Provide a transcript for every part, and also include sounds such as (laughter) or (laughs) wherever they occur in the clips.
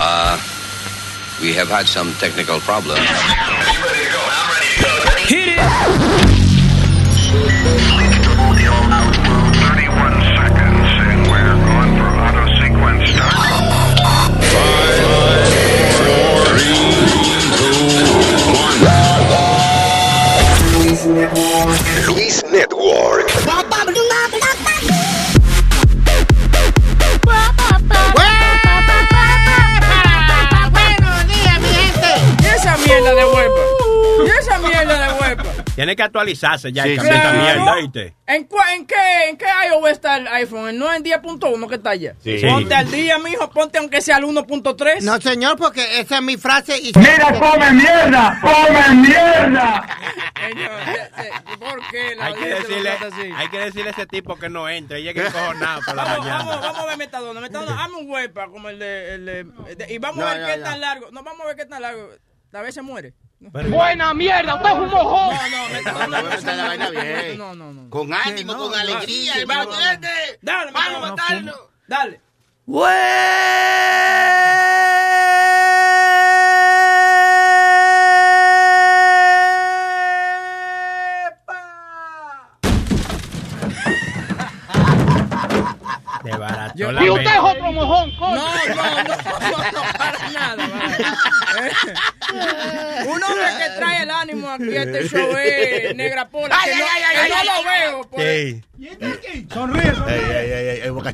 Uh, we have had some technical problems. Hit it! Luis Network. Buenos Tiene que actualizarse ya y Sí, esta claro. ¿En, en qué, ¿En qué iOS está el iPhone? ¿No en 10.1 que está allá? Sí. Ponte al día, mijo. Ponte aunque sea al 1.3. No, señor, porque esa es mi frase. Y ¡Mira, come mierda! ¡Come mierda! Señor, ¿por qué la Hay que, decirle, así? hay que decirle a ese tipo que no entre y llegue encojonado por la Vamos, mañana. vamos, vamos a ver Metadona. Metadona, hazme un huepa como el de, el de- el de- Y vamos No, a ver no, qué no. tan largo. No, vamos a ver qué tan largo. A veces muere. ¡Buena mierda! ¡Usted es un mojón! No, no, meter la vaina bien. No, no, no. Con ánimo, con alegría, hermano. no, no. Dale, Vamos a matarlo. Dale. De Yo- ¡Y usted es otro mojón, No, coño! no, no, no, no, para nada. vale. Eh, Un hombre que trae el ánimo aquí a este show es Negra Pola, que no, que no lo veo. por- Sí. Ey, ey, ey, ey, boca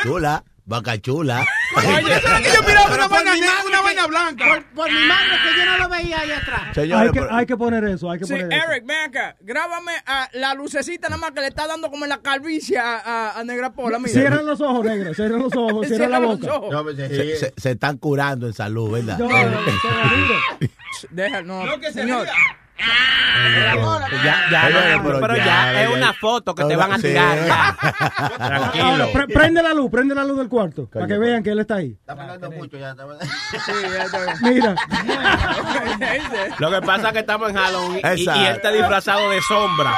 chula, boca chula, (laughs) chula. yo miraba una vaina, una vaina blanca. Por, por mi mano, que yo no lo veía ahí atrás. Señores, Hay que, hay que poner eso, hay que Sí, poner eso. Eric, ven acá, grábame a la lucecita nada más que le está dando como en la calvicie a, a, a Negra Pola. Mira. Cierran los ojos, negro, cierran los ojos, (laughs) cierran la boca. ojos. No, pues, sí. se, se- se están curando en salud, ¿verdad? No, no, no, digo. Deja, no, señor. Ya, ya, Oye, no, pero pero ya, ya, ya, es una foto que te van a tirar. ya. (laughs) Ahora, Tranquilo. pre- prende la luz, prende la luz del cuarto, para que vean que él está ahí. Está hablando mucho ya. está- Sí, ya está bien. (laughs) Mira, (laughs) Lo que pasa es que estamos en Halloween y, él está disfrazado de sombra.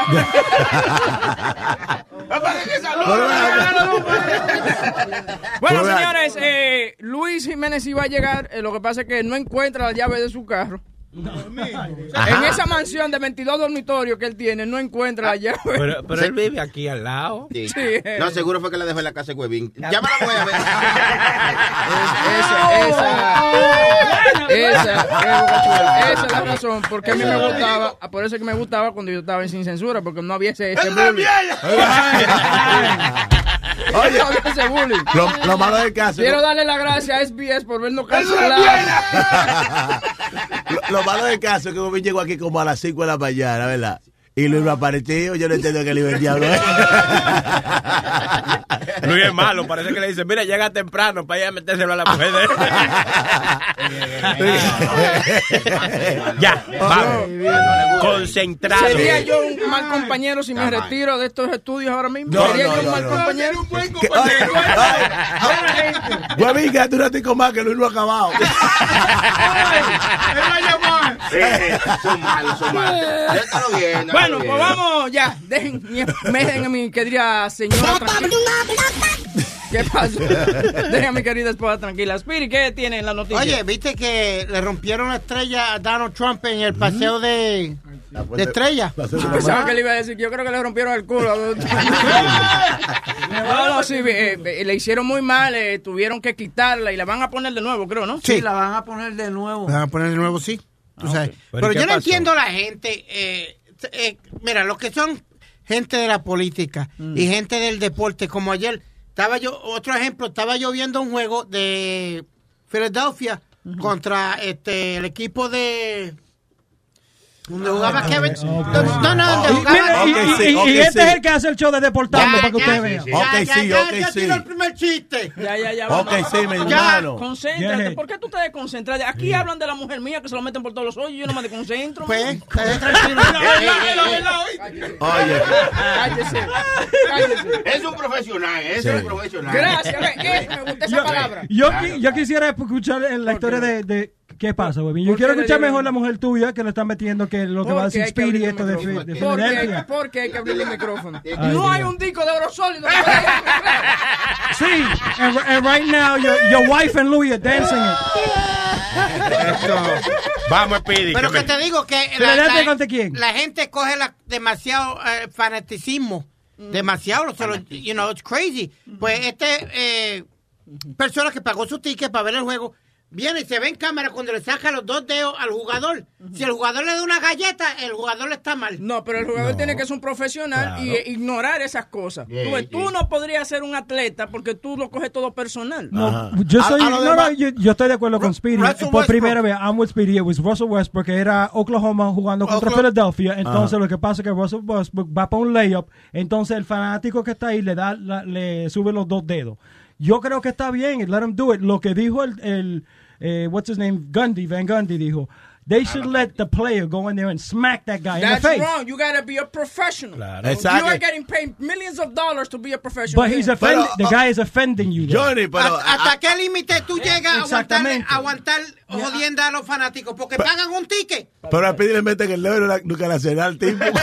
Bueno, señores, eh, Luis Jiménez iba a llegar. eh, lo que pasa es que no encuentra la llave de su carro. En esa mansión de 22 dormitorios que él tiene, no encuentra la llave. Pero, pero él vive aquí al lado. Sí. Sí. No, seguro fue que le dejó en la casa de Huevín. Llámala, voy a ver. (laughs) Esa, esa, esa, esa es la razón porque a mí me gustaba, por eso es que me gustaba cuando yo estaba en Sin Censura, porque no había ese, ese bullying. Oye, ese bullying. lo, lo malo del caso. Quiero darle las gracias a SBS por vernos cancelado. Lo, lo malo del caso es que Bobby llegó aquí como a las 5 de la mañana, ¿verdad? Y Luis me apareció, yo no entiendo que le iba el diablo. (laughs) Luis es malo, parece que le dice, mira, llega temprano para ir a metérselo a la mujer de (laughs) él. (laughs) ya, vamos. Concentrado. ¿Sería yo un mal compañero si me retiro de estos estudios ahora mismo? No, ¿Sería no, yo un no, mal no. compañero? Que- ay, ay, Huevín, quédate un ratico más que Luis no ha acabado. Sí, son malos, son malos. Déjalo bien. déjalo Bueno, pues vamos ya. Dejen, me dejen a mi querida señora tranquila. ¿Qué pasó? Dejen a mi querida esposa tranquila. Spirit, ¿qué tiene en la noticia? Oye, ¿viste que le rompieron la estrella a Donald Trump en el paseo de, de estrella? Yo pensaba que le iba a decir, yo creo que le rompieron el culo. (laughs) no, no, sí, eh, eh, le hicieron muy mal, eh, tuvieron que quitarla y la van a poner de nuevo, creo, ¿no? Sí. la van a poner de nuevo. Van a poner de nuevo, sí. Tú sabes. Pero Pero ¿y qué yo no entiendo a la gente. Eh, mira, los que son gente de la política y gente del deporte, como ayer, estaba yo, otro ejemplo, estaba yo viendo un juego de Filadelfia contra este el equipo de. Donde jugaba Kevin. No, no, no, donde Y, jugaba. y- este sí. es el que hace el show de Deportando, para que usted vea. Ok, ya, sí, ya, ok, ya sí. tiró el primer chiste. Ya, ya, ya. Ok, sí, mi Ya, hermano. Concéntrate. Yeah. ¿Por qué tú te desconcentras? Aquí hablan de la mujer mía que se lo meten por todos los hoyos y yo no me desconcentro. Pues, quédate tranquilo. Oye, Cállese. Es un profesional, es un profesional. Gracias. eh, me gusta esa palabra. yo, qui- yo quisiera escuchar la historia de, de ¿Qué pasa, güey? Yo ¿Por quiero qué escuchar mejor la mujer tuya que le están metiendo que lo que va a decir Speedy abrirle esto de, el Fi- de micrófono. Porque hay, Filadelfia. porque hay que abrirle el micrófono. No hay un disco de oro sólido. Sí, and, and right now your, your wife and Louis are dancing it. Vamos, Speedy. Pero que que me- te digo que la, Filadelfia gente coge la- demasiado eh, fanaticismo. Demasiado. se lo- you know, it's crazy. Pues este eh, persona que pagó su ticket para ver el juego viene y se ve en cámara cuando le saca los dos dedos al jugador. Si el jugador le da una galleta, el jugador está mal. No, pero el jugador tiene que ser un profesional y ignorar esas cosas. Yeah, tú, tú no podrías ser un atleta porque tú lo coges todo personal. No, yo, soy, a lo no, no, demás- yo, yo estoy de acuerdo con Speedy. Russell Por Westbrook. primera vez, I'm with Speedy. It was Russell Westbrook, que era Oklahoma jugando contra Oklahoma. Philadelphia. Entonces, lo que pasa es que Russell Westbrook va para un layup. Entonces, el fanático que está ahí le da la- le sube los dos dedos. Yo creo que está bien. Let him do it. Lo que dijo el, el eh, what's his name, Gundy, Van Gundy dijo. They should let the player go in there and smack that guy in the That's face. wrong. You gotta be a professional. Claro. You are getting paid millions of dollars to be a professional. But he's player. offending, Pero, the uh, guy is offending you. there. Johnny, pero. ¿Hasta, hasta qué límite tú llegas a aguantar, Exactamente. a aguantar jodienda a los fanáticos? Porque pagan un ticket. Pero a Speedy le meten el dedo y la- nunca la será al tipo. (laughs)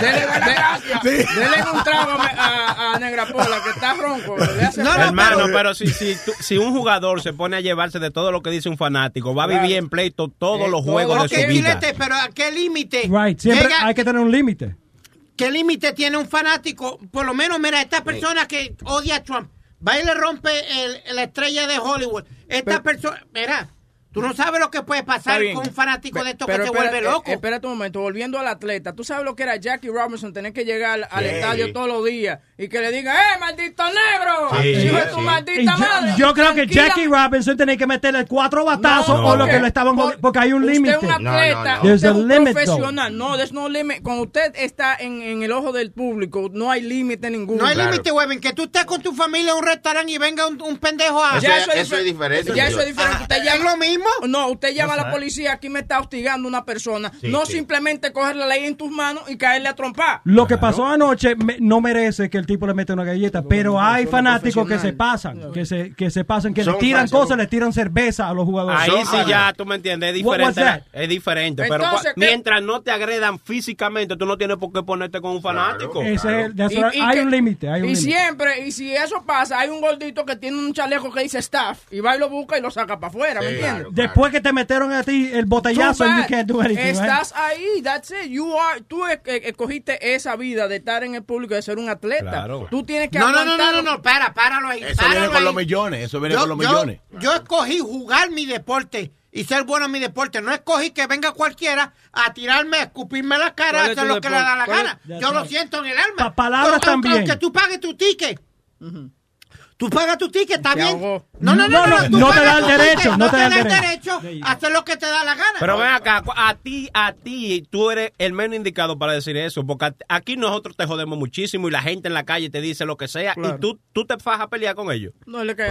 Dele, de- Sí. dele un trago a, a, a Negra Pola que está ronco. Le hace No, no, Hermano, pero- pero si, si, tú- si un jugador se pone a llevarse de todo lo que dice un fanático, va a vivir en pleito todos Eh, los juegos lo de su vida. Pero ¿a qué límite? Right, siempre llega- hay que tener un límite. ¿Qué límite tiene un fanático? Por lo menos, mira, esta persona que odia a Trump, va y le rompe el- la estrella de Hollywood. Esta persona, mira, tú no sabes lo que puede pasar con un fanático de esto Pero que se espera- vuelve loco. Espérate un momento, volviendo al atleta. ¿Tú sabes lo que era Jackie Robinson tener que llegar al Sí. estadio todos los días y que le diga, ¡eh, maldito negro! Sí, ¡Hijo de sí. tu Y maldita yo, madre! yo creo que Jackie Robinson tenía que meterle cuatro batazos No, o lo que le estaban por- porque hay un Usted límite. es un atleta, no, no. There's usted es a un limit, profesional. No, there's no limit. Cuando usted está en, en el ojo del público, no hay límite ninguno. no hay Claro. límite, Webin, que tú estés con tu familia en un restaurante y venga un, un pendejo a... Ya Eso eso, es- eso es diferente, Ya eso es diferente. Usted ¿Es llama- lo mismo? No, usted llama a la policía, aquí me está hostigando una persona. no simplemente coger la ley en tus manos y caerle a trompar. Lo que pasó anoche me- no merece que el tipo le meta una galleta, pero hay fanáticos que se pasan, que se, que se pasan, que le tiran cosas, le tiran cerveza a los jugadores. Ahí sí ya, tú me entiendes, es diferente. Es diferente. pero Entonces, cua- ¿qué? mientras no te agredan físicamente, tú no tienes por qué ponerte con un fanático. Ese es el- Y- y hay que- un límite, hay un Y siempre, y si eso pasa, hay un gordito que tiene un chaleco que dice staff y va y lo busca y lo saca para afuera, ¿me entiendes? Después que te metieron a ti el botellazo, you can't do anything. right? Estás ahí, that's it. You are, tú escogiste esa vida de estar en el público, de ser un atleta. Claro. Tú tienes que No, no, no, no, no, no, para, páralo ahí. Eso páralo viene con ahí. los millones. Eso viene yo, con los millones. yo escogí jugar mi deporte y ser bueno en mi deporte. No escogí que venga cualquiera a tirarme, a escupirme la cara, a ¿Cuál es hacer lo que le da la gana. Yo lo siento en el alma. Pa- palabras también. Aunque tú pagues tu ticket. Tú pagas tu ticket, está bien. No, no, no, No, no, no, te da el derecho, ticket, no te da el derecho. derecho a hacer lo que te da la gana. Pero ven acá, a ti, a ti, tú eres el menos indicado para decir eso, porque aquí nosotros te jodemos muchísimo y la gente en la calle te dice lo que sea Claro. y tú, tú te vas a pelear con ellos. No le cae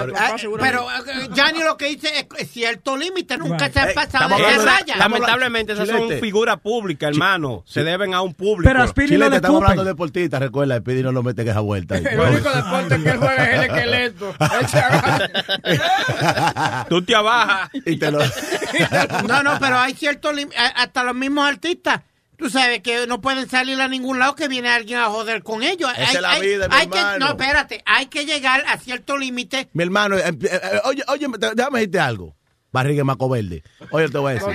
pero eh, Gianni lo que dice es es cierto límite, nunca Right. se ha Ey, pasado de raya. Lamentablemente esas son figuras públicas, hermano. Se deben a un público. Pero a Speedy no Chile, le te estamos hablando de deportistas. Recuerda, Speedy no lo mete en esa vuelta. (laughs) El único deporte que él juega es el esqueleto. (laughs) Él Tú te abajas. y te lo... No, no, pero hay cierto lim- a- hasta los mismos artistas. Tú sabes que no pueden salir a ningún lado que viene alguien a joder con ellos. Esa hay, es la hay- vida, mi hay que, hermano. No, espérate, hay que llegar a cierto límite. Mi hermano, eh, eh, oye, oye, déjame decirte algo. Barriga Maco Verde. Oye, te voy a decir.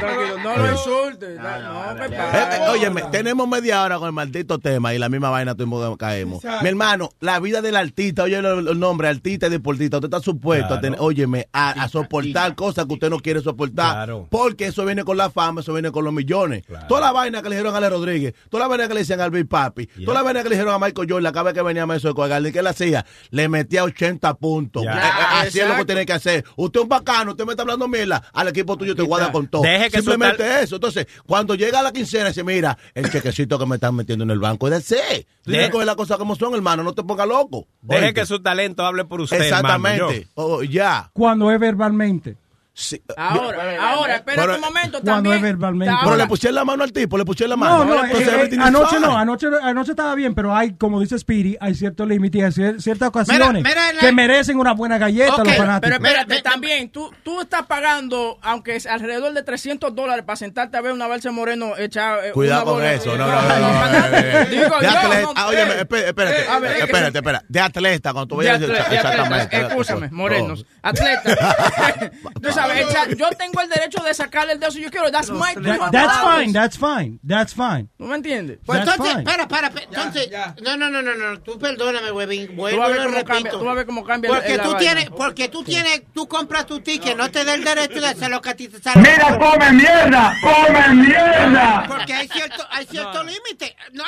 no lo insultes. No, me Eh, eh, óyeme, tenemos media hora con el maldito tema y la misma vaina todo caemos. Mi hermano, la vida del artista, oye el, nombre, artista y deportista, usted está supuesto a tener, óyeme, a, a soportar cosas que usted no quiere soportar. Claro. Porque eso viene con la fama, eso viene con los millones. Toda la vaina que le dijeron a Ale Rodríguez, toda la vaina que le decían al Big Papi, toda la vaina que le dijeron a Michael Jordan cada vez que venía a Maestro de Coagaldi, ¿qué él hacía? Le metía 80 puntos. Eh, eh, Así es lo que tiene que hacer. Usted es un bacano, usted me está hablando mierda, al equipo tuyo te guarda con todo. Deje que Simplemente eso. Entonces, cuando llega a la quincena, dice, mira, el chequecito que me están metiendo en el banco es de C. Tú tienes que coger las cosas como son, hermano, no te pongas loco. Deje que su talento hable por usted. Exactamente. hermano. Oh, ya. Cuando es verbalmente. Sí, Ahora, ahora, espérate Pero- un momento Cuando también. es verbalmente. Pero Ahora, le pusieron la mano al tipo, le pusieron la No, mano. no, Entonces, eh, eh, anoche no, anoche, anoche estaba bien, pero hay, como dice Speedy, hay ciertos límites y hay cier- ciertas ocasiones mira en la- que merecen una buena galleta Ok, los pero fanáticos. espérate, Mira, también, tú, tú estás pagando, aunque es alrededor de 300 dólares para sentarte a ver una Balsa Moreno echar eh, Cuidado con bola. eso, no, Eh, no, no, no, no, eh, eh. Digo no, eh, espérate, espérate, eh, a espérate, espérate. De atleta, cuando tú vayas exactamente. atleta, escúchame, morenos, (laughs) atleta. (laughs) Sabes, echa- yo tengo el derecho de sacarle el dedo si yo quiero. That's my That- that's fine, that's fine, that's fine. ¿Tú me entiendes? Pues That's entonces, espera, espera, entonces, no, no, no, no, no, tú perdóname, huevín, vuelvo y repito. cambia, tú vas a ver cómo cambia Porque tú tienes, porque tú tienes, tú compras tu ticket, no te da el derecho de hacer lo que a ti te sale. Mira, come mierda, come mierda. Porque hay cierto, hay cierto límite. No,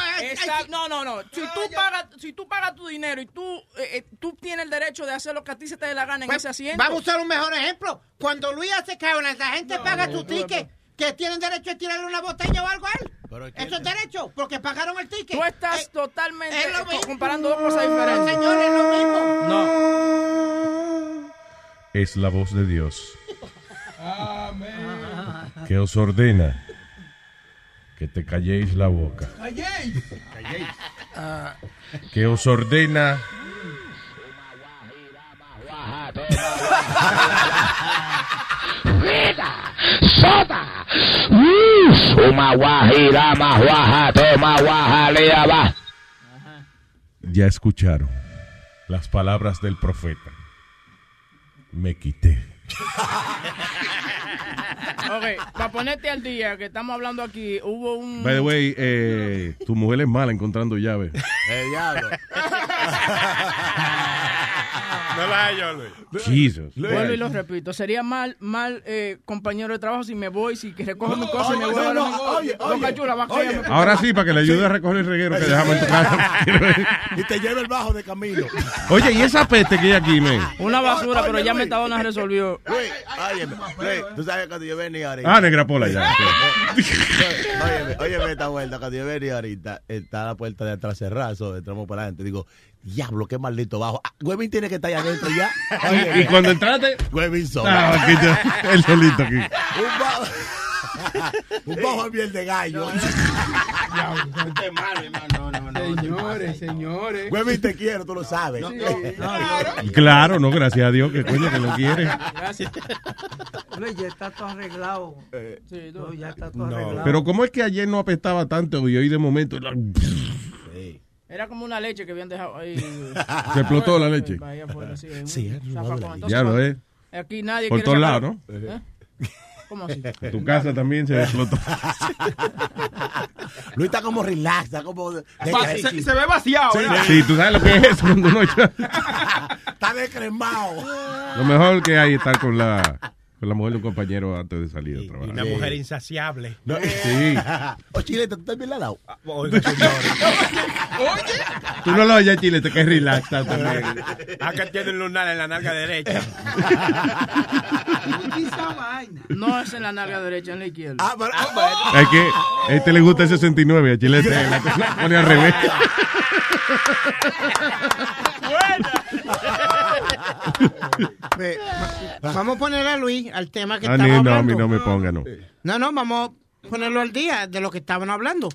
no, no, no. Si tú pagas, si tú pagas tu dinero y tú, eh, eh, tú tienes el derecho de hacer lo que a ti se te dé la gana en Pues, ese asiento. Vamos a usar un mejor ejemplo. Cuando Luis hace cabrón, la gente paga su ticket, que tienen derecho a tirarle una botella o algo a él. Pero es que- Eso es derecho, porque pagaron el ticket. Tú estás Eh, totalmente es lo co- mismo. comparando dos cosas no, diferentes. señor, es lo mismo. No. es la voz de Dios que os ordena que te calléis la boca. Que os ordena Ya escucharon las palabras del profeta. Me quité. (laughs) Ok, para ponerte al día, que estamos hablando aquí, hubo un... By the way, eh, tu mujer es mala encontrando llaves. El diablo. (laughs) No la hallo, Luis. Jesus. Vuelvo y lo repito, sería mal, mal eh, compañero de trabajo si me voy, si que recojo mi cosa y me oye, voy a no, la- oye, oye, Cachula, va a oye. callarme. Ahora sí, para que le ayude a recoger el reguero que dejamos en tu casa. Y te lleva el bajo de camino. Oye, ¿y esa peste que hay aquí, men? Una basura, Oye, pero ya. Metadona resolvió. Tú sabes que cuando yo venía ahorita. Ah, negra pola ya. Óyeme, óyeme esta vuelta, cuando yo venía ahorita, está la puerta de atrás cerrada, entramos para adelante. Digo, diablo, qué maldito bajo. Ah, Webin tiene que estar allá adentro ya. (laughs) Y, y cuando entraste, Webin solo. ah, aquí está, el solito aquí. Un bajo. (laughs) Un bajo de miel de gallo. Señores, señores. Webin te quiero, tú lo sabes. Claro, no, gracias a Dios, que coño que lo quiere. Gracias. Luis, ya está todo arreglado. Sí, No, tú- ya está todo arreglado. Pero ¿cómo es que ayer no apestaba tanto y hoy de momento la- Era como una leche que habían dejado ahí. (laughs) Se explotó la leche. Afuera, sí, Sí, un la Entonces, Ya lo es. Aquí nadie Por todos lados, ¿no? ¿Eh? ¿Cómo así? En (laughs) tu casa también se explotó. (laughs) Luis está como relax, está como. de- se, se ve vaciado, Sí, ¿verdad? Sí, tú sabes lo que es eso cuando uno echa- Está descremado. Lo mejor que hay es estar con la, con la mujer de un compañero antes de salir a Y trabajar. una mujer insaciable. No, Sí. (laughs) O Chilete, tú también la has dado. Oiga, señor. (laughs) Tú no lo oyes, Chile, te quedas relax también. Acá tiene un lunar en la nalga derecha. (laughs) Esa vaina. No es en la nalga derecha, en la izquierda. Ah, pero. ah, Es que a este le gusta el 69, a Chile te la, la pone al revés. Ve, va- Vamos a poner a Luis al tema que A estaba mí no, a hablando. mí no me ponga, no. No, no, vamos a ponerlo al día de lo que estaban hablando.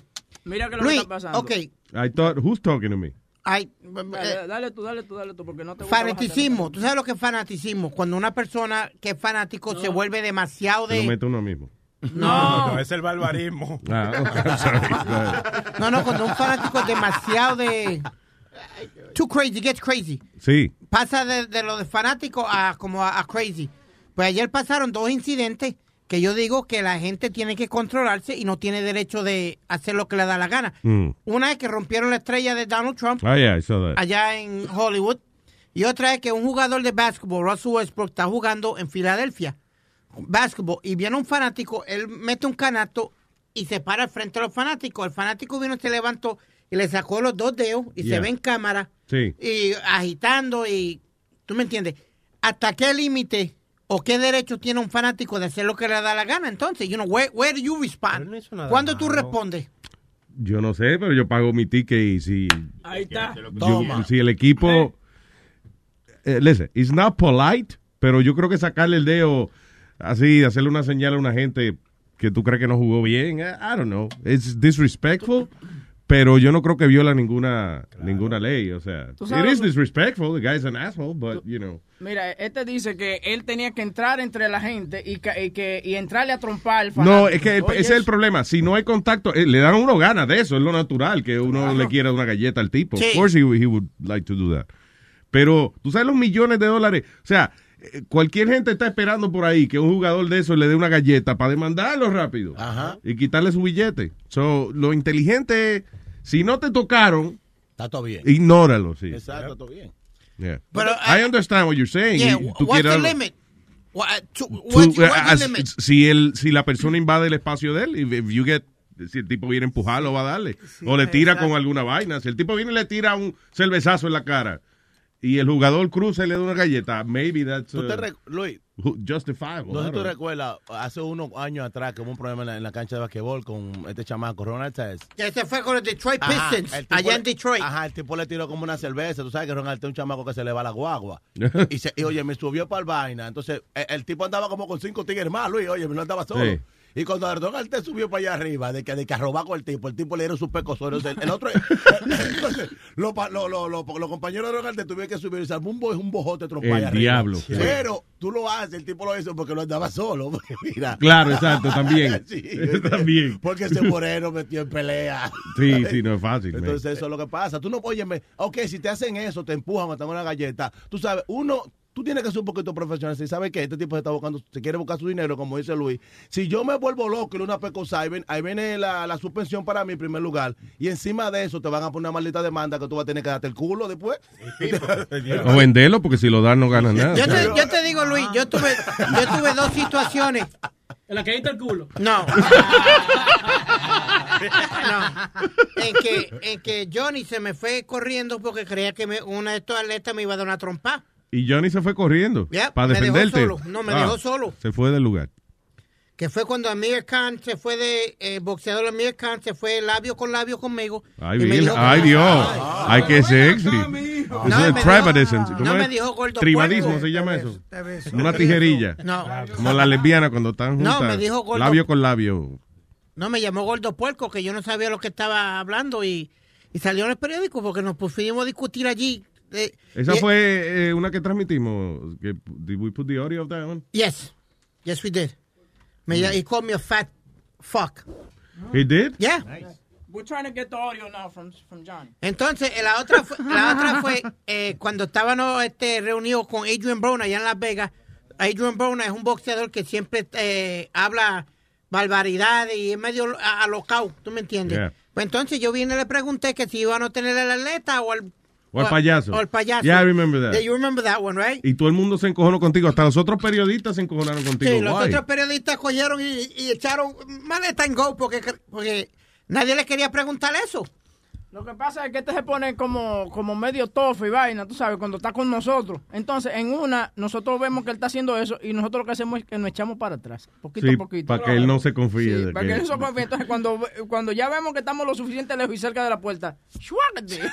Mira que lo que está pasando. ok, I thought, who's talking to me? hay, Dale, eh, dale tú, dale tú, dale tú, porque no te gusta fanaticismo. ¿Tú sabes lo que es fanaticismo? Cuando una persona que es fanático se vuelve demasiado Se lo de... mete uno mismo. No. No, (laughs) es el barbarismo. Ah, (laughs) sorry. No, no, cuando un fanático es demasiado de... Too crazy, gets crazy. Sí. Pasa de, de lo de fanático a como a, a crazy. Pues ayer pasaron dos incidentes que yo digo que la gente tiene que controlarse y no tiene derecho de hacer lo que le da la gana. Mm. Una es que rompieron la estrella de Donald Trump yeah, I saw that. allá en Hollywood. Y otra es que un jugador de básquetbol, Russell Westbrook, está jugando en Filadelfia. Básquetbol. Y viene un fanático, él mete un canasto y se para al frente de los fanáticos. El fanático vino, se levantó y le sacó los dos dedos y Yeah. se ve en cámara Sí. y agitando y tú me entiendes hasta qué límite o qué derecho tiene un fanático de hacer lo que le da la gana entonces you know where, where do you respond no cuando tú malo. respondes Yo no sé, pero yo pago mi ticket y si, Ahí está. yo- si el equipo... Eh, listen, it's not polite, pero yo creo que sacarle el dedo así, hacerle una señal a una gente que tú crees que no jugó bien. I, I don't know. It's disrespectful. Pero yo no creo que viola ninguna ninguna ley, o sea, it is disrespectful, the guy's an asshole, but you know. Mira, este dice que él tenía que entrar entre la gente y, que y entrarle a trompar al No, es que Oye, ese es el problema. Si no hay contacto, eh, le dan a uno ganas de eso. Es lo natural que uno Claro. le quiera una galleta al tipo. Sí. Of course he, he would like to do that. Pero tú sabes los millones de dólares. O sea, cualquier gente está esperando por ahí que un jugador de eso le dé una galleta para demandarlo rápido y quitarle su billete. So, lo inteligente es, si no te tocaron, Está todo bien. ignóralo. Sí. Exacto, todo bien. Yeah. Pero, I understand what you're saying. Yeah, tú what's the algo- limit? What, to- Tú, what's, eh, what's the as- limit? si el si la persona invade el espacio de él, if, if you get si el tipo viene a empujarlo, va a darle. o le tira exacto. con alguna vaina. Si el tipo viene y le tira un cervezazo en la cara y el jugador cruza y le da una galleta, maybe that's ¿Tú te uh, Luis, ju- justifiable. no sé I si tú recuerdas, hace unos años atrás que hubo un problema en la, en la cancha de basquetbol con este chamaco, Ronald Tess. Que ese fue con los Detroit Ajá, Pistons, el tipo allá le- en Detroit. Ajá, el tipo le tiró como una cerveza. Tú sabes que Ronald es un chamaco que se le va la guagua. (laughs) y, se- y, oye, me subió para el vaina. Entonces, el, el tipo andaba como con cinco tigres más, Luis. Oye, no andaba solo. Sí. Y cuando Ronald te subió para allá arriba, de que, de que arrobaba con el tipo, el tipo le dieron sus pecosorios. El, el otro, (laughs) entonces, los lo- lo- compañeros de Ronald te tuvieron que subir. O sea, un, bo- un bojote trompa El allá arriba. diablo, sí. Pero tú lo haces, el tipo lo hizo porque lo andaba solo. (laughs) porque mira. Claro, exacto, también. (laughs) Sí, También. Porque ese moreno metió en pelea. Sí, sí, no es fácil. man. Entonces eso es lo que pasa. Tú no, óyeme, ok, si te hacen eso, te empujan te dan una galleta, tú sabes, uno, tú tienes que ser un poquito profesional. Si sabes que este tipo se está buscando, se quiere buscar su dinero, como dice Luis. Si yo me vuelvo loco y le doy una pecosa, ahí, ven- ahí viene la, la suspensión para mí en primer lugar. Y encima de eso te van a poner una maldita demanda que tú vas a tener que darte el culo después. (laughs) O venderlo, porque si lo dan no ganan nada. Yo te, yo te digo, Luis, yo tuve, yo tuve dos situaciones. En la que el culo. No. (laughs) no. En que, en que Johnny se me fue corriendo porque creía que me, una de estos atletas me iba a dar una trompa. Y Johnny se fue corriendo Yeah, para me dejó defenderte. solo. No, me dejó solo. Se fue del lugar. Que fue cuando Amir Khan se fue de eh, boxeador Amir Khan se fue labio con labio conmigo. Ay, y me dijo- Ay, Dios. Ay, qué sexy. No, Eso me es dijo- tribalism. no ¿Cómo me es? dijo gordo Tribalismo puerco. se llama eso. Una tijerilla. No. Como la lesbiana cuando están No, juntas. me dijo gordo. Labio con labio. No, me llamó gordo puerco que yo no sabía lo que estaba hablando y, y salió en el periódico porque nos pusimos a discutir allí. Eh, Esa y- fue eh, una que transmitimos. Que, did we put the audio of that one? Yes. Yes, we did. Me, Mm. He called me a fat fuck. He did? Yeah. We're trying to get the audio now from, from Johnny. Entonces, eh, la otra fue, (laughs) la otra fue eh, cuando estábamos este, reunidos con Adrian Brown allá en Las Vegas. Adrian Brown es un boxeador que siempre eh, habla barbaridades y es medio alocado, ¿tú me entiendes? Yeah. Pues entonces yo vine y le pregunté que si iban a tener el atleta o el... O el payaso. O el payaso. Yeah, I remember that. Yeah, you remember that one, right? Y todo el mundo se encojonó contigo. Hasta los otros periodistas se encojonaron contigo. Sí, los Why? otros periodistas cogieron y, y echaron maleta en go porque, porque nadie le quería preguntar eso. Lo que pasa es que este se pone como, como medio tofo y vaina, tú sabes, cuando está con nosotros. Entonces, en una, nosotros vemos que él está haciendo eso y nosotros lo que hacemos es que nos echamos para atrás, poquito Sí, a poquito. para que él no se confíe. Sí, de para que- él no se confíe. Entonces, cuando, cuando ya vemos que estamos lo suficiente lejos y cerca de la puerta, ¡shuácate! (laughs)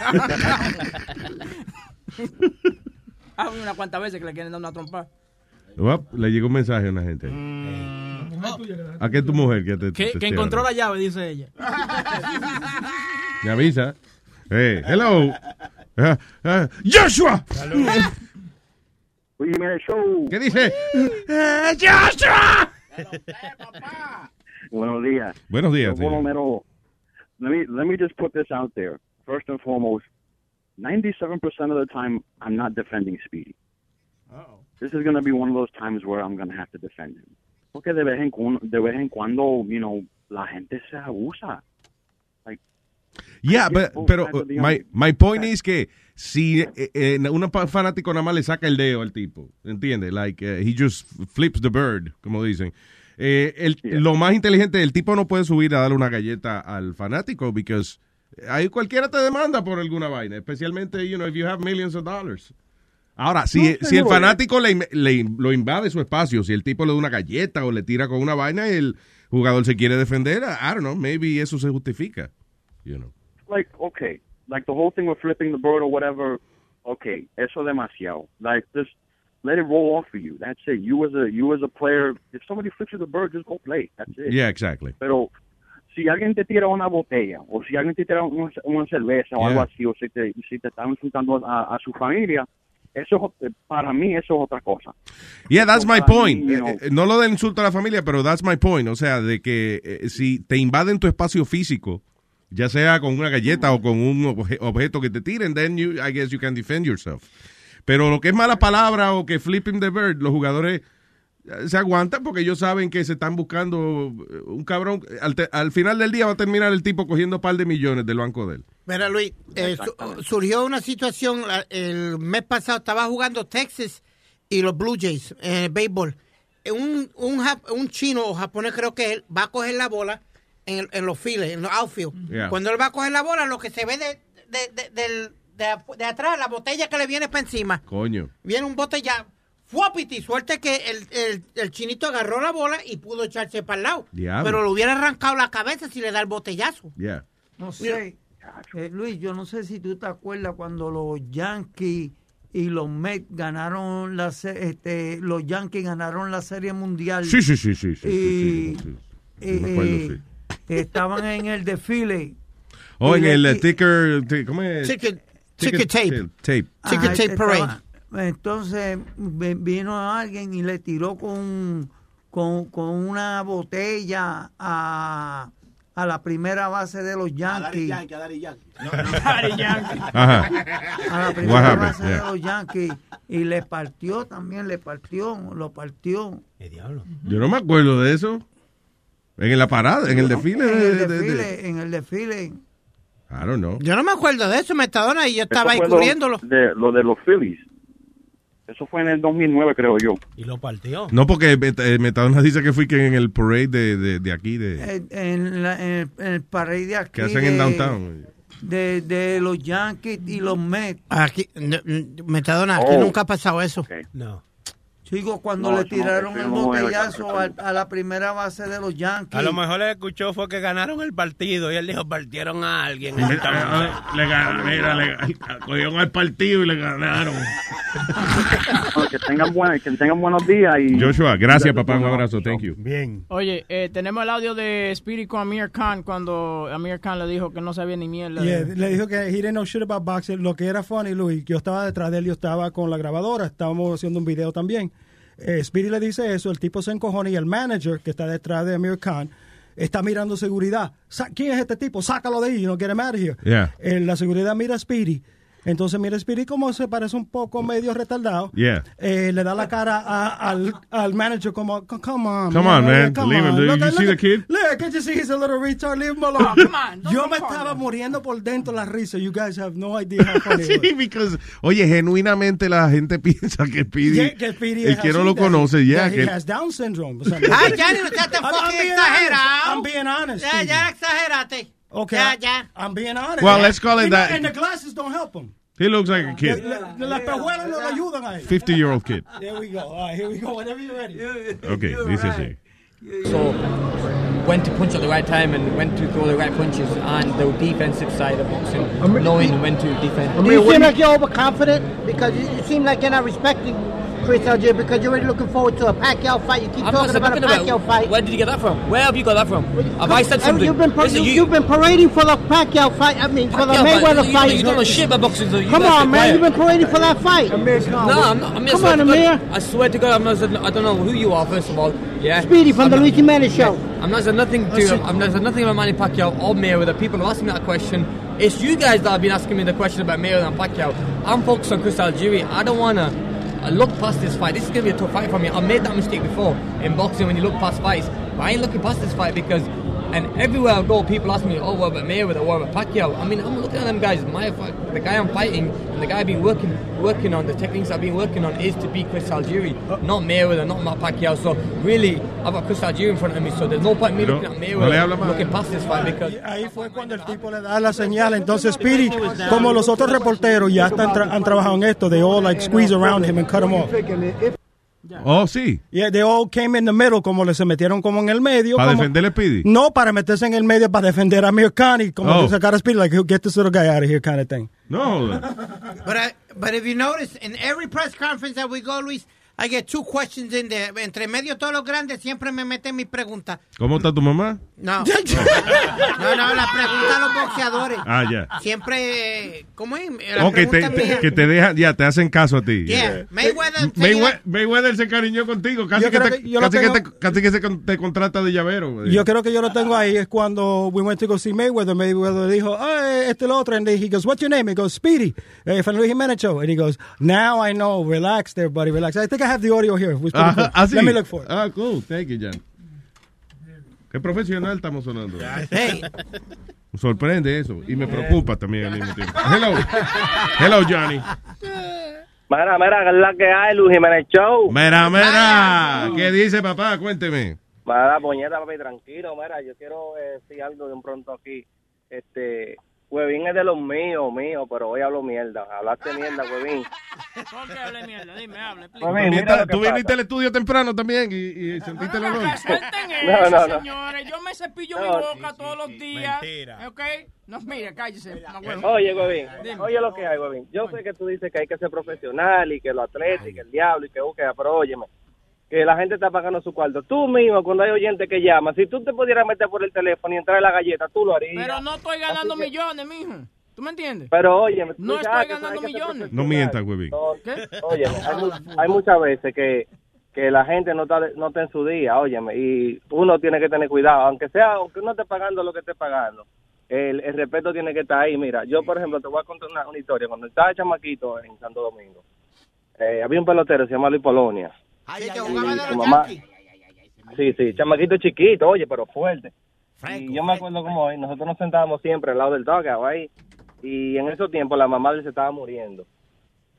Ah, una cuantas veces que le quieren dar una trompa. Uap, le llegó un mensaje a una gente. ¿A qué tu mujer que te, Que, te- que te- encontró la llave, dice ella. Me avisa. Hey, hello. Ah, ah, Joshua. Oye, mira el show. ¿Qué dice? Joshua. Buenos días. Buenos días. Romero, let me let me just put this out there. First and foremost, 97% of the time, I'm not defending Speedy. This is going to be one of those times where I'm going to have to defend him. Porque de vez en cuando, de vez en cuando, you know, la gente se abusa. Like, Yeah, but- pero the my, my point is que si eh, eh, un fanático nada más le saca el dedo al tipo, ¿entiendes? Like, eh, he just flips the bird, como dicen. Eh, el- Lo más inteligente, el tipo no puede subir a darle una galleta al fanático, because ahí cualquiera te demanda por alguna vaina, especialmente, you know, if you have millions of dollars. Ahora, si, No, si el fanático le, le- lo invade su espacio, si el tipo le da una galleta o le tira con una vaina y el jugador se quiere defender, I don't know, maybe eso se justifica, you know. like okay, like the whole thing with flipping the bird or whatever. Okay, eso demasiado. Like this, let it roll off for you. That's it. You as a you as a player, if somebody flips you the bird, just go play. That's it. Yeah, exactly. Pero si alguien te tira una botella o si alguien te tira una, una cerveza o Yeah. algo así o si te, si te están insultando a, a su familia, eso es- para mí eso es otra cosa. Yeah, that's my point. mí, you know, Eh, eh, No lo del insulto a la familia, pero that's my point. O sea, de que eh, si te invaden tu espacio físico, ya sea con una galleta o con un obje- objeto que te tiren, then you, I guess you can defend yourself. Pero lo que es mala palabra o que flipping the bird, los jugadores se aguantan porque ellos saben que se están buscando un cabrón. Al, te- al final del día va a terminar el tipo cogiendo un par de millones del banco de él. Mira, Luis, eh, su- surgió una situación el mes pasado, estaba jugando Texas y los Blue Jays en el béisbol. Eh, Un, un, un chino o japonés creo que él va a coger la bola en, el- en los files, en los outfield. Yeah. Cuando él va a coger la bola, lo que se ve de, de, de, del- de atrás, la botella que le viene para encima, Coño. viene un botella. Fuapiti, suerte que el, el, el chinito agarró la bola y pudo echarse para el lado. Diablo. Pero le hubiera arrancado la cabeza si le da el botellazo. Yeah. No sé. Eh, Luis, yo no sé si tú te acuerdas cuando los Yankees y los Mets ganaron la este, los Yankees ganaron la Serie Mundial. Sí, sí, sí, sí. sí, y, sí, sí, sí. y- Me acuerdo, y sí. estaban en el desfile. (laughs) Oh, en el eh, y- ticker, ti- ¿cómo es? Ticket- ticket tape. tape. Ticket tape parade. estaba- Entonces vi- vino alguien y le tiró con, con, con una botella a, a la primera base de los Yankees. a Daddy Yankee. (laughs) Ajá. A la primera base de los Yankees. Y le partió también, le partió, lo partió. Yo no me acuerdo de eso. En la parada, en el desfile. En el de- de- desfile, en el desfile. I don't know. Yo no me acuerdo de eso, Metadona, y yo estaba ahí cubriéndolo. De, lo de los Phillies. Eso fue en el 2009, creo yo. Y lo partió. No, porque Met- eh, Metadona dice que fui que en el parade de, de, de aquí, de, En, en la- en el, en el parade de aquí. que hacen en de- downtown. De, de los Yankees y los Mets. Aquí, Metadona, aquí Oh. nunca ha pasado eso. No. Chico, cuando No, le no, tiraron el botellazo a, a la primera base de los Yankees. A lo mejor le escuchó fue que ganaron el partido y él dijo, partieron a alguien. (laughs) Le ganaron, mira, le, cogieron al partido y le ganaron. (laughs) que tengan buena, que tengan buenos días y Joshua, gracias papá, un abrazo, thank you. Bien. Oye, eh, tenemos el audio de Spirit con Amir Khan cuando Amir Khan le dijo que no sabía ni mierda. Yeah, de- le dijo que he didn't know shit about boxing. Lo que era funny, Luis, yo estaba detrás de él, yo estaba con la grabadora, estábamos haciendo un video también. Eh, Speedy le dice eso, el tipo se encojona y el manager que está detrás de Amir Khan está mirando seguridad. Sa- ¿Quién es este tipo? Sácalo de ahí, no get him out of here. Yeah. Eh, la seguridad mira a Speedy. Entonces mira Speedy como se parece un poco medio retardado. Yeah. Eh, le da la cara a- al, al manager como, "C- come on, Come on, man. come Leave him. on. Did Look you at- see look the kid? Look, can't you see he's a little retard? Leave him alone. Come on, don't Yo me estaba man. muriendo por dentro la risa. You guys have no idea how funny it (laughs) Sí, was. because, oye, genuinamente la gente (laughs) piensa que Speedy, Yeah, que Speedy el que no lo conoce, ya, that que he has Down syndrome. O sea, (laughs) Ay, no seas tan I'm- I'm fucking being exagerado. honest. I'm being honest, Ya, ya exageraste. Okay, Ya, ya. I'm being honest. Well, let's call it And that. And the glasses don't help him. He looks like a kid. La- la- Las pejuelas no ayudan a 50 year old kid. (laughs) There we go. All right, here we go. Whenever you're ready. (laughs) Okay, dice así. So when to punch at the right time and when to throw the right punches on the defensive side of boxing, knowing when to defend. Do you seem like you're overconfident? Because you, you seem like you're not respecting Chris Algier because you're already looking forward to a Pacquiao fight. You keep I'm talking about a Pacquiao about fight. where did you get that from? Where have you got that from? Have I said something? You've been, par- Listen, you, have been parading for the Pacquiao fight. I mean, for the Pacquiao fight, Mayweather you, fight. You, you don't know shit about boxing, so you Come on, man. You've been parading for that fight. No, I'm not. I'm Come on, Amir. I swear to God, I'm not. I don't know who you are. First of all, yeah. Speedy from I'm the not- Luis Jimenez show. I'm not saying nothing to. I'm not saying nothing about Manny Pacquiao or Mayweather. People are asking me that question. It's you guys that have been asking me the question about Mayweather and Pacquiao. I'm focused on Chris Algieri. I don't wanna uh, look past this fight. This is gonna be a tough fight for me. I made that mistake before in boxing when you look past fights. But I ain't looking past this fight because. And everywhere I go, people ask me, "Oh, what about Mayweather? What about Pacquiao?" I mean, I'm looking at them guys. My the guy I'm fighting and the guy I've been working working on, the techniques I've been working on, is to beat Chris Algieri, not Mayweather, not Matt Pacquiao. So really, I've got Chris Algieri in front of me. So there's no point in me looking at no Mayweather, más. looking past this fight because. Ahí fue cuando el tipo le da la señal. Entonces, Speedy, como los otros reporteros ya están tra- han trabajado en esto, they oh, all like squeeze around him and cut him off. Oh, sí. Yeah, they all came in the middle, como le se metieron como en el medio. ¿Para como- defender a Speedy? No, para meterse en el medio para defender a Amir Khan y como Oh. sacar a Speedy, like, get this little guy out of here kind of thing. No. But I, but if you notice, in every press conference that we go, Luis, I get two questions in there. Entre medio todos los grandes siempre me meten mis preguntas. ¿Cómo está tu mamá? No. (laughs) no, no, la pregunta a los boxeadores. Ah, ya. Siempre, eh, ¿cómo es? La O que te, que dejan, ya, te hacen caso a ti. Yeah, Mayweather. Maywe- Mayweather se cariñó contigo, casi, Yo que creo te, que yo lo casi, que tengo- te, casi que se con- te contrata de llavero. güey. Yo creo que yo lo tengo ahí es cuando we went to go see Mayweather. Mayweather dijo, ah, este el otro. And he goes, what's your name? He goes, Speedy. Eh, Luis Jimenez Show. And he goes, now I know. Relax there, buddy. Relax. I think I have the audio here. Was pretty Ajá, cool. ah, sí. Let me look for it. Ah, cool. Thank you, Jan. Qué profesional estamos sonando. Hey. Me sorprende eso. Y me preocupa también al mismo tiempo. Hello. Hello, Johnny. Mira, mira, que es la que hay, Luis Jiménez Show. Mira, mira. ¿Qué dice papá? Cuénteme. Mira, puñeta, papi, tranquilo. Mira, yo quiero eh, decir algo de un pronto aquí. Este, Huevín es de los míos, míos, pero hoy hablo mierda. Hablaste mierda, Huevín. (laughs) ¿Por qué hable mierda? Dime, hable. Huevín, mira Tú viniste al estudio temprano también y, y sentiste el olor. Suelten No, eso, no, no. señores. Yo me cepillo No, mi sí, boca todos los días. Mentira. ¿Ok? No, mire, cállese. no. Oye, Huevín, Dime. oye lo que hay, Huevín. Yo sé que tú dices que hay que ser profesional y que lo atleta y que el diablo y que busca, pero óyeme, que la gente está pagando su cuarto. Tú mismo, cuando hay oyente que llama, si tú te pudieras meter por el teléfono y entrar en la galleta, tú lo harías. Pero no estoy ganando que- millones, mijo. ¿Tú me entiendes? Pero oye, No estoy ganando millones. No mientas, huevín. Oye, hay, mu- hay muchas veces que, que la gente no está, no está en su día, óyeme, y uno tiene que tener cuidado, aunque sea, aunque uno esté pagando lo que esté pagando, el, el respeto tiene que estar ahí. Mira, yo, por ejemplo, te voy a contar una, una historia. Cuando estaba chamaquito en Santo Domingo, eh, había un pelotero, se llama Luis Polonia. Sí, que jugaba de su los mamá- Yankees. Sí, sí, chamaquito chiquito, oye, pero fuerte. y yo me acuerdo como hoy, nosotros nos sentábamos siempre al lado del dugout ahí, y en esos tiempos la mamá de él se estaba muriendo.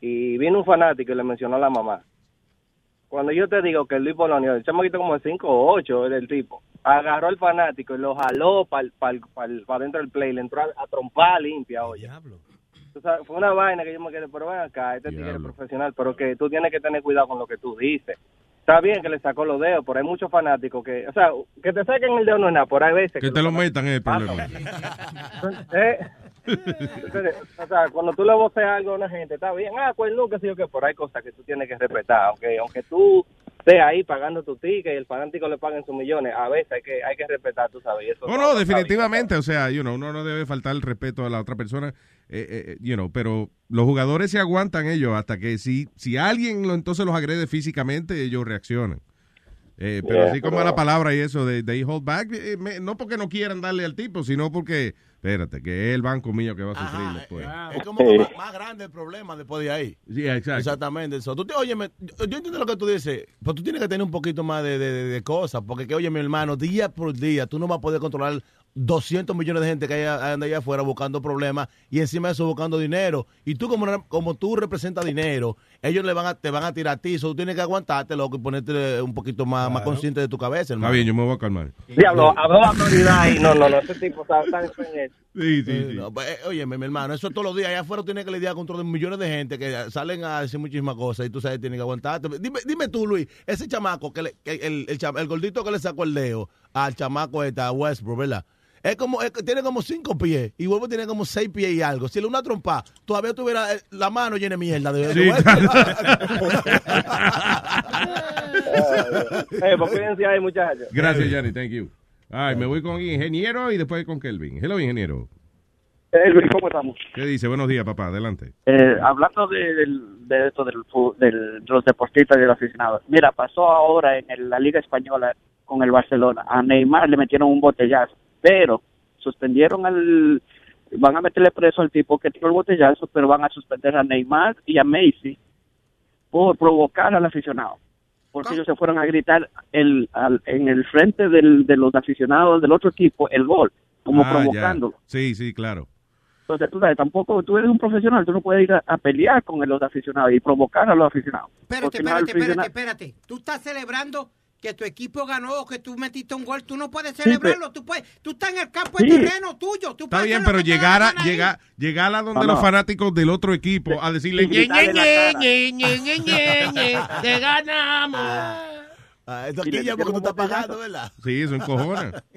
Y vino un fanático y le mencionó a la mamá. Cuando yo te digo que Luis Polonio, el chamaquito como de 5 o 8 es del tipo, agarró al fanático y lo jaló para dentro del play, le entró a, a trompar limpia, oye. Tú sabes, fue una vaina que yo me quedé, pero ven acá, este tigre es profesional, pero que tú tienes que tener cuidado con lo que tú dices. Está bien que le sacó los dedos, pero hay muchos fanáticos que, o sea, que te saquen el dedo no es nada, por ahí veces Que te lo metan es el problema. (laughs) eh, entonces, o sea, cuando tú le voceas algo a una gente, está bien, ah, pues no, que sí o que, pero hay cosas que tú tienes que respetar, aunque aunque tú estés ahí pagando tu ticket y el fanático le paguen sus millones, a veces hay que hay que respetar, tú sabes. eso No, no, definitivamente. O sea, you know, uno no debe faltar el respeto a la otra persona, eh, eh, you know, pero los jugadores se aguantan ellos hasta que si, si alguien lo, entonces los agrede físicamente, ellos reaccionan. Eh, pero Yeah, así como pero- la palabra y eso de they hold back, eh, me- no porque no quieran darle al tipo, sino porque, espérate, que es el banco mío que va a sufrir después. Es como que más, más grande el problema después de ahí. Sí, exacto. Exactamente. Eso. Tú te, óyeme, yo, yo entiendo lo que tú dices, pero tú tienes que tener un poquito más de, de- de- de cosas, porque que, oye, mi hermano, día por día, tú no vas a poder controlar 200 millones de gente que hay, anda allá afuera buscando problemas y encima de eso buscando dinero. Y tú, como, como tú representas dinero, ellos le van a, te van a tirar a ti, so tú tienes que aguantarte, loco, y ponerte un poquito más, más consciente de tu cabeza, Está hermano. bien, yo me voy a calmar. Diablo, habló la autoridad y no, no, no, ese tipo está tan en Sí, sí, Eh, no, pues, eh, óyeme, mi hermano, eso todos los días. Allá afuera tienes que lidiar con otros millones de gente que salen a decir muchísimas cosas y tú sabes, tienes que aguantarte. Dime, dime tú, Luis, ese chamaco, que le- que el, el, cham- el gordito que le sacó el dedo al chamaco este, a Westbrook, ¿verdad? Es como, es que tiene como cinco pies y Westbrook tiene como seis pies y algo. Si le una trompa, todavía tuviera eh, la mano llena de mierda. De, de Sí. Eh, pues cuídense ahí, muchachos. Gracias, Johnny, thank you. Ay, me voy con ingeniero y después con Kelvin. Hello, ingeniero. Eh, Luis, ¿cómo estamos? ¿Qué dice? Buenos días, papá. Adelante. Eh, hablando de, esto del, del- de los deportistas y de los aficionados. Mira, pasó ahora en el- la Liga Española con el Barcelona. A Neymar le metieron un botellazo, pero suspendieron al... Van a meterle preso al tipo que tiró el botellazo, pero van a suspender a Neymar y a Messi por provocar al aficionado. Porque ellos se fueron a gritar el, al- en el frente del- de los aficionados del otro equipo el gol, como Ah, ya. provocándolo. Sí, sí, claro. Entonces, tú sabes, tampoco, tú eres un profesional, tú no puedes ir a, a pelear con los aficionados y provocar a los aficionados. Espérate, espérate, espérate, espérate. Tú estás celebrando que tu equipo ganó o que tú metiste un gol. Tú no puedes celebrarlo. Tú, puedes, tú estás en el campo, Sí. es terreno tuyo. Tú Está bien, pero llegar a, llegar, llegar a donde No, los fanáticos del otro equipo a decirle ñe, ñe, en ñe, cara. ñe, ñe, ñe, ñe, (laughs) ñe, te ganamos. Ah, esto aquí ya porque tú estás pagando, ¿verdad? Sí, eso encojona. (laughs)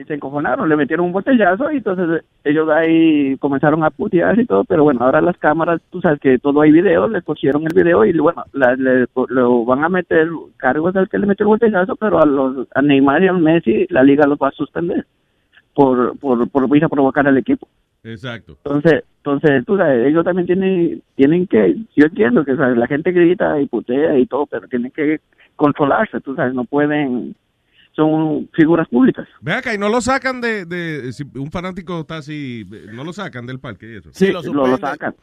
y se encojonaron, le metieron un botellazo y entonces ellos ahí comenzaron a putear y todo, pero bueno, ahora las cámaras, tú sabes que todo hay video, le cogieron el video y bueno, la- le, lo van a meter cargos al que le metió el botellazo, pero a los a Neymar y a Messi la liga los va a suspender por por por ir a provocar al equipo. Exacto. Entonces, entonces tú sabes, ellos también tienen tienen que, yo entiendo que ¿sabes? la gente grita y putea y todo, pero tienen que controlarse, tú sabes, no pueden, son figuras públicas. Ve acá, y no lo sacan de, de si un fanático está así, no lo sacan del parque y eso. Sí, lo, lo sacan.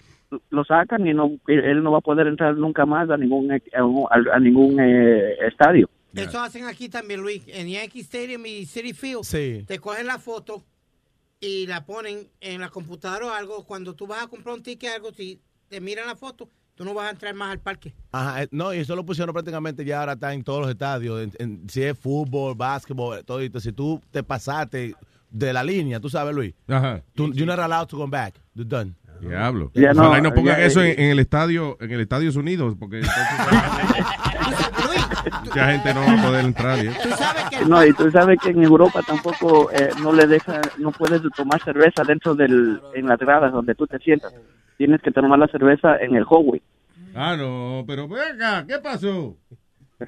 Lo sacan y no él no va a poder entrar nunca más a ningún a, a- a ningún eh, estadio. Eso hacen aquí también, Luis. En Yankee Stadium y City Field. Sí. Te cogen la foto y la ponen en la computadora o algo. Cuando tú vas a comprar un ticket algo, si te miran la foto, tú no vas a entrar más al parque. Ajá, eh, no, y eso lo pusieron prácticamente ya ahora está en todos los estadios, en- en- si es fútbol, básquetbol, todo esto. Si tú te pasaste de la línea, tú sabes, Luis, Ajá. tú, you're not allowed to come back. You're done. Diablo. Ya no, Ojalá y no pongan ya, eso eh, en, en el estadio, en el Estados Unidos, porque entonces (laughs) mucha gente no va a poder entrar. ¿eh? No, y tú sabes que en Europa tampoco eh, no le deja, no puedes tomar cerveza dentro del, en las gradas donde tú te sientas. Tienes que tomar la cerveza en el hallway. Ah, no, pero venga, ¿qué pasó?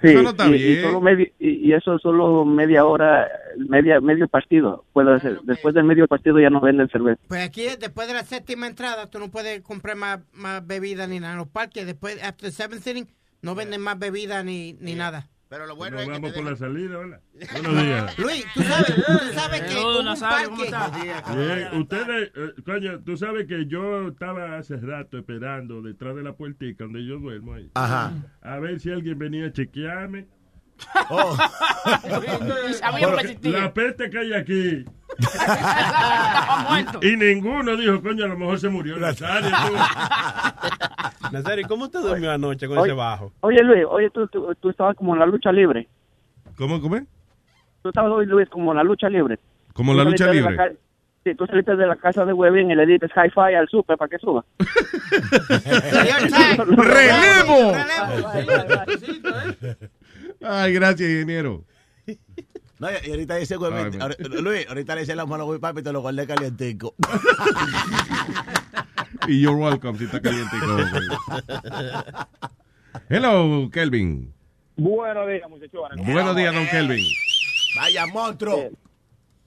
Sí, Eso no está y, y bien. solo medio- y, y eso solo media hora, media medio partido puede hacer. Después del medio partido ya no venden cerveza. Pues aquí, después de la séptima entrada, tú no puedes comprar más, más bebida ni nada. En los parques, después, after the seventh inning, no venden más bebida ni, ni nada. Pero lo bueno Nos es que vamos por la salida, ¿verdad? (laughs) Buenos días. Luis, tú sabes, tú sabes que Saludos. Bien, ustedes, eh, coño, tú sabes que yo estaba hace rato esperando detrás de la puertica donde yo duermo ahí. Ajá. A ver si alguien venía a chequearme. Oh. La peste que hay aquí. Y ninguno dijo, coño, a lo mejor se murió Nazario. Nazario, ¿cómo usted durmió anoche con Oye, ese bajo? Oye Luis, oye tú, tú, tú estabas como en la lucha libre. ¿Cómo, cómo? Tú estabas hoy Luis como en la lucha libre. Como la lucha la libre. ca- Sí, tú saliste de la casa de Webin y le dices hi-fi al super para que suba. ¡Relevo! Ay, gracias, ingeniero. No, y ahorita dice, güey, Luis, ahorita le dice la mano, güey, papi, te lo guardé calientico. (laughs) Y you're welcome si está caliente. Hello, Kelvin. Buenos días, muchachones. Buenos días, don Kelvin. Vaya monstruo.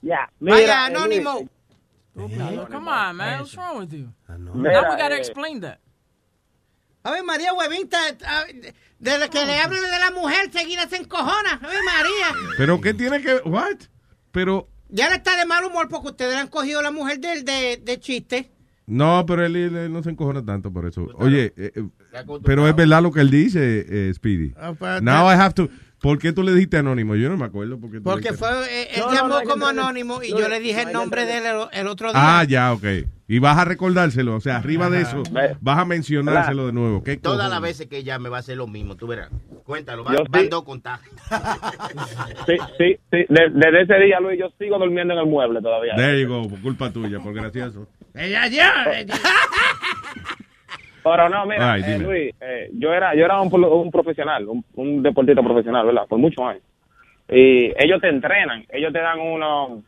Ya, Vaya, mira, eh, Anónimo. Come on, man. What's wrong with you? Now we gotta eh, explain that. A ver, María está- desde que le hablan de la mujer, seguida se encojona. A ver, María. ¿Pero qué tiene que...? What? Pero... Ya le está de mal humor porque ustedes le han cogido a la mujer de, él de, de chiste. No, pero él, él no se encojona tanto por eso. Oye, eh, eh, pero es verdad lo que él dice, eh, Speedy. Ah, pues, Now I have to... ¿Por qué tú le dijiste anónimo? Yo no me acuerdo. Porque dijiste- fue, eh, él No, llamó no, como anónimo y No, yo le dije no, el nombre de él el, el otro día. Ah, ya, ok. Y vas a recordárselo. O sea, arriba de eso, vas a mencionárselo de nuevo. ¿Qué Todas cojones? las veces que ella me va a hacer lo mismo, tú verás. Cuéntalo, van, sí. dos contagios. (laughs) Sí, sí, sí. De- Desde ese día, Luis, yo sigo durmiendo en el mueble todavía. There you go, por culpa tuya, por gracioso. Ella ya. (laughs) Pero no, mira, Ay, eh. Luis, eh, yo era yo era un, pro- un profesional, un, un deportista profesional, ¿verdad? Por muchos años. Y ellos te entrenan, ellos te dan uno,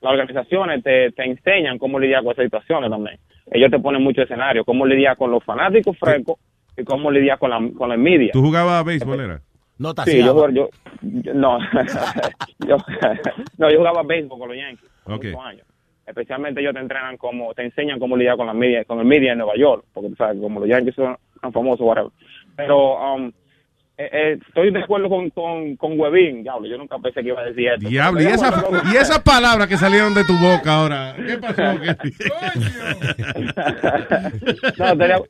las organizaciones te, te enseñan cómo lidiar con esas situaciones también. Ellos te ponen muchos escenarios, cómo lidiar con los fanáticos frescos y cómo lidiar con la, con la envidia. ¿Tú jugabas a béisbol, era? No Sí, yo, jugaba- yo, yo- no, (laughs) yo, (laughs) no, yo jugaba béisbol con los Yankees por Ok. muchos años. Especialmente ellos te entrenan como, te enseñan cómo lidiar con la media, con el media en Nueva York, porque tú sabes, como los Yankees son tan famosos, whatever. Pero um, eh, eh, estoy de acuerdo con, con, con Webin, diablo, yo nunca pensé que iba a decir esto. Diablo, y, esa, con- y esas palabras que salieron de tu boca ahora. ¿Qué pasó? (laughs) (laughs) no, estoy de, (laughs)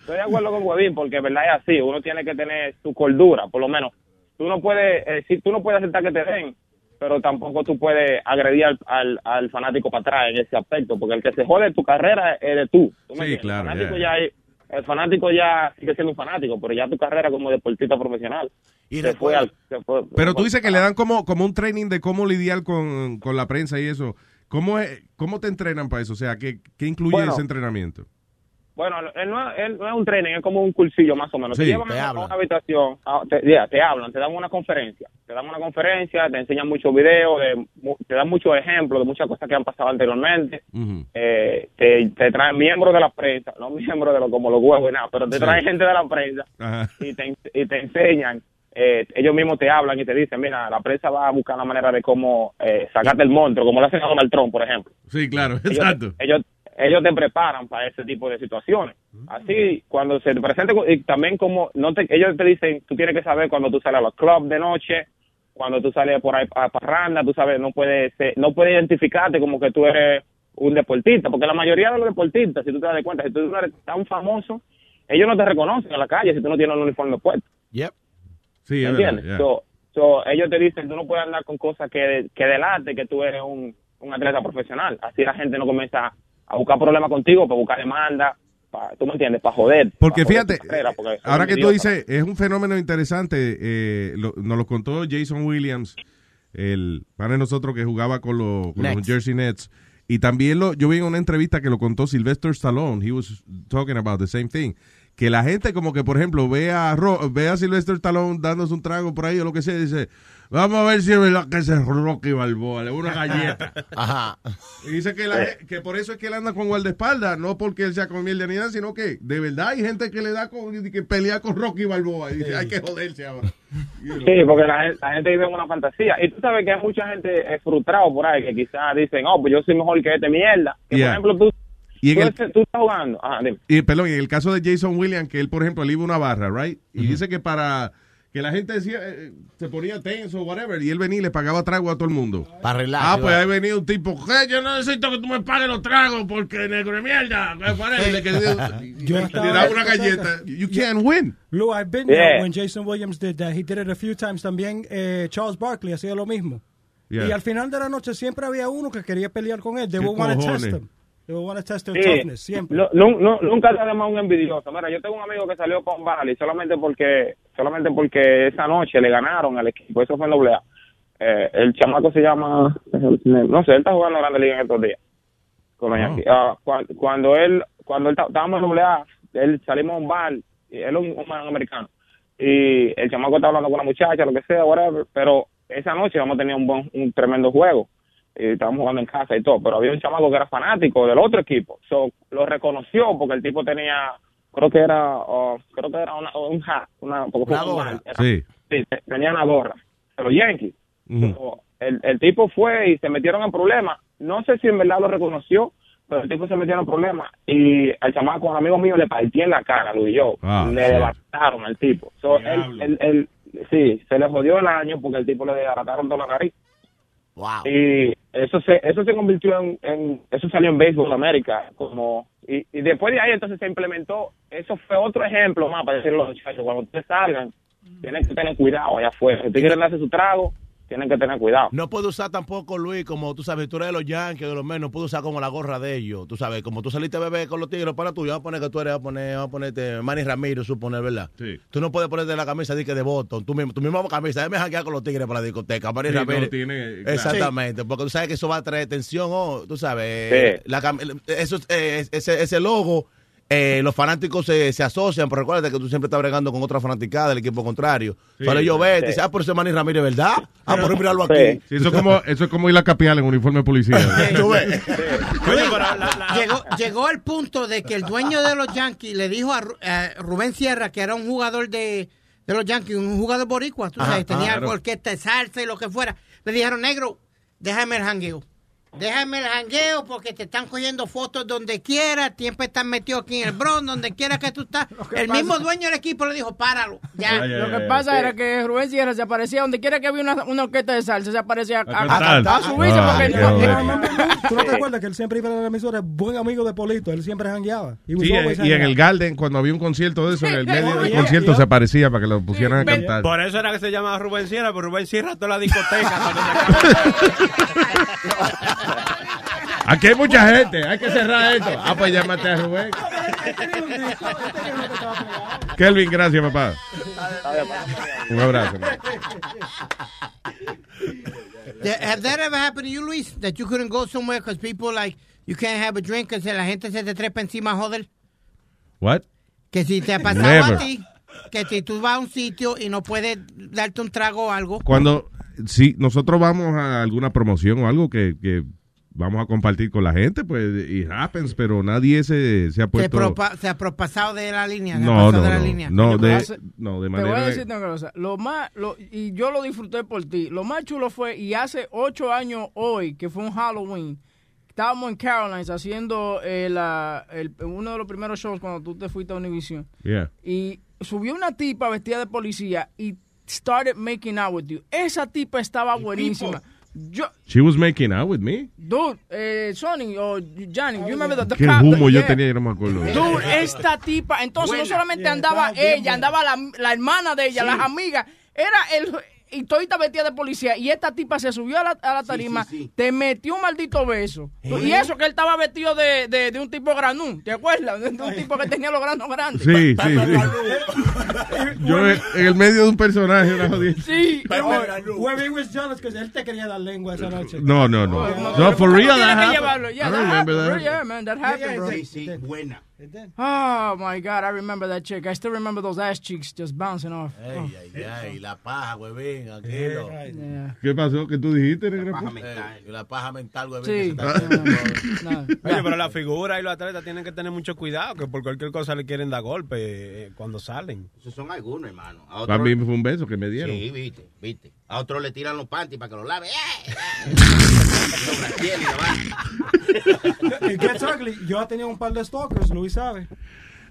estoy de acuerdo con Webin porque en verdad es así. Uno tiene que tener su cordura, por lo menos. Tú no puedes, eh, si tú no puedes aceptar que te den, pero tampoco tú puedes agredir al, al, al fanático para atrás en ese aspecto, porque el que se jode tu carrera eres tú. ¿tú Sí, claro, El fanático, yeah. ya, el fanático ya sigue siendo un fanático, pero ya tu carrera como deportista profesional se fue al, se fue- Pero tú dices que le dan como, como un training de cómo lidiar con, con la prensa y eso. ¿Cómo, es, ¿Cómo te entrenan para eso? O sea, ¿qué, qué incluye Bueno. ese entrenamiento? Bueno, él no, es- él no es un training, es como un cursillo más o menos. Sí, te llevan te a hablan. una habitación, te, hablan, te dan una conferencia. Te dan una conferencia, te enseñan muchos videos, de, te dan muchos ejemplos de muchas cosas que han pasado anteriormente. Eh, te, te traen miembros de la prensa, no (laughs) miembros de lo, como los huevos y nada, pero te Sí. traen gente de la prensa Ajá. y te, y te enseñan. eh, ellos mismos te hablan y te dicen, mira, la prensa va a buscar la manera de cómo eh, sacarte el monstruo, como lo hacen a Donald Trump, por ejemplo Sí, claro, ellos, exacto. ellos ellos te preparan para ese tipo de situaciones. Así, cuando se te presente, y también como no te, ellos te dicen, tú tienes que saber cuando tú sales a los clubs de noche, cuando tú sales por ahí a parranda, tú sabes, no puedes ser- no puedes identificarte como que tú eres un deportista, porque la mayoría de los deportistas, si tú te das cuenta, si tú no eres tan famoso, ellos no te reconocen en la calle si tú no tienes el uniforme puesto. Sí, ¿Me es verdad, entiendes? yeah. So- so, ellos te dicen, tú no puedes andar con cosas que, que delate que tú eres un, un atleta profesional. Así la gente no comienza a buscar problemas contigo, para buscar demanda, para, tú me entiendes, para joder. Porque para joder fíjate, tu carrera, porque son ahora que tú idiotas. dices, es un fenómeno interesante, eh, lo- nos lo contó Jason Williams, el padre de nosotros que jugaba con, los- con los Nets. Jersey Nets. Y también lo, yo vi en una entrevista que lo contó Sylvester Stallone, he was talking about the same thing. Que la gente como que, por ejemplo, ve a, Ro- ve a Sylvester Stallone dándose un trago por ahí o lo que sea, y dice, vamos a ver si es verdad que ese es Rocky Balboa, le da una galleta. (laughs) Ajá. Y dice que, la- que por eso es que él anda con guardaespaldas, no porque él sea con miel de nada, sino que de verdad hay gente que le da con, que pelea con Rocky Balboa y dice, hay que joderse ahora. Sí, porque la, la gente vive en una fantasía. Y tú sabes que hay mucha gente eh, frustrada por ahí que quizás dicen, oh, pues yo soy mejor que este mierda. Que Yeah. por ejemplo tú, Y en tú, el- tú estás jugando. Ajá, dime. Y perdón, en el caso de Jason Williams, que él, por ejemplo, él iba a una barra, right? Y dice que para que la gente decía, eh, se ponía tenso o whatever, y él venía y le pagaba trago a todo el mundo. Para relax. Ah, pues ahí venía un tipo, "Eh, yo no necesito que tú me pagues los tragos porque negro de mierda. eh, whatever", que le- (laughs) Yo le estaba- daba una galleta. You can't win. Lou, I've been Yeah. there when Jason Williams did that. He did it a few times. También eh, Charles Barkley hacía lo mismo. Yeah. Y al final de la noche siempre había uno que quería pelear con él. They ¿Qué would want to test him. They would want to test their Sí. toughness, siempre. No, no, no, nunca te además un envidioso. Mira, yo tengo un amigo que salió con Bali solamente porque solamente porque esa noche le ganaron al equipo. Eso fue en doble A. Eh, el chamaco se llama, no sé, él está jugando Grande Liga en estos días. Con. Ah, cuan- cuando, él, cuando él estábamos en doble A, él salimos a un bar, y él es un, un man americano. Y el chamaco estaba hablando con una muchacha, lo que sea, whatever. Pero esa noche hemos tenido un, buen, un tremendo juego y estábamos jugando en casa y todo, pero había un chamaco que era fanático del otro equipo, so, lo reconoció porque el tipo tenía, creo que era, oh, creo que era una, un hat, una, Una gorra. era- Sí. sí, te- tenía una gorra, de los Yankees. So, el, el tipo fue y se metieron en problemas, no sé si en verdad lo reconoció, pero el tipo se metió en problemas y al chamaco, un amigo mío, le partí en la cara, Luis y yo, Ah, le sí. devastaron al tipo. So, él, él- él- sí, se le jodió el año porque el tipo le desbarataron toda la nariz. Wow. Y eso se eso se convirtió en, en- eso salió en Béisbol América como y, y después de ahí entonces se implementó eso fue otro ejemplo más para decirle a los muchachos cuando ustedes salgan tienen que tener cuidado allá afuera si ustedes quieren darse su trago tienen que tener cuidado No puedo usar tampoco, Luis, como tú sabes, tú eres de los Yankees, de los menos, no puedo usar como la gorra de ellos. Tú sabes, como tú saliste a beber con los tigres para tuyo, vamos a poner que tú eres, vamos a poner, vamos a ponerte Manny Ramírez, suponer, ¿verdad? Sí. Tú no puedes ponerte la camisa de que de Boston, tú mismo, tu misma camisa, déjame hackear con los tigres para la discoteca, Manny Sí, no, Ramírez. tiene- claro. Exactamente, porque tú sabes que eso va a traer tensión, oh, tú sabes, Sí. la cam- eso, eh, ese, ese logo, eh, los fanáticos se, se asocian, pero recuerda que tú siempre estás bregando con otra fanaticada del equipo contrario. Sí, Solo yo sí. vete, Sí. dice, ah, por ese Manny Ramírez, ¿verdad? Ah, por mirarlo aquí. Sí, eso, es como, eso es como ir a capial en uniforme de policía. Tú ves. Luis, llegó, llegó el punto de que el dueño de los Yankees le dijo a, a Rubén Sierra, que era un jugador de, de los Yankees, un jugador boricua, tú Ajá, tenía claro. orquesta de salsa y lo que fuera. Le dijeron, negro, déjame el jangueo. Déjame el jangueo porque te están cogiendo fotos donde quiera, siempre están metidos aquí en el Bronx, donde quiera que tú estás. (laughs) El pasa- mismo dueño del equipo le dijo, páralo, ya. Lo que pasa era que Rubén Sierra se aparecía donde quiera que había una, una orquesta de salsa, se aparecía a, a- a subirse Ah, porque. ¿Tú no te acuerdas que él siempre iba a la emisora? Buen amigo de Polito, él siempre jangueaba. Was Sí, y en el. Garden, cuando había un concierto de eso, en el medio del concierto se aparecía para que lo pusieran a cantar. Por eso era que se llamaba Rubén Sierra, pero Rubén Sierra toda la discoteca. (laughs) Aquí hay mucha gente, hay que cerrar esto. Ah, pues llámate a Rubén. Kelvin, gracias, papá. Un abrazo. Have that ever happened to you, Luis? That you couldn't go somewhere because people like, you can't have a drink because la gente se te trepa encima, joder. What? Que si te ha pasado Never. a ti, que si tú vas a un sitio y no puedes darte un trago o algo. Cuando, si nosotros vamos a alguna promoción o algo que, que vamos a compartir con la gente, pues it happens, pero nadie se, se ha Se, puesto... propa- se ha propasado de la línea. se ha No, pasado no, de la no, línea. no, de, Hace- no, de Te voy a manera... decir una cosa. Lo más, lo- y yo lo disfruté por ti. Lo más chulo fue, y hace ocho años hoy, que fue un Halloween, estábamos en Carolines haciendo eh, la- el- uno de los primeros shows cuando tú te fuiste a Univision. Yeah. Y subió una tipa vestida de policía y started making out with you. Esa tipa estaba buenísima. Yo, She was making out with me. dude, eh, Sonny o Johnny, you remember the, the Qué cop- humo yo yeah. tenía y no me acuerdo. Dude, esta tipa, entonces no solamente andaba ella, andaba la, la hermana de ella, Sí. las amigas, era el y todita vestida de policía y esta tipa se subió a la, a la tarima, te metió un maldito beso. ¿Eh? Y eso que él estaba vestido de, de, de un tipo granú, ¿te acuerdas? De, de un tipo que tenía los granos grandes. Sí, sí, sí. (laughs) Yo en en el medio de un personaje, una jodida. Sí. Webby was jealous because él te quería dar lengua esa noche. No, no, no. No, for real, that happened. I Yeah, that remember happened, that. Yeah, man, that happened, bro. Sí, sí, buena. Oh my God, I remember that chick. I still remember those ass cheeks just bouncing off. Oh. Ay, ay, ay, la paja, huevín, aquello. Yeah. ¿Qué pasó? ¿Qué tú dijiste, negra? Eh, la paja mental, huevín. Sí. se está haciendo. Oye, pero la figura y los atletas tienen que tener mucho cuidado, que por cualquier cosa le quieren dar golpe eh, cuando salen. Esos son algunos, hermano. A mí me fue un beso que me dieron. sí, viste, viste. A otros le tiran los panties para que los lave. ¡Eh! It gets ugly. Yo he tenido un par de stalkers, Luis sabe.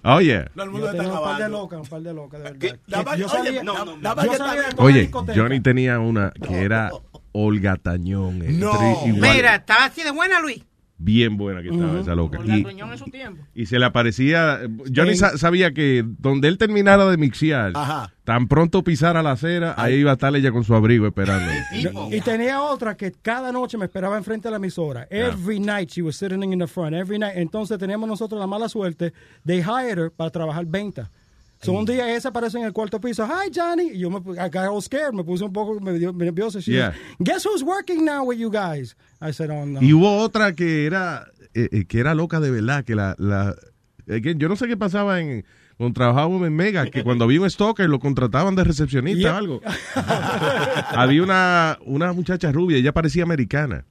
Oh, yeah. Yo un par de locas, un par de locas, de verdad. Yo salía, no, no, yo salía de Oye. Johnny tenía una que era Olga Tañón. eh, No. Mira, estaba así de buena, Luis. Bien buena que estaba esa loca. La Y, en su tiempo. y se le aparecía. Johnny sa- sabía que donde él terminara de mixear, Ajá. tan pronto pisara la acera, ahí iba a estar ella con su abrigo esperando. Y tenía otra que cada noche me esperaba enfrente de la emisora. Every night she was sitting in the front. Every night. Entonces teníamos nosotros la mala suerte. They hired her para trabajar venta. So un día ella aparece en el cuarto piso. Hi, Johnny. Y yo me I got all scared. Me puse un poco me dio- nervioso. She Yeah. Guess who's working now with you guys? I said, oh, no. Y hubo otra que era eh, eh, que era loca de verdad, que la, la que yo no sé qué pasaba en cuando trabajábamos en Mega, que (laughs) cuando había un stalker lo contrataban de recepcionista Yep. o algo. (laughs) había una, una muchacha rubia, ella parecía americana.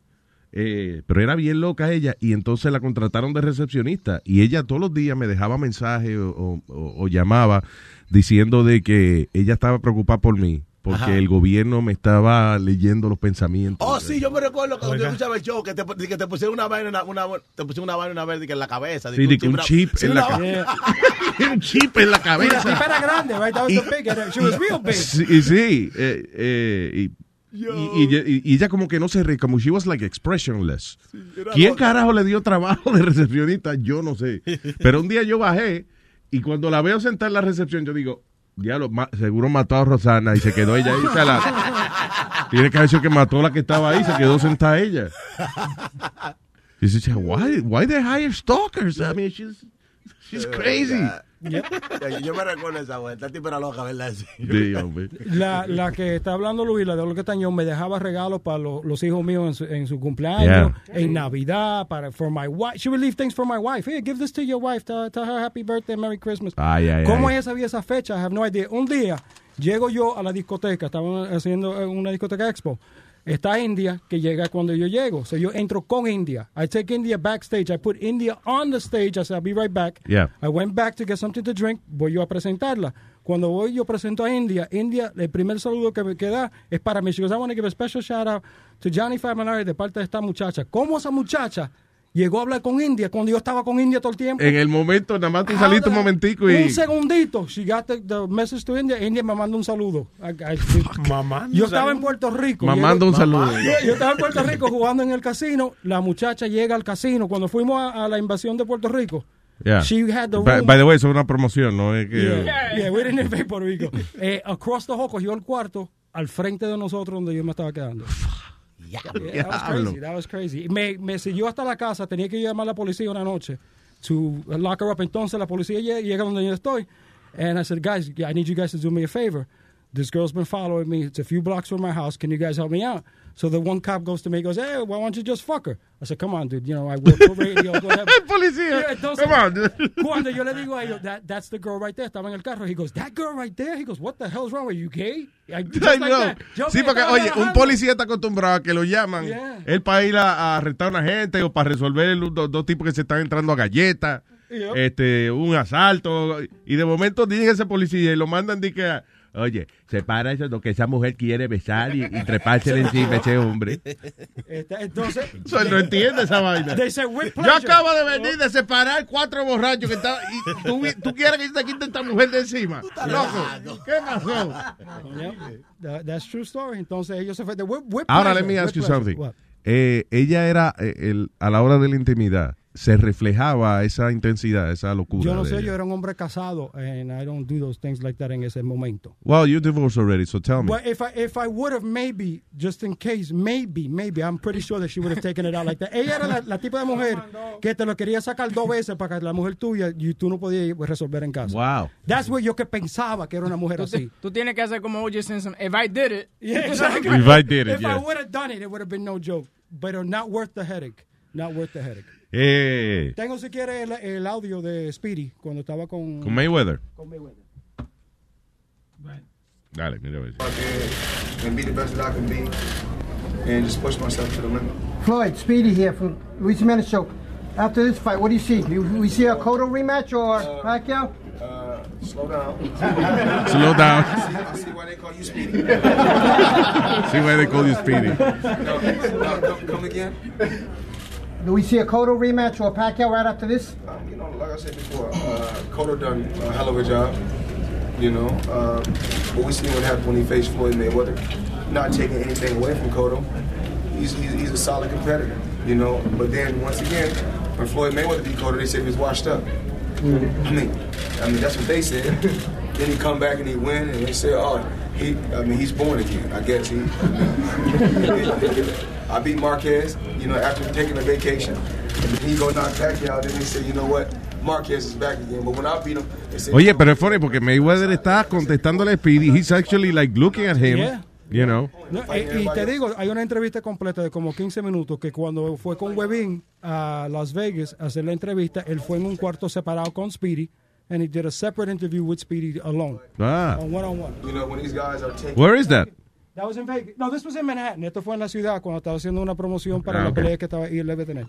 Eh, pero era bien loca ella y entonces la contrataron de recepcionista y ella todos los días me dejaba mensajes o, o- o- o llamaba diciendo de que ella estaba preocupada por mí porque Ajá. el gobierno me estaba leyendo los pensamientos. Oh, sí, yo me recuerdo cuando yo escuchaba el show que te, que te pusieron una vaina, una, una- te pusieron una vaina una vez en la cabeza. Sí, de que un chip en la cabeza. (laughs) un chip en la Y la cabeza. tipa era grande, right? That was big. She was real big. (laughs) Sí, y sí, eh, eh, y, y, y- y ella como que no se ríe, como she was like expressionless. ¿Quién loca. carajo le dio trabajo de recepcionista? Yo no sé. Pero un día yo bajé y cuando la veo sentada en la recepción, yo digo, diablo, ma- seguro mató a Rosana y se quedó ella ahí. La- tiene que haber sido que mató a la que estaba ahí, se quedó sentada ella. Y dice, why, why they hire stalkers? I mean, she's, she's crazy. Yo, yo me recuerdo esa vuelta. El tipo era loca, ¿verdad? Sí. Sí, hombre. (laughs) La, la que está hablando Luis, la de Olga Tañón, me dejaba regalos para lo- los hijos míos en su, en su cumpleaños, en Navidad, para for my wife. She would leave things for my wife. Hey, give this to your wife. Tell, tell her happy birthday, Merry Christmas. Ay, ay, ¿Cómo ay. ella sabía esa fecha? I have no idea. Un día llego yo a la discoteca, estaban haciendo eh, una discoteca expo. Está India, que llega cuando yo llego. So yo entro con India. I take India backstage. I put India on the stage. I said, I'll be right back. Yeah. I went back to get something to drink. Voy yo a presentarla. Cuando voy yo presento a India, India, el primer saludo que me queda es para mí. She goes, I want to give a special shout out to Johnny Faminari de parte de esta muchacha. ¿Cómo esa muchacha llegó a hablar con India cuando yo estaba con India todo el tiempo? En el momento, nada más tú saliste un momentico y... Un segundito. She got the, the message to India. India me manda un saludo. I- I- (laughs) Mamando yo estaba saludo. en Puerto Rico. Mamando un saludo. Yo, yo estaba en Puerto Rico jugando en el casino. La muchacha llega al casino. Cuando fuimos a, a la invasión de Puerto Rico, Yeah. she had the By, room- by the way, eso es una promoción, no es que... Yeah, yeah, we didn't invade Puerto Rico. Eh, across the hall cogió el cuarto al frente de nosotros donde yo me estaba quedando. Yeah, that was Diablo. crazy. That was crazy. Me, me siguió hasta la casa. Tenía que llamar a la policía una noche to lock her up. Entonces la policía llega donde yo estoy. And I said, guys, I need you guys to do me a favor. this girl's been following me. It's a few blocks from my house. Can you guys help me out? So the one cop goes to me, goes, hey, why don't you just fuck her? I said, come on, dude. You know, I work for radio. Go ahead. (laughs) Policía. Yeah, entonces, Come on, dude. cuando yo le digo a ellos, that, that's the girl right there. Estaba en el carro. He goes, that girl right there? He goes, what the hell's wrong with you, gay? I, (laughs) just I like know. that. Yo Sí, porque, oye, un policía está acostumbrado a que lo llaman. Yeah. Él para ir a, a arrestar a una gente o para resolver los dos, dos tipos que se están entrando a galletas, Yep. este, un asalto. Y de momento llega ese policía y lo mandan de que, a- oye, separa eso, lo que esa mujer quiere besar y, y trepársele encima a ese hombre. Entonces, Eso no entiende esa vaina. Yo acabo de venir de separar cuatro borrachos que estaban. Y tú, tú quieres que yo te quite esta mujer de encima. Loco, ¿qué pasó? That- that's true story. Entonces ellos se fue de with Ahora, let me ask you something. Eh, ella era, eh, el, a la hora de la intimidad, se reflejaba esa intensidad, esa locura. Yo no sé, ella. yo era un hombre casado and I don't do those things like that en ese momento. Well, you're divorced already, so tell me. But if I if I would have maybe just in case maybe maybe I'm pretty sure that she would have taken it out like that. Ella era la, la tipo de mujer que te lo quería sacar dos veces para que la mujer tuya y tú no podías resolver en casa. Wow. That's what yo que pensaba que era una mujer Tú, así. tú tienes que hacer como O.J. Simpson. If I did it. Yeah, (laughs) exactly. If I did it, If yeah. I would have done it, it would have been no joke. But not worth the headache. Not worth the headache. Eh, Tengo si quiere el, el audio de Speedy cuando estaba con con Mayweather. con Mayweather. Dale, mira a ver. and be the best that I can be and just push myself to the limit. Floyd, Speedy here from Luis Jimenez Show. After this fight, what do you see? You, we see a Cotto rematch or Pacquiao? Uh, slow down. (laughs) Slow down. I see why they call you Speedy. (laughs) See why they call you Speedy. No, no, come, come again. Do we see a Cotto rematch or a Pacquiao right after this? Um, you know, like I said before, uh, Cotto done a hell of a job. You know, uh, what we see what happened when he faced Floyd Mayweather. Not taking anything away from Cotto. He's, he's, he's a solid competitor. You know, but then once again, when Floyd Mayweather beat Cotto, they said he was washed up. I mean, I mean that's what they said. (laughs) then he come back and he win, and they say, oh, he, I mean, he's born again. I guess he. I, beat Marquez, you know, after taking a vacation. And he go knock Pacquiao. Then they say, you know what, Marquez is back again. But when I beat him, they say, Oye, pero es funny porque Mayweather está contestándole a Speedy. He's actually like looking at him. Yeah. You know. No, eh, y te digo, hay una entrevista completa de como 15 minutos que cuando fue con Webin a Las Vegas a hacer la entrevista, él fue en un cuarto separado con Speedy and he did a separate interview with Speedy alone. Ah. On one on one. You know, when these guys are taking. Where is that? That was in Vegas. No, this was in Manhattan. Esto fue en la ciudad cuando estaba haciendo una promoción para Ah, la pelea que estaba él debe tener.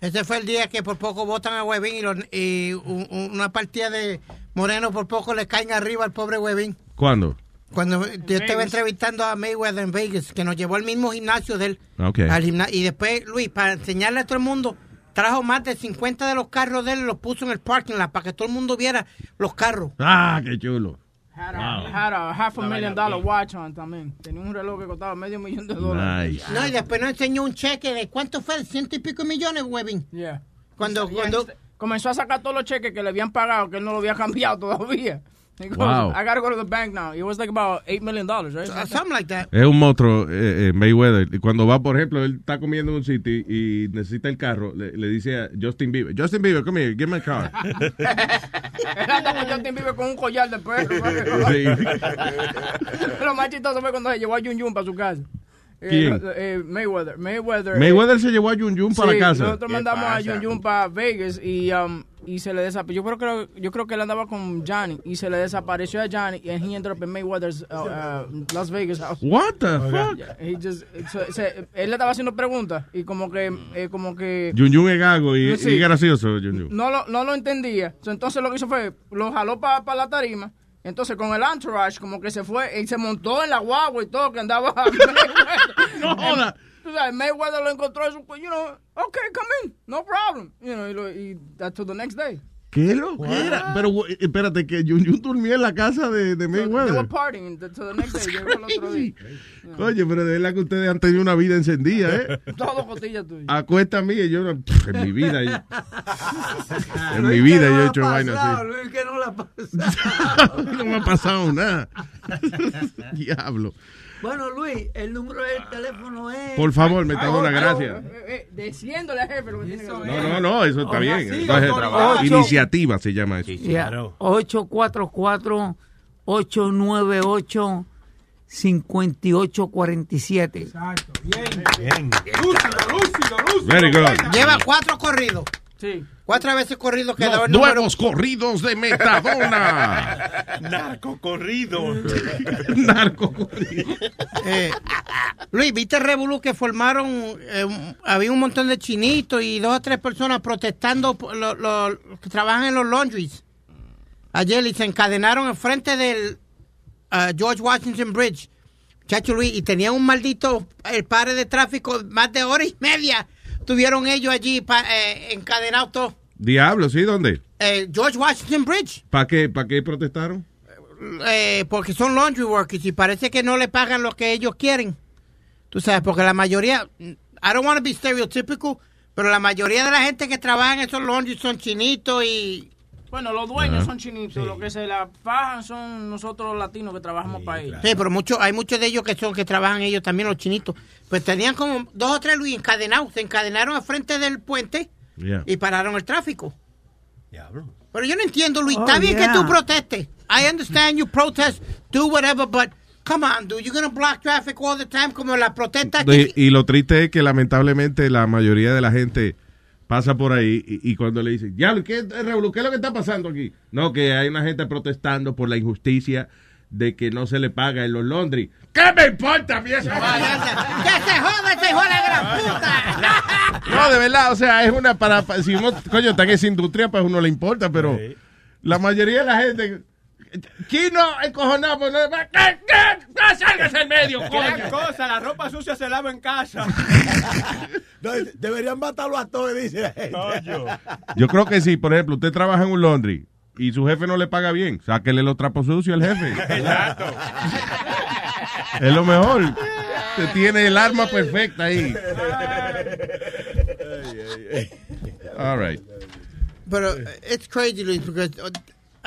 Ese fue el día que por poco votan a Webin y, los- y un- un- una partida de Moreno por poco le caen arriba al pobre Webin. ¿Cuándo? Cuando yo estaba entrevistando a Mayweather en Vegas, que nos llevó al mismo gimnasio de él. Ok. Al gimna- y después, Luis, para enseñarle a todo el mundo, trajo más de 50 de los carros de él y los puso en el parking lot para que todo el mundo viera los carros. Ah, qué chulo. Had a, had a half a million dollar watch on también. Tenía un reloj que costaba medio millón de dólares. Nice. No, y después nos enseñó un cheque de cuánto fue, ciento y pico millones, Webin. Yeah. Cuando, cuando, comenzó a sacar todos los cheques que le habían pagado, que él no lo había (laughs) cambiado todavía. He goes, Wow. I gotta go to the bank now. It was like about $8 million, right? something like that. Es un monstruo, eh, eh, Mayweather. Cuando va, por ejemplo, él está comiendo en un sitio y necesita el carro, le, le dice a Justin Bieber, Justin Bieber, come here, give me a car. Él anda con Justin Bieber con un collar de perro. Sí. (laughs) Lo más chistoso fue cuando se llevó a Jun Jun para su casa. Eh, ¿Quién? eh, Mayweather. Mayweather. eh, Mayweather se llevó a Jun Jun para sí, casa. Nosotros mandamos a Jun Jun para Vegas y, um, y se le desapareció. Yo creo, que, yo creo que él andaba con Johnny y se le desapareció a Johnny y he ended up in Mayweather's uh, uh, Las Vegas house. What the fuck? Yeah, he just, so- se- él le estaba haciendo preguntas y como que, eh, como que Jun Jun es gago y, Sí. y gracioso, Jun Jun. no lo, no lo entendía. Entonces lo que hizo fue, lo jaló para la tarima. Entonces con el entourage como que se fue y se montó en la guagua y todo que andaba. (laughs) (laughs) No joda. Tú sabes, Mayweather lo encontró y su, you know, okay, come in, no problem. You know, y, lo, y that to the next day. ¿Qué loquera? Pero güey, espérate, que Jun Jun durmió en la casa de, de So, Mayweather. partying to the next day. Llegó el otro día. Oye, pero de verdad que ustedes han tenido una vida encendida, ¿eh? (laughs) Todo costilla tuya. Acuesta a mí y yo, no- pff, en mi vida, yo- (laughs) en mi vida yo he hecho vainas así. Luis, que no la ha (laughs) pasado. no me ha pasado nada. Diablo. Bueno, Luis, el número del teléfono es. Por favor, me está dando una gracia. Eh, eh, Diciéndole al jefe lo que tiene que hacer. No, no, no, eso está bien. Eso es trabajo. Iniciativa se llama eso. Ya, 844 898-5847. Exacto, bien. Lúcido, lúcido, lúcido. Very good. Lleva cuatro corridos. Sí. Cuatro veces corrido quedó Los nuevos corridos de Metadona. (laughs) Narco corrido. (laughs) Narco corrido. Eh, Luis, ¿viste el revolú que formaron? eh, había un montón de chinitos y dos o tres personas protestando por lo- lo- los que trabajan en los laundries. Ayer y se encadenaron enfrente del ah, George Washington Bridge. Chacho Luis, y tenían un maldito el padre de tráfico más de hora y media. Tuvieron ellos allí pa- eh, encadenados todos. Diablo, ¿sí? ¿Dónde? Eh, George Washington Bridge. ¿Para qué, ¿Para qué protestaron? eh, porque son laundry workers y parece que no le pagan lo que ellos quieren. Tú sabes, porque la mayoría, I don't want to be stereotypical, pero la mayoría de la gente que trabaja en esos laundry son chinitos y... Bueno, los dueños son chinitos, los que se la fajan son nosotros los latinos que trabajamos para ellos. Sí, pero muchos, hay muchos de ellos que son que trabajan ellos también, los chinitos. Pues tenían como dos o tres Luis encadenados, se encadenaron al frente del puente Yeah. y pararon el tráfico. Pero yo no entiendo, Luis. Oh, Está bien yeah. que tú protestes. I understand you protest, do whatever, but come on, dude. You're gonna block traffic all the time como la protesta Y, y lo triste es que lamentablemente la mayoría de la gente pasa por ahí y, y cuando le dicen, ya, ¿qué, Raúl, ¿qué es lo que está pasando aquí? No, que hay una gente protestando por la injusticia de que no se le paga en los Londres. ¿Qué me importa a mí esa? ¡Que se joda ese hijo de la gran puta! (laughs) No, de verdad, o sea, es una para, si uno, coño, está en esa industria, pues a uno le importa, pero la mayoría de la gente, chino, encojonado, pues, no, ¿qué, qué? ¡No salgas en medio, coño! cosa, la ropa sucia se lava en casa. (laughs) No, deberían matarlo a todos, dice la gente. Yo creo que si, por ejemplo, usted trabaja en un laundry y su jefe no le paga bien, sáquele los trapos sucios al jefe. (laughs) Exacto. Es lo mejor. Usted tiene el arma perfecta ahí. All right. Pero eh, it's crazy, Luis, porque eh,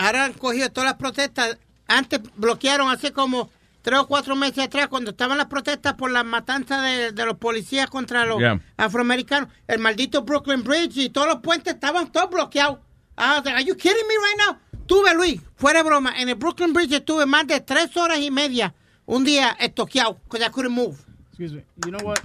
ahora han cogido todas las protestas. Antes bloquearon hace como tres o cuatro meses atrás, cuando estaban las protestas por la matanza de, de los policías contra los Yeah. afroamericanos. El maldito Brooklyn Bridge y todos los puentes estaban todos bloqueados. Like, Are you kidding me right now? Tuve, Luis, fuera de broma, en el Brooklyn Bridge estuve más de tres horas y media un día estoqueado, because I couldn't move. Excuse me. You know what?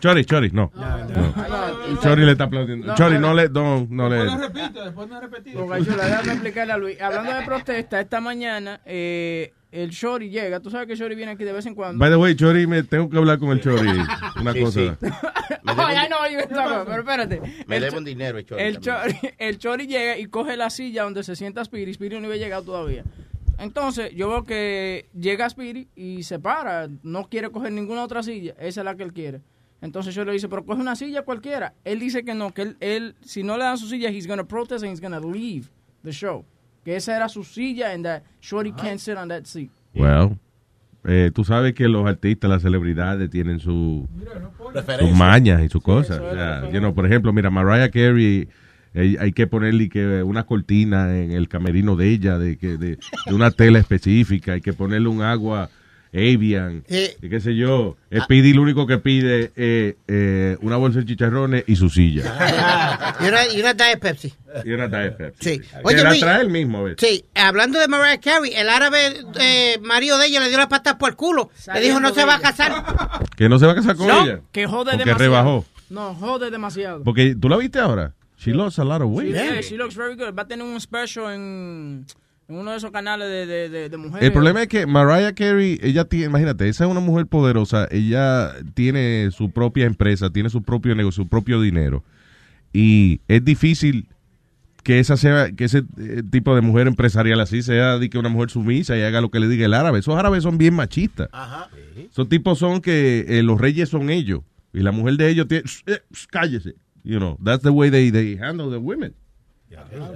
Chori, Chori, no. No. Chori le está aplaudiendo. Chori, no, le, no, no le. Después no repite, después no repite. Porque yo le déjame explicarle a Luis. Hablando de protesta, esta mañana eh, el Shori llega. Tú sabes que Shori viene aquí de vez en cuando. By the way, Chori, me tengo que hablar con el Chori. Una Sí, cosa. sí. Ay, (laughs) ay, no, yo estaba- pero espérate. Me Cho- un dinero el Chori El. Chori, el Chori llega y coge la silla donde se sienta Spiri. Spiri no había llegado todavía. Entonces, yo veo que llega Spiri y se para. No quiere coger ninguna otra silla. Esa es la que él quiere. Entonces yo le dice, pero coge una silla cualquiera. Él dice que no, que él, él si no le dan su silla, he's gonna protest and he's gonna leave the show. Que esa era su silla and that Shorty can't sit on that seat. Well, eh, tú sabes que los artistas, las celebridades tienen su, sus mañas y sus cosas. O sea, you know, por ejemplo, mira, Mariah Carey, eh, hay que ponerle que una cortina en el camerino de ella, de, que, de, de una tela específica, hay que ponerle un agua Avian, Eh. y qué sé yo. Speedy lo único que pide es eh, una bolsa de chicharrones y su silla. (laughs) Y una, y una Diet Pepsi. y una Diet Pepsi. Sí. Que Oye, la trae él mismo, a ver. Sí, hablando de Mariah Carey, el árabe eh, marido de ella le dio la pata por el culo. Le dijo no se va a casar. Que no se va a casar con No, ella. que jode Porque demasiado. rebajó. No, jode demasiado. Porque tú la viste ahora. She lost a lot of weight. Yeah, she looks very good. Va a tener un special en, en uno de esos canales de, de, de, de mujeres. El problema es que Mariah Carey, ella tiene, imagínate, esa es una mujer poderosa, ella tiene su propia empresa, tiene su propio negocio, su propio dinero. Y es difícil que esa sea, que ese eh, tipo de mujer empresarial así sea de que una mujer sumisa y haga lo que le diga el árabe. Esos árabes son bien machistas. Esos tipos son que eh, los reyes son ellos. Y la mujer de ellos tiene, "Shh, eh, cállese. You know, that's the way they, they handle the women.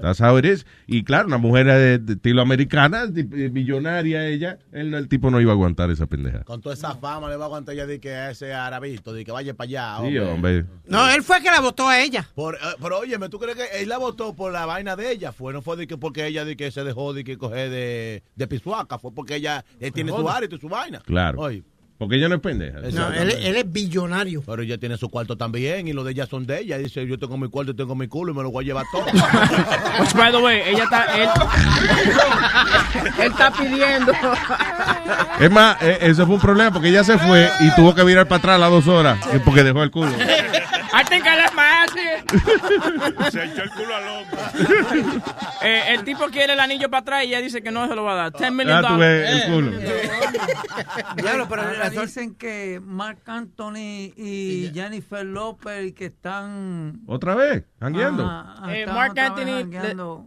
That's how it is. Y claro, una mujer de, de estilo americana, de- de millonaria ella, el, el tipo no iba a aguantar esa pendeja. Con toda esa fama le va a aguantar ya de que a ese arabito, de que vaya para allá. Sí, hombre. No, él fue que la votó a ella. Por, eh, pero oye, ¿tú crees que él la votó por la vaina de ella? Fue, no fue de que porque ella de que se dejó de que coger de, de pisuaca, fue porque ella eh, tiene su área y su vaina. Claro. Oye, Porque ella no es pendeja. No, él, él es billonario. Pero ella tiene su cuarto también y los de ella son de ella. Dice, yo tengo mi cuarto y tengo mi culo y me lo voy a llevar todo. (laughs) Which, by the way, ella está. Él, (laughs) él está pidiendo. Es más, eh, eso fue un problema porque ella se fue y tuvo que virar para atrás las dos horas eh, porque dejó el culo. I think I left (laughs) Se echó el culo al hombro. (laughs) Eh, el tipo quiere el anillo para atrás y ella dice que no se lo va a dar. 10 million Ah, tú ves el culo. Diablo, pero ahora dicen que Mark Anthony y Jennifer Lopez que están ¿Otra vez? ¿Jangueando? Ajá, Eh, están Mark Anthony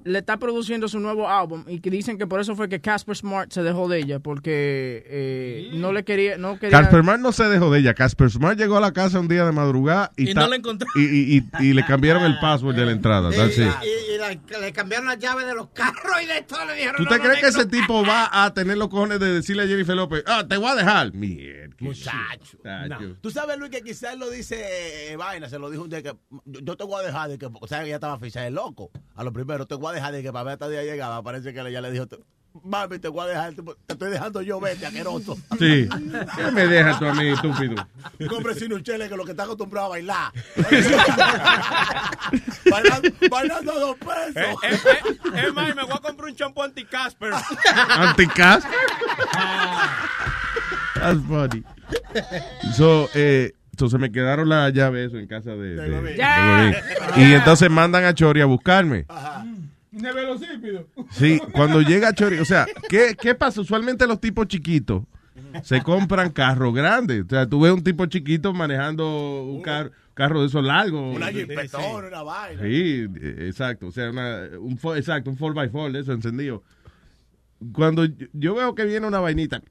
le, está produciendo su nuevo álbum y que dicen que por eso fue que Casper Smart se dejó de ella porque eh, no le quería no quería Casper Smart no se dejó de ella. Casper Smart llegó a la casa un día de madrugada y, Y no la encontró. y, y- y- le cambiaron el password de la entrada. That's it. Y, y la- le cambiaron las llaves de los carros y de todo. Le dijeron, ¿Tú te no, crees que ese tipo va a tener los cojones de decirle a Jennifer López, ah, te voy a dejar? Mierda. Muchacho. Tú sabes, Luis, que quizás lo dice eh, Vaina, se lo dijo un día que yo, te voy a dejar de que, o sea, que ella estaba ficha de loco. A lo primero, te voy a dejar de que para ver hasta día llegaba. Parece que ella le dijo, mami, te voy a dejar, te, estoy dejando yo, vete, asqueroso. Sí. ¿Qué me dejas tú a mí, estúpido? Cómprese un chele que lo que está acostumbrado a bailar. (laughs) bailando, bailando a dos pesos. Eh, eh, eh, es más, me voy a comprar un champú anti-Casper. (laughs) Anticas. That's funny. So, eh, entonces me quedaron las llaves eso en casa de, de- de. Godín. Y entonces mandan a Chori a buscarme. Velocípido. Sí, (laughs) cuando llega Chori, o sea, ¿qué, ¿qué pasa? Usualmente los tipos chiquitos se compran carros grandes. O sea, tú ves un tipo chiquito manejando un car- carro de esos largos. Una jipetona, una vaina. Sí, exacto. O sea, una, un, exacto, un 4x4 de eso encendido. Cuando yo, veo que viene una vainita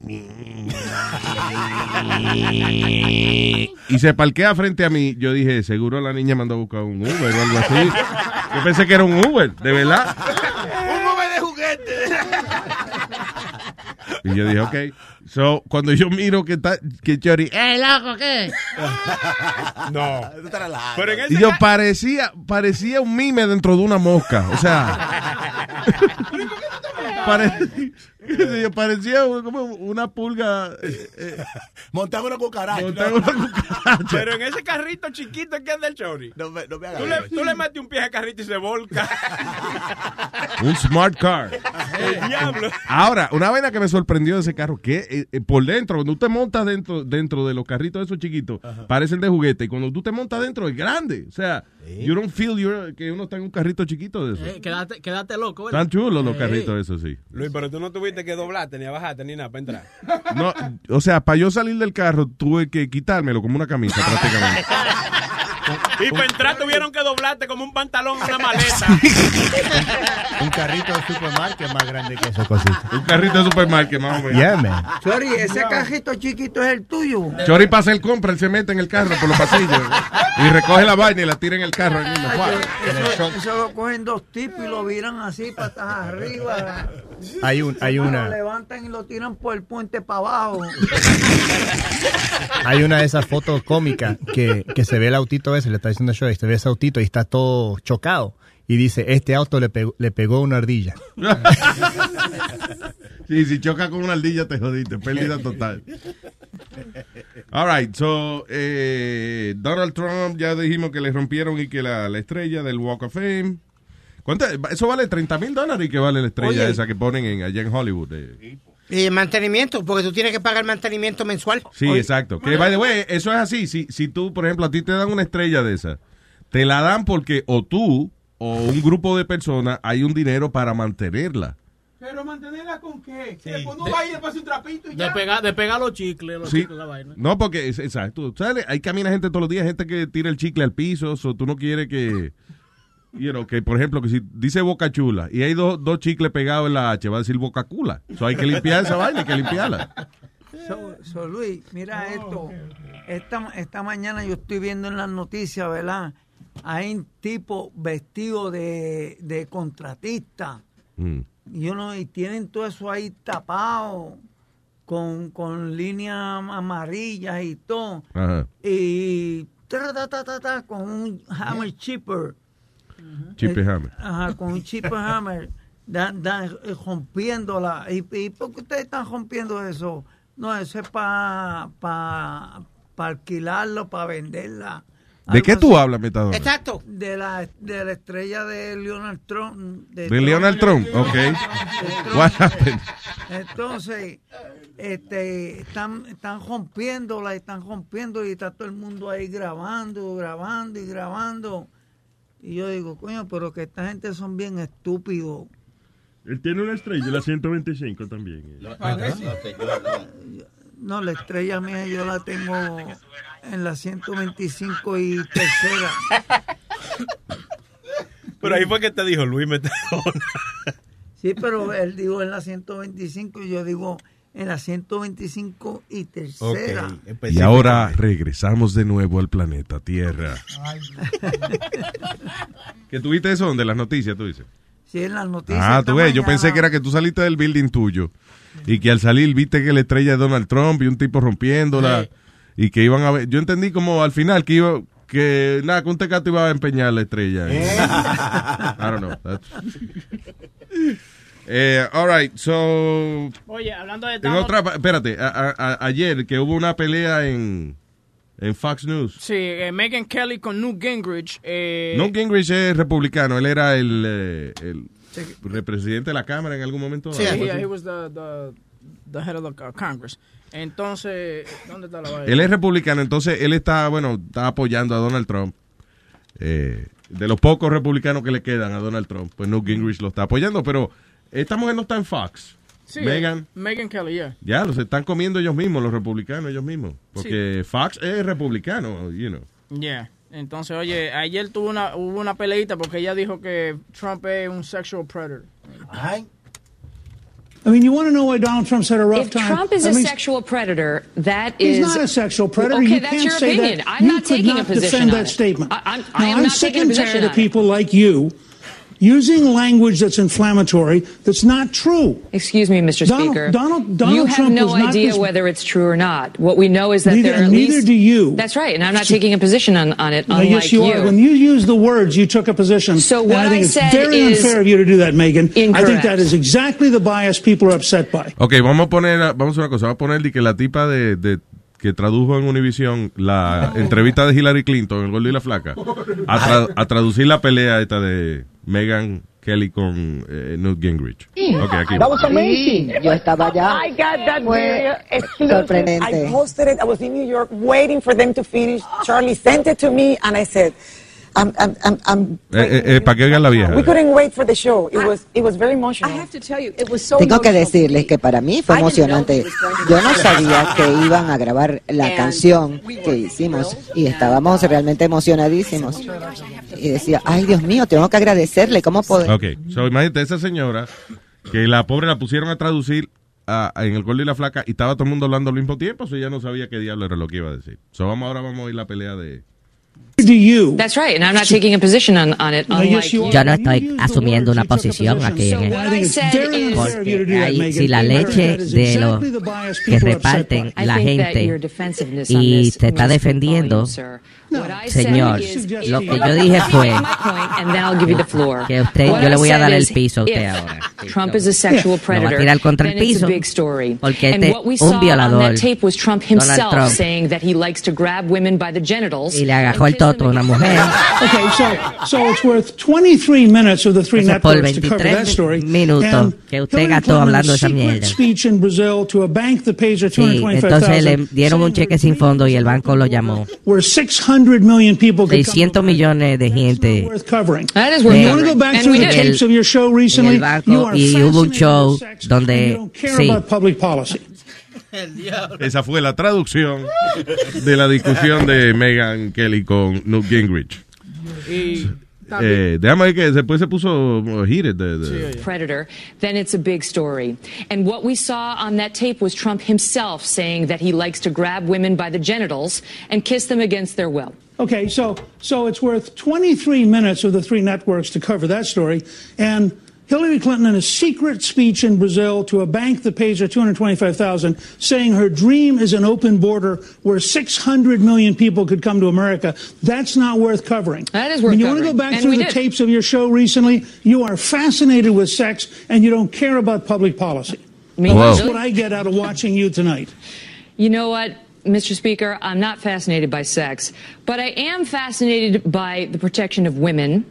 y se parquea frente a mí, yo dije, seguro la niña mandó a buscar un Uber o algo así. Yo pensé que era un Uber, de verdad. Un mover de juguete. Y yo dije, ok. So, cuando yo miro que está, que Chori, ¡Eh, loco, qué! No. Pero en ese y yo parecía, parecía un mime dentro de una mosca. O sea, parece. Yo parecía como una pulga. eh, eh, (laughs) Montaba una cucaracha. montando una cucaracha. Pero en ese carrito chiquito que anda el chori. No me, no me hagas Tú le, eso. tú le metes un pie al carrito y se volca. (laughs) Un smart car. El diablo. Ahora, una vaina que me sorprendió de ese carro, que eh, eh, por dentro, cuando tú te montas dentro, dentro de los carritos esos chiquitos, parecen de juguete, y cuando tú te montas dentro es grande. O sea, you don't feel you're- que uno está en un carrito chiquito de eso. Eh, quédate, quédate loco, ¿verdad? Están chulos los Eh, carritos esos, sí. Luis, pero tú no tuviste que doblarte, ni a bajarte, ni nada para entrar. No, o sea, para yo salir del carro tuve que quitármelo como una camisa (laughs) prácticamente. Y para entrar tuvieron que doblarte como un pantalón en una (laughs) maleta. Un carrito de supermarket más grande que esa cosita. Un carrito de supermarket, más o menos. Yeah, man. Chori, ese cajito chiquito es el tuyo. Chori pasa el compra, él se mete en el carro por los pasillos y recoge la vaina y la tira en el carro. ahí mismo. ¡Fua! Eso, eso lo cogen dos tipos y lo viran así patas arriba. Hay, un, hay Lo una levantan y lo tiran por el puente para abajo. hay una de esas fotos cómicas que, que se ve el autito ese, le está diciendo yo, y se ve ese autito y está todo chocado. Y dice, este auto le pegó, le pegó una ardilla. (laughs) Sí, si choca con una ardilla te jodiste, pérdida total. All right, so eh, Donald Trump ya dijimos que le rompieron y que la, la estrella del Walk of Fame. ¿Cuánto? Eso vale 30 mil dólares y que vale la estrella Oye. esa que ponen en, allá en Hollywood. eh. Y mantenimiento, porque tú tienes que pagar mantenimiento mensual. Sí, Oye, exacto. Que, by the way, eso es así. Si, si tú, por ejemplo, a ti te dan una estrella de esa, te la dan porque o tú o un grupo de personas hay un dinero para mantenerla. Pero mantenerla con qué? Que después no va y le pasa un trapito y De ya. pegar, de pegar los chicles, los Sí. chicles, la vaina. No, porque, es, exacto. ¿Sabes? Ahí camina gente todos los días, gente que tira el chicle al piso, o tú no quieres que, you know, que por ejemplo, que si dice boca chula y hay dos, dos chicles pegados en la H, va a decir boca cula. So hay que limpiar esa vaina, hay que limpiarla. So, so, Luis, mira esto. Esta, esta mañana yo estoy viendo en las noticias, ¿verdad? Hay un tipo vestido de, de contratista. Mm. Y, yo no, y tienen todo eso ahí tapado con, con líneas amarillas y todo. Ajá. Y ta, ta, ta, ta, ta, con un hammer chipper. Chip Eh, hammer. Ajá, con un chipper hammer. Dan, dan, eh, rompiéndola. ¿Y, ¿Y por qué ustedes están rompiendo eso? No, eso es para pa, pa alquilarlo, para venderla. ¿De qué tú así. hablas, Metadona? Exacto. De la, de la estrella de Leonard Trump. De Leonard Trump, ok. De Trump. What happened? Entonces, este, están, están rompiéndola, están rompiendo y está todo el mundo ahí grabando, grabando y grabando. Y yo digo, coño, pero que esta gente son bien estúpidos. Él tiene una estrella, la 125 también. No, la estrella mía yo la tengo en la 125 y tercera. (laughs) Pero ahí fue que te dijo Luis Metadona. Sí, pero él dijo en la 125 y yo digo en la 125 y tercera. Y ahora regresamos de nuevo al planeta Tierra. ¿Que tuviste eso de las noticias, tú dices? Sí, en las noticias. Ah, tú ves, yo pensé que era que tú saliste del building tuyo y que al salir viste que la estrella de Donald Trump y un tipo rompiéndola y que iban a ver. Yo entendí como al final que iba que nada, que un tecato iba a empeñar la estrella. I don't know. That's- Eh, all right, so Oye, hablando de en otra, espérate, a- ayer que hubo una pelea en en Fox News. Sí, eh, Megan Kelly con Newt Gingrich. Eh, Newt Gingrich es republicano, él era el, eh, el represidente de la Cámara en algún momento. Sí, he, he was the, the, the head of the uh, Congress. Entonces, ¿dónde está la vaina? Él es republicano, entonces él está, bueno, está apoyando a Donald Trump. Eh, de los pocos republicanos que le quedan a Donald Trump, pues Newt Gingrich lo está apoyando, pero esta mujer no está en Fox. Sí, Megan, Megan Kelly, yeah. ya, los están comiendo ellos mismos, los republicanos ellos mismos. Porque Fox es republicano, you know. Yeah. Entonces, oye, ayer tuvo una, hubo una peleita porque ella dijo que Trump es un sexual predator. I mean, you want to know why Donald Trump's had a rough If time? Trump is a sexual predator, that He's is not a sexual predator. Okay, you that's can't your say opinion. that. I'm you not could taking a not position defend on that it. statement. I- I'm- now, I am I'm not sick taking a and position tired on of it. people like you using language that's inflammatory that's not true. Excuse me, Mr. Donald- Speaker. Donald- Donald you have Trump no idea whether it's true or not. What we know is that Neither- there are at neither least. do you. That's right, and I'm not taking a position on, on it. Unlike yes, you, are. When you use the words, you took a position. So and what I think I it's said very is unfair of you to do that, Megan. I think incorrect. that is exactly the bias people are upset by. Ok, vamos a poner, vamos a hacer una cosa, vamos a poner de que la tipa de, de- que tradujo en Univision la entrevista de Hillary Clinton, el gordo y la flaca, a, tra- a traducir la pelea esta de Megan Kelly con eh, Newt Gingrich. Ok, aquí. That was amazing. Yo estaba allá. I got that video sorprendente. I posted it. I was in New York waiting for them to finish. Charlie sent it to me, and I said, I'm, I'm, I'm, I'm Eh, eh, para que oigan la vieja. we couldn't wait for the show. It was, it was very emotional. I have to tell you, it was so Tengo que decirles que para mí fue emocionante. Yo no sabía que iban a grabar la canción que hicimos y estábamos realmente emocionadísimos. Y decía, ay Dios mío, tengo que agradecerle, ¿cómo puedo? Ok, so imagínate esa señora que la pobre la pusieron a traducir a- a- en el gordo y la flaca y estaba todo el mundo hablando al mismo tiempo, so ella no sabía qué diablo era lo que iba a decir. So vamos ahora vamos a oír la pelea de... Do you? That's right, and I'm not taking a position on, on it. No, Unlike yes, you you. are. Yo no estoy asumiendo una posición aquí. en what el- I said is Porque hay- si la leche de los que reparten la gente y te está defendiendo, señor, lo que yo dije fue My point, and then I'll give you the floor. que usted, yo le voy a dar el is, piso a usted ahora. Trump is a sexual Lo va a predator. tirar contra el piso, porque este we un violador, that tape was Trump Donald himself Trump. saying that he likes to grab women by the genitals. y le agarró el toto a una mujer. Okay, so so it's worth 23 minutes of the three networks to cover 23 that story. minutos que usted gastó hablando de esa mierda. speech in Brazil to a bank that pays her Sí, entonces 225,000. le dieron un cheque sin fondo y el banco lo llamó. Where 600 million people could come 600 millones de gente. worth covering. That is And worth you want to go covering. back And through we the did. tapes of your show en recently? el are y hubo un show donde you don't care sí, about public policy. Esa fue la traducción de la discusión de Megan Kelly con Newt Gingrich. Y Eh, déjame ver que después se puso uh, heated. De, de- predator, then it's a big story. And what we saw on that tape was Trump himself saying that he likes to grab women by the genitals and kiss them against their will. Okay, so so it's worth 23 minutes of the three networks to cover that story. And Hillary Clinton, in a secret speech in Brazil to a bank that pays her 225,000, saying her dream is an open border where 600 million people could come to America. That's not worth covering. That is worth When you want to go back And through the did. tapes of your show recently, you are fascinated with sex and you don't care about public policy. Well, that's what I get out of watching you tonight. You know what, Mr. Speaker? I'm not fascinated by sex, but I am fascinated by the protection of women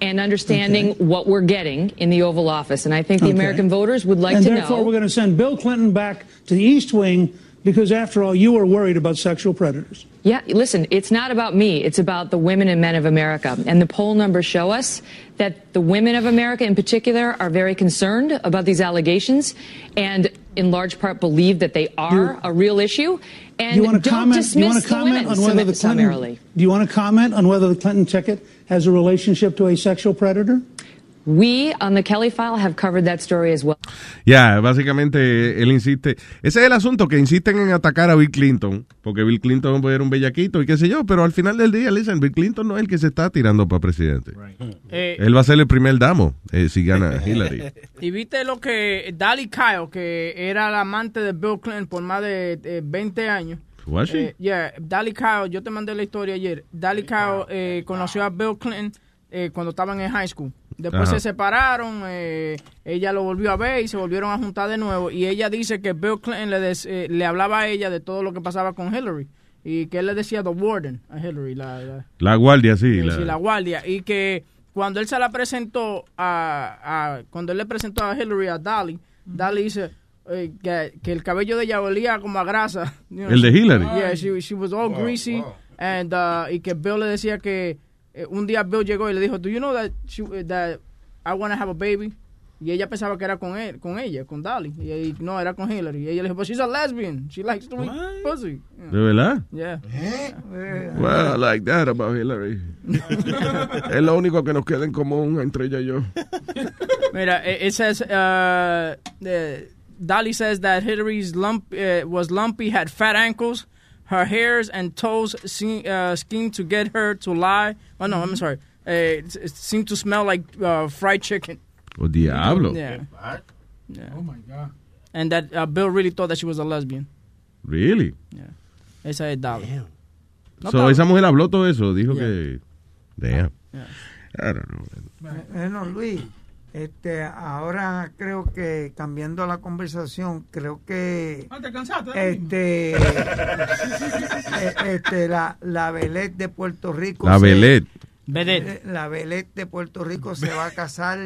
and understanding what we're getting in the Oval Office. And I think the Okay. American voters would like and to therefore, we're going to send Bill Clinton back to the East Wing because, after all, you are worried about sexual predators. Yeah, listen, it's not about me. It's about the women and men of America. And the poll numbers show us that the women of America in particular are very concerned about these allegations and in large part believe that they are a real issue. And do you want to comment? do you want to the comment on whether the Clinton? summarily. Do you want to comment on whether the Clinton ticket has a relationship to a sexual predator? We on the Kelly file have covered that story as well. Ya, básicamente él insiste. Ese es el asunto, que insisten en atacar a Bill Clinton, porque Bill Clinton era un bellaquito y qué sé yo, pero al final del día, listen, Bill Clinton no es el que se está tirando para presidente. Eh, Él va a ser el primer damo eh, si gana (laughs) Hillary. Y viste lo que Dali Kyle, que era la amante de Bill Clinton por más de eh, 20 años. Was she? Eh, yeah, Dali Kyle, yo te mandé la historia ayer. Dali Kyle eh, conoció a Bill Clinton eh, cuando estaban en high school. Después Ajá. se separaron, eh, ella lo volvió a ver y se volvieron a juntar de nuevo. Y ella dice que Bill Clinton le, des- eh, le hablaba a ella de todo lo que pasaba con Hillary. Y que él le decía The Warden a Hillary, la- la, La guardia, sí. Sí, la- sí, la guardia. Y que cuando él se la presentó a, a- cuando él le presentó a Hillary a Dali, Dali dice eh, que, que el cabello de ella olía como a grasa. (laughs) You ¿El de Hillary? Yeah, she, she was all greasy. And, uh, y que Bill le decía que eh, un día Bill llegó y le dijo, do you know that, she, that I want to have a baby? Y ella pensaba que era con él, con ella, con Dali. Y, y no, era con Hillary. Y ella le dijo, but she's a lesbian. She likes to eat pussy. ¿De verdad? Yeah. Well, I like that about Hillary. (laughs) es lo único que nos queda en común entre ella y yo. Mira, it, it says uh, the, Dolly says that Hillary's lump uh, was lumpy, had fat ankles, her hairs and toes se- uh, schemed to get her to lie. Oh no, I'm sorry. Uh, it, it seemed to smell like uh, fried chicken. Oh, diablo. Yeah. yeah. Oh my god. And that uh, Bill really thought that she was a lesbian. Really? Yeah. Esa es Dolly. No so, estaba- esa mujer habló todo eso. Dijo que. Damn. Yeah. I don't know. Bueno, Luis, este, ahora creo que cambiando la conversación, creo que Ah, ¿te cansaste este, (laughs) eh, este la, la Velet de Puerto Rico. La Velet. eh, La Velet de Puerto Rico se va a casar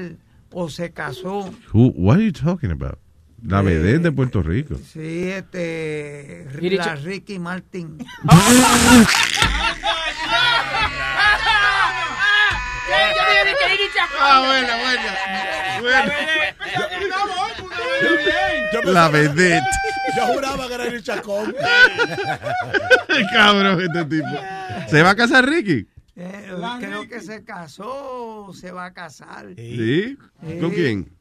o se casó. Who, what are you talking about? La Eh, vedette de Puerto Rico. Sí, este, la Ricky Martin. (laughs) Ah, buena, buena. La vedette. Yo juraba que era el chacón. Cabrón, este tipo. ¿Se va a casar Ricky? Eh, creo que se casó se va a casar. ¿Sí? ¿Con quién?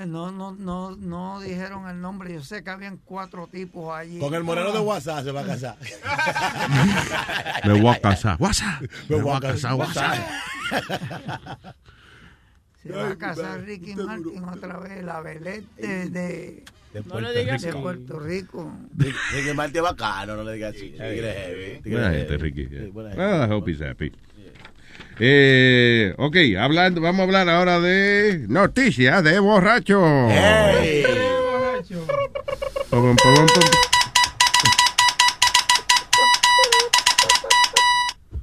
Eh, No, no, no, no dijeron el nombre. Yo sé que habían cuatro tipos allí. Con el moreno de WhatsApp se va a casar. (laughs) Me voy a casar. WhatsApp. Me voy a casar, WhatsApp. Se va a casar Ricky Martin otra vez, la Belén de, de, De No le digas de. Puerto Rico. Ricky Martin es bacano, no le digas así. Tigre heavy, tigre Buena heavy. gente, Ricky. Buena Well, gente. I hope he's happy. Eh, ok, hablando, vamos a hablar ahora de noticias de borracho.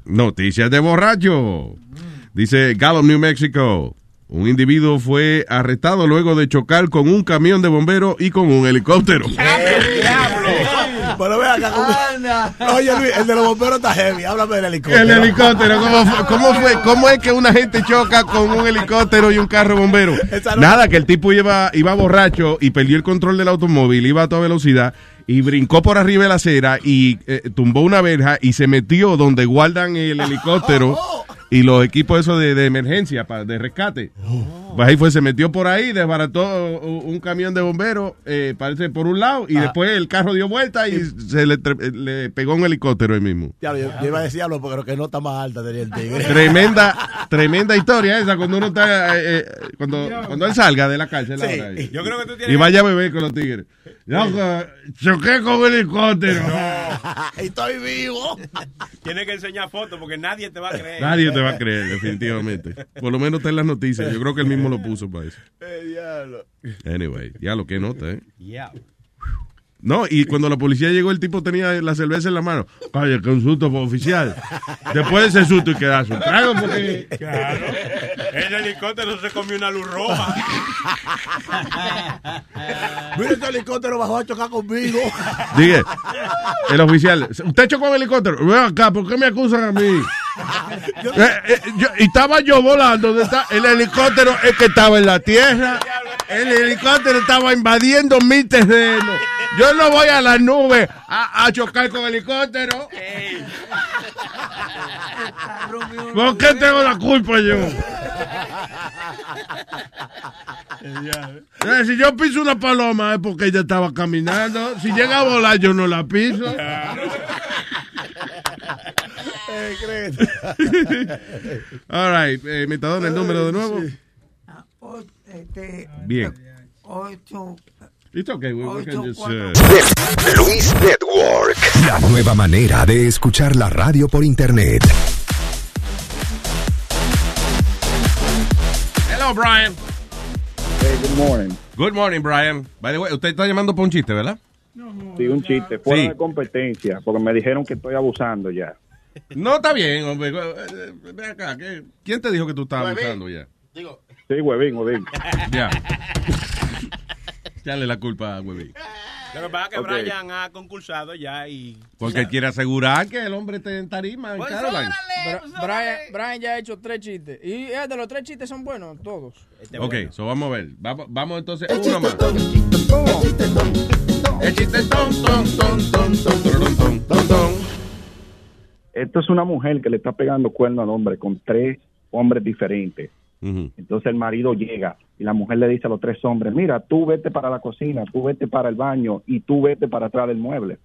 Noticias de borracho. Dice Gallup, New Mexico. Un individuo fue arrestado luego de chocar con un camión de bomberos y con un helicóptero. Pero ve acá. ¿cómo- (laughs) Oye, Luis, el de los bomberos está heavy. Háblame del helicóptero. El helicóptero, ¿cómo fue, cómo fue? ¿Cómo es que una gente choca con un helicóptero y un carro bombero? Nada, que el tipo iba, iba borracho y perdió el control del automóvil, iba a toda velocidad y brincó por arriba de la acera y eh, tumbó una verja y se metió donde guardan el helicóptero (laughs) y los equipos esos de, de emergencia, pa- de rescate. Pues ahí fue, se metió por ahí, desbarató un camión de bomberos, eh, parece por un lado, y Ah. después el carro dio vuelta y se le, le pegó un helicóptero ahí mismo. Diablo, yo, yo iba a decir algo porque creo que nota más alta tenía el tigre. Tremenda, (laughs) tremenda historia esa cuando uno está, eh, eh, cuando, cuando él salga de la cárcel Sí. ahora, Yo creo que tú tienes- y vaya a beber con los tigres. Yo eh, choqué con un helicóptero. (laughs) Estoy vivo. (laughs) Tienes que enseñar fotos porque nadie te va a creer. Nadie te va a creer, definitivamente. Por lo menos está en las noticias. Yo creo que él mismo lo puso para eso. Eh, diablo. Anyway, ya lo que nota, ¿eh? Yeah. No, y cuando la policía llegó, el tipo tenía la cerveza en la mano. Oye, que un susto fue oficial. Después de ese susto y quedarse un trago porque... Claro. El helicóptero se comió una luz roja. Mira este helicóptero bajó a chocar conmigo. Dije, el oficial, ¿usted chocó el helicóptero? Ven acá, ¿por qué me acusan a mí? Eh, eh, yo- y estaba yo volando, ¿dónde está? el helicóptero es que estaba en la tierra, el helicóptero estaba invadiendo mi terreno. Yo no voy a la nube a, a chocar con helicóptero. ¿Por qué tengo la culpa yo? (laughs) Eh, Si yo piso una paloma es porque ella estaba caminando. Si llega a volar, yo no la piso. (laughs) All right, eh, el número de nuevo. O- este, Bien. ocho, It's okay, we, we can just, uh, Luis Network. La nueva manera de escuchar la radio por internet. Hello, Brian. Hey, good morning. Good morning, Brian. By the way, usted está llamando por un chiste, ¿verdad? Sí, un chiste. Fuera Sí. de competencia, porque me dijeron que estoy abusando ya. No, está bien, hombre. Eh, eh, Ven acá, ¿qué- ¿quién te dijo que tú estabas abusando ya? Sí, huevín, huevín. Ya. (laughs) Echarle la culpa a Webby. Lo que pasa que okay. Brian ha concursado ya y. Porque quiere asegurar que el hombre esté en tarima. Pues en órale, pues Brian, ya ha hecho tres chistes. Y eh, de los tres chistes son buenos, todos. Este ok, bueno. so vamos a ver. Vamos, entonces el uno más. Esto es una mujer que le está pegando cuerno al hombre con tres hombres diferentes. Entonces el marido llega y la mujer le dice a los tres hombres, mira, tú vete para la cocina, tú vete para el baño y tú vete para atrás del mueble.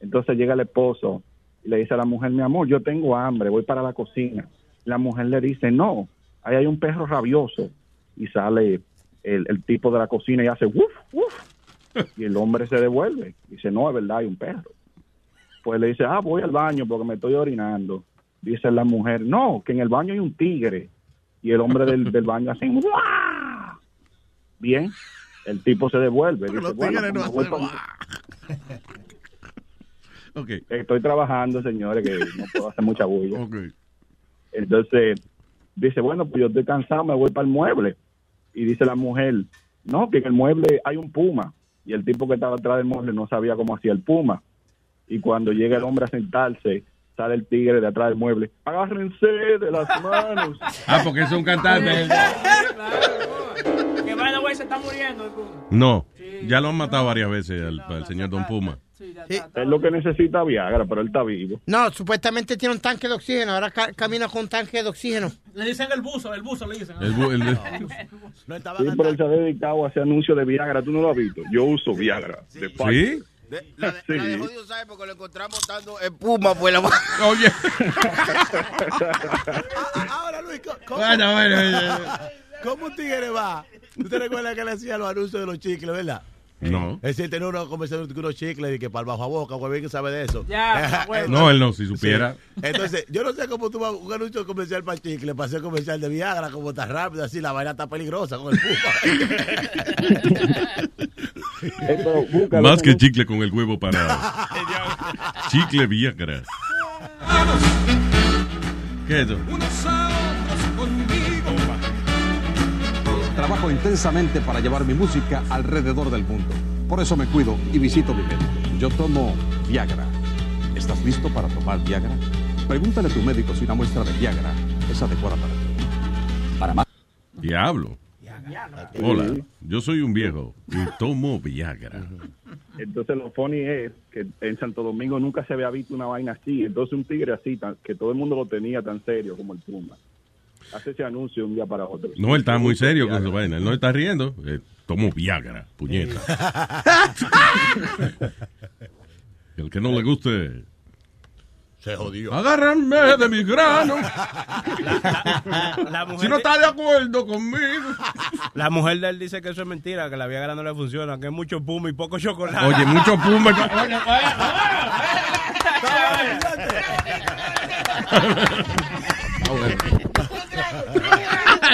Entonces llega el esposo y le dice a la mujer, mi amor, yo tengo hambre, voy para la cocina. La mujer le dice, no, ahí hay un perro rabioso. Y sale el, el tipo de la cocina y hace, wuf, wuf. (laughs) Y el hombre se devuelve. Dice, no, es verdad, hay un perro. Pues le dice, ah, voy al baño porque me estoy orinando. Dice la mujer, no, que en el baño hay un tigre. Y el hombre del, del baño así, ¡guau! Bien, el tipo se devuelve. Dice, los bueno, tigres no hacen. (laughs) Estoy trabajando, señores, que no puedo hacer mucha bulla. Entonces, dice, bueno, pues yo estoy cansado, me voy para el mueble. Y dice la mujer, no, que en el mueble hay un puma. Y el tipo que estaba atrás del mueble no sabía cómo hacía el puma. Y cuando llega el hombre a sentarse, sale el tigre de atrás del mueble. Agárrense de las manos. Ah, porque es un cantante. (laughs) se está muriendo. No, ya lo han matado varias veces al, al señor Don Puma. Es lo que necesita Viagra, pero él está vivo. No, supuestamente tiene un tanque de oxígeno. Ahora ca- camina con un tanque de oxígeno. Le dicen el buzo, el buzo le dicen. El bu- el- (laughs) Sí, pero él se ha dedicado a ese anuncio de Viagra. ¿Tú no lo has visto? Yo uso Viagra. de Pfizer. De- la, de, Sí. la de porque lo encontramos dando espuma pues la (laughs) Oye. (laughs) Ahora, Luis, ¿cómo, cómo- Bueno, bueno, bueno. ¿cómo un tigre va? ¿Tú te recuerdas que le hacía los anuncios de los chicles, verdad? No. Es decir, tenía una conversación con unos chicles y que para el bajo a boca, güey, que sabe de eso. Ya, güey. (laughs) No, él no, si supiera. Sí. Entonces, yo no sé cómo tú vas un anuncio comercial para chicle, para hacer comercial de Viagra, como tan rápido, así, la vaina está peligrosa con el pupa. (laughs) Más que chicle con el huevo parado. (laughs) chicle Viagra. ¿Qué es eso? Trabajo intensamente para llevar mi música alrededor del mundo. Por eso me cuido y visito mi médico. Yo tomo Viagra. ¿Estás listo para tomar Viagra? Pregúntale a tu médico si una muestra de Viagra es adecuada para ti. Para más. Diablo. Hola, yo soy un viejo y tomo Viagra. Entonces lo funny es que en Santo Domingo nunca se había visto una vaina así. Entonces un tigre así, tan- que todo el mundo lo tenía tan serio como el Puma. Hace ese anuncio un día para otro. No, él está muy serio con su vaina. Él no está riendo. Eh, tomo Viagra, puñeta. (laughs) El que no le guste, Se jodió. agárrame de mi grano. La mujer Si no está de acuerdo conmigo. La mujer de él dice que eso es mentira, que la Viagra no le funciona, que es mucho puma y poco chocolate. Oye, mucho puma.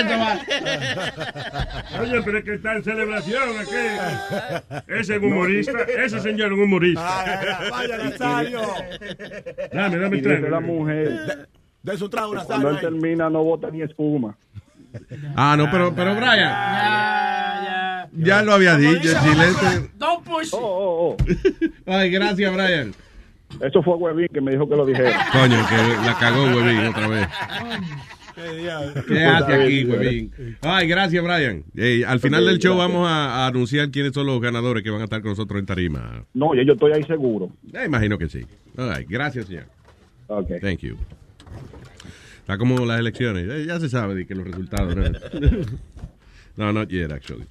(laughs) Oye, pero es que está en celebración aquí. Ese es un humorista. Ese señor es un humorista. Vaya, Nazario. Dame, dame Y dice la mujer De su trago, Nazario. cuando él termina no bota ni espuma. Ah, no, pero, pero Brian. Ya lo había dicho, silencio. Don't push. Oh, (laughs) Ay, gracias, Brian. Eso fue Webin que me dijo que lo dijera. Coño, que la cagó, huevín, otra vez. ¿Qué hace aquí, huevín? Ay, gracias, Brian. Eh, al final del show gracias. vamos a, a anunciar quiénes son los ganadores que van a estar con nosotros en tarima. No, yo estoy ahí seguro. Eh, imagino que sí. All right, gracias, señor. Ok. Thank you. Está como las elecciones. Eh, ya se sabe de que los resultados. No, (laughs) no not yet, actually.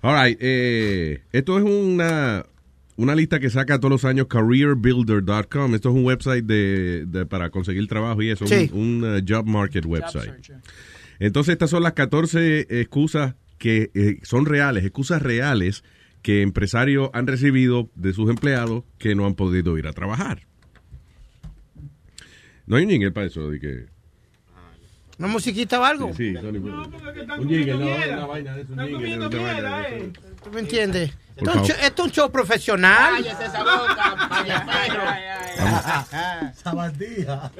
All right. eh, esto es una, una lista que saca todos los años careerbuilder.com. Esto es un website de, de- para conseguir trabajo y eso. Sí. Un, un, uh, job market website. Entonces, estas son las 14 excusas que eh, son reales, excusas reales que empresarios han recibido de sus empleados que no han podido ir a trabajar. No hay un jingle para eso, de que... ¿Una musiquita o algo? Sí, Sony, un jingle, no, una vaina de eso, un jingle, una vaina de eso. ¿Tú me entiendes? Esto es, un favor. show, esto es un show profesional. Cállese esa boca, vaya perro. (laughs) Sabandija.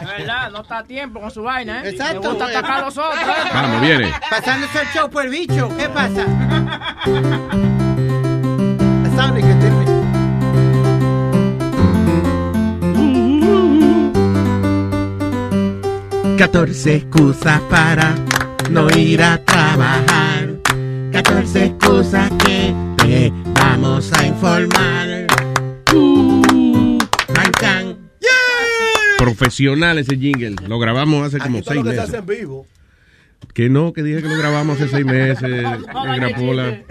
Es verdad, no está a tiempo con su vaina, ¿eh? Exacto. Le gusta atacar a los otros. ¿eh? Vamos, viene. Pasándose el show por el bicho. ¿Qué pasa? (laughs) 14 excusas para no ir a trabajar. 14 excusas que te vamos a informar. Uh, can, can. Profesional ese jingle. Lo grabamos hace como seis lo que se meses. hace en vivo. Que no, que dije que lo grabamos hace seis meses. (laughs) Pola.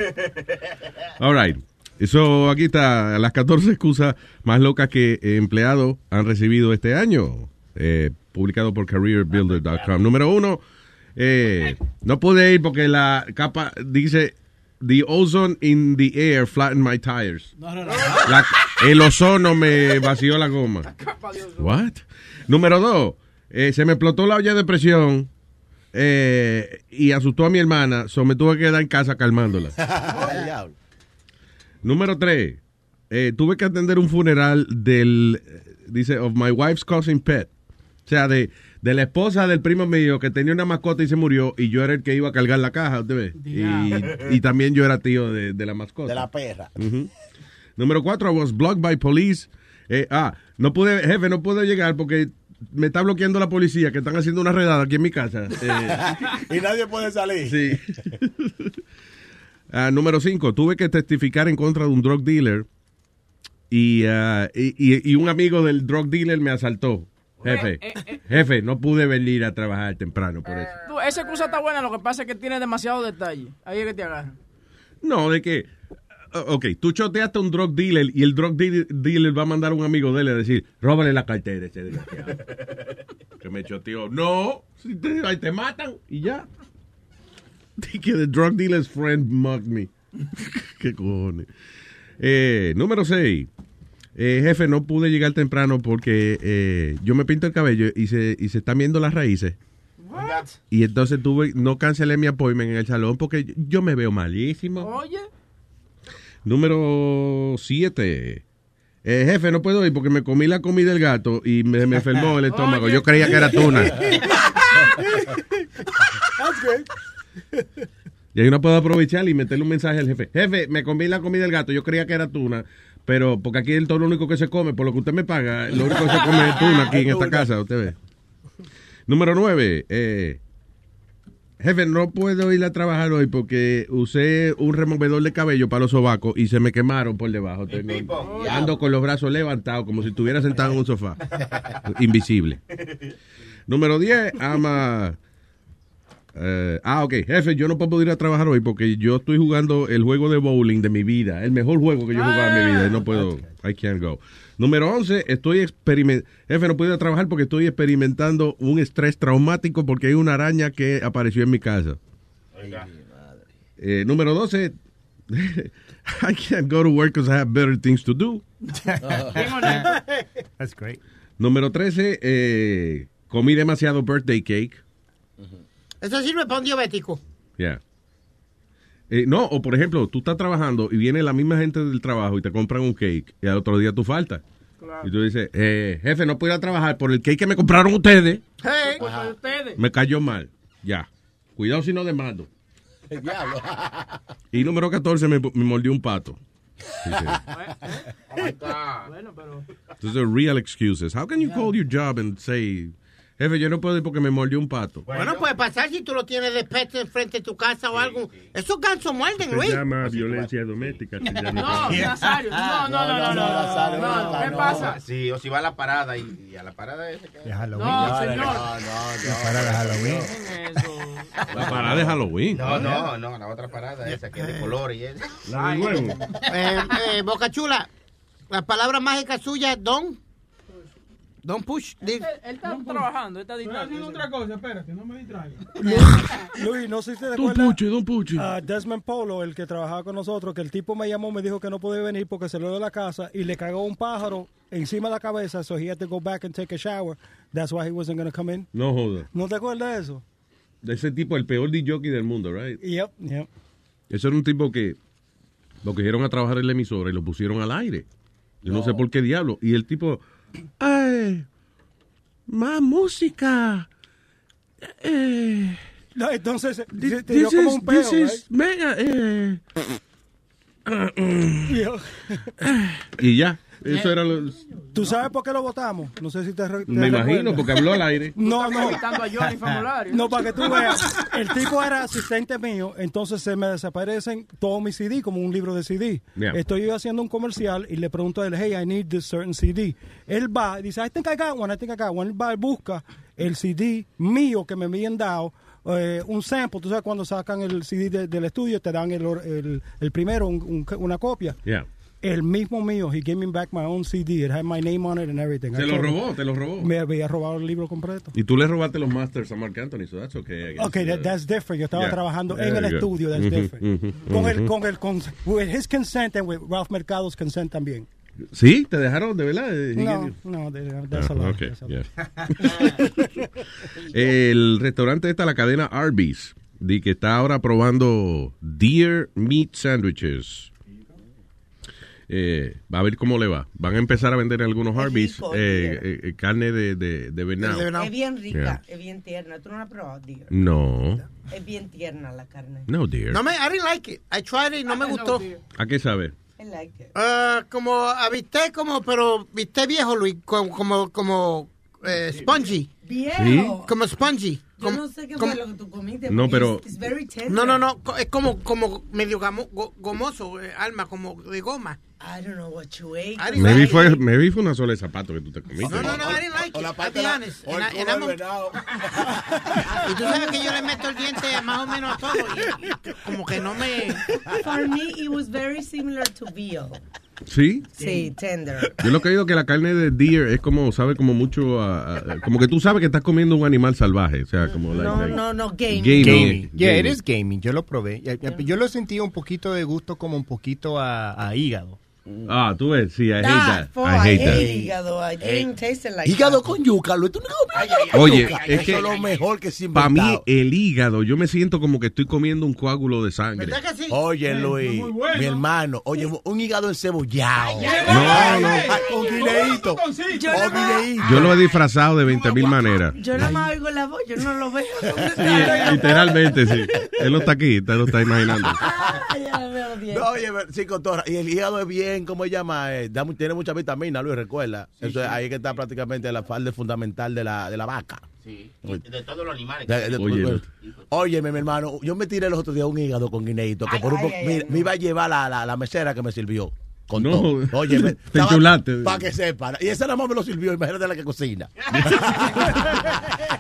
All right. Eso aquí está las 14 excusas más locas que empleados han recibido este año. Eh, publicado por careerbuilder.com. Número uno, eh, no pude ir porque la capa dice The ozone in the air flattened my tires. La- el ozono me vació la goma. What? Número dos, eh, se me explotó la olla de presión eh, y asustó a mi hermana, so me tuve que quedar en casa calmándola. (laughs) Número tres, eh, tuve que atender un funeral del, dice, of my wife's cousin pet. O sea, de, de la esposa del primo mío que tenía una mascota y se murió y yo era el que iba a cargar la caja, ¿usted ve? Y, (laughs) y también yo era tío de, de la mascota. De la perra. Número cuatro, I was blocked by police. Eh, ah, no pude, jefe, no pude llegar porque me está bloqueando la policía que están haciendo una redada aquí en mi casa. (laughs) Eh, y nadie puede salir. Sí. (laughs) Ah, número 5. Tuve que testificar en contra de un drug dealer y, y, y- y un amigo del drug dealer me asaltó. Jefe, jefe, no pude venir a trabajar temprano por eso. Tú, esa excusa está buena, lo que pasa es que tiene demasiado detalle. Ahí es que te agarran. No, de que, ok, tú choteaste a un drug dealer y el drug dealer, va a mandar a un amigo de él a decir, róbale la cartera ese desgraciado. (laughs) que me choteó. No, si te, ahí te matan y ya. Que the drug dealer's friend mugged me. (laughs) Qué cojones. Eh, número 6. Jefe, no pude llegar temprano porque eh, yo me pinto el cabello y se, y se están viendo las raíces. Y entonces tuve, no cancelé mi appointment en el salón porque yo me veo malísimo. Oye. Número 7. jefe, no puedo ir porque me comí la comida del gato y me, me enfermó el estómago. Yo creía que era tuna. That's good. Y ahí uno puede aprovechar y meterle un mensaje al jefe. Jefe, me comí la comida del gato. Yo creía que era tuna. Pero porque aquí es todo lo único que se come, por lo que usted me paga, lo único que se come es tuna aquí en (laughs) esta casa, usted ve. Número 9. jefe, no puedo ir a trabajar hoy porque usé un removedor de cabello para los sobacos y se me quemaron por debajo. Tengo- ando con los brazos levantados como si estuviera sentado en un sofá. (laughs) Invisible. (laughs) Número 10. Ama. Eh, ah, ok, jefe, yo no puedo ir a trabajar hoy porque yo estoy jugando el juego de bowling de mi vida, el mejor juego que yo he jugado en mi vida y no puedo, I can't go. Número 11, estoy experimentando, jefe, no puedo ir a trabajar porque estoy experimentando un estrés traumático porque hay una araña que apareció en mi casa. Eh, número 12, (laughs) I can't go to work because I have better things to do. (laughs) That's great. Número 13, eh, comí demasiado birthday cake. Eso sirve para un diabético. Yeah. Eh, no, o por ejemplo, tú estás trabajando y viene la misma gente del trabajo y te compran un cake y al otro día tú faltas. Y tú dices, eh, jefe, no puedo ir a trabajar por el cake que me compraron ustedes. Hey. Ustedes. Me cayó mal. Ya. Cuidado si no demando. (laughs) El diablo. (laughs) Y número 14, me, me mordió un pato. (laughs) Dice, Bueno, pero. Those are real excuses. How can you call your job and say, jefe, yo no puedo ir porque me mordió un pato? Bueno, puede pasar si tú lo tienes de pet enfrente de tu casa o algo. Esos gansos muerden, Se Luis. llama violencia doméstica. se. No, Nazario. No, no, no, no. no, Nazario, no, no, ¿Qué no. pasa? Sí, o si va a la parada y, y a la parada ese que... De Halloween. No, señor. La parada de Halloween. La parada de Halloween. No, no, no, la otra parada esa que es de color y eso. La del huevo. Eh, eh, Boca Chula, la palabra mágica suya es don. Don push. Él, él está trabajando, él está Estoy haciendo otra cosa, espérate, no me distraigas. (laughs) Luis, no sé si te Don acuerdas. Puche, Don Puche. a Desmond Polo, el que trabajaba con nosotros, que el tipo me llamó, me dijo que no podía venir porque se lo de la casa y le cagó un pájaro encima de la cabeza, so he had to go back and take a shower. That's why he wasn't going to come in. No joda. ¿No te acuerdas de eso? De ese tipo, el peor DJ del mundo, right? Yep, yep. Eso era un tipo que lo cogieron a trabajar en la emisora y lo pusieron al aire. Yo no, sé por qué diablo. Y el tipo, ¡ay! ¡Más música! Eh, No, entonces, te dio this como is- un this is mega, eh. (laughs) Right? Y ya. Eso era lo- ¿Tú sabes por qué lo votamos? No sé si te, te Me imagino, porque habló al aire. No, no. A. No, para que tú veas. El tipo era asistente mío, entonces se me desaparecen todos mis CD como un libro de CD. Yeah. Estoy yo haciendo un comercial y le pregunto a él, hey, I need this certain CD. Él va y dice, I think I got one, I think I got one. Él va y busca el CD mío que me habían dado. eh, un sample, tú sabes cuando sacan el CD de- del estudio te dan el, or- el, el primero, un- un- una copia. Yeah. El mismo mío, he gave me back my own CD, it had my name on it and everything. Se I lo him, robó, te lo robó. Me había robado el libro completo. Y tú le robaste los masters a Mark Anthony, so that's okay. I guess. Okay, that, that's different. Yo estaba Yeah. trabajando en There el you go. estudio, that's Mhm, different. mhm, Con el, mhm. con el, con, with his consent and with Ralph Mercado's consent también. ¿Sí? ¿Te dejaron de verdad? Eh, No, no, that's a Ah, lie. okay, that's a yeah. (laughs) El restaurante está la cadena Arby's, di que está ahora probando Deer Meat Sandwiches. Eh, va a ver cómo le va. Van a empezar a vender algunos Arby's eh, eh, eh, carne de, de, de venado. Es bien rica, Yeah. es bien tierna. ¿Tú no la has probado, Dear? No, Es bien tierna la carne. no, dear. No me, I didn't like it. I tried it y no me gustó. ¿A qué sabe? I like it. Ah, como a bistec, como, pero bistec viejo, Luis, como, como, como eh, spongy. Viejo. Como spongy. Yo Como- no sé qué como- fue lo que tú comiste. No, pero- it's- it's very tender. No, no, no, es como, como medio gamo- go- gomoso, eh, alma, como de goma. I don't know what you ate. Maybe like fue, it. maybe fue una sola de zapato que tú te comiste. No, no, no, I didn't like it. I'll be honest. o el And I- and culo I'm del a- venado. (laughs) Y tú sabes que yo le meto el diente más o menos a todo. Y, y como que no me. For me, it was very similar to veal. ¿Sí? Sí, tender. Yo lo que digo que la carne de deer es como, sabe como mucho, a- a- como que tú sabes que estás comiendo un animal salvaje. O sea, como... like- No, like- no, no, gaming. Gaming. Gaming. Yeah, it is gaming. Yo lo probé. Yo lo sentí un poquito de gusto, como un poquito a, a hígado. Ah, tú ves, sí, I hate that. for, I hate that. hígado. I didn't taste it like Hígado that. con yuca, Luis. ¿Tú no Oye, yuca? es Eso que es lo mejor que ha Para mí, el hígado, yo me siento como que estoy comiendo un coágulo de sangre. ¿Verdad que sí? Oye, Luis, mi hermano, oye, un hígado encebollado. No, no. Con guineíto. Yo Con nada más- guineíto. Yo lo he disfrazado de 20 mil maneras. Yo nada más oigo la voz, yo no lo veo. (laughs) Sí, literalmente, sí. Él no está aquí, usted lo está imaginando. Ah, ya lo veo bien. No, oye, sí, cotorra. Y el hígado es bien, ¿cómo se llama? Eh, da tiene mucha vitamina, Luis, recuerda. Eso es ahí que está prácticamente la falda fundamental de la, de la vaca. Sí, de todos los animales. De- de- Oye, Óyeme, mi hermano, yo me tiré los otros días un hígado con guineito que Ay, por un ay, mira, ay, me iba a llevar la, la, la mesera que me sirvió. Con No, todo. (laughs) Oye, te enchulaste. Para que sepan. Y esa nada más me lo sirvió, imagínate la que cocina. (laughs)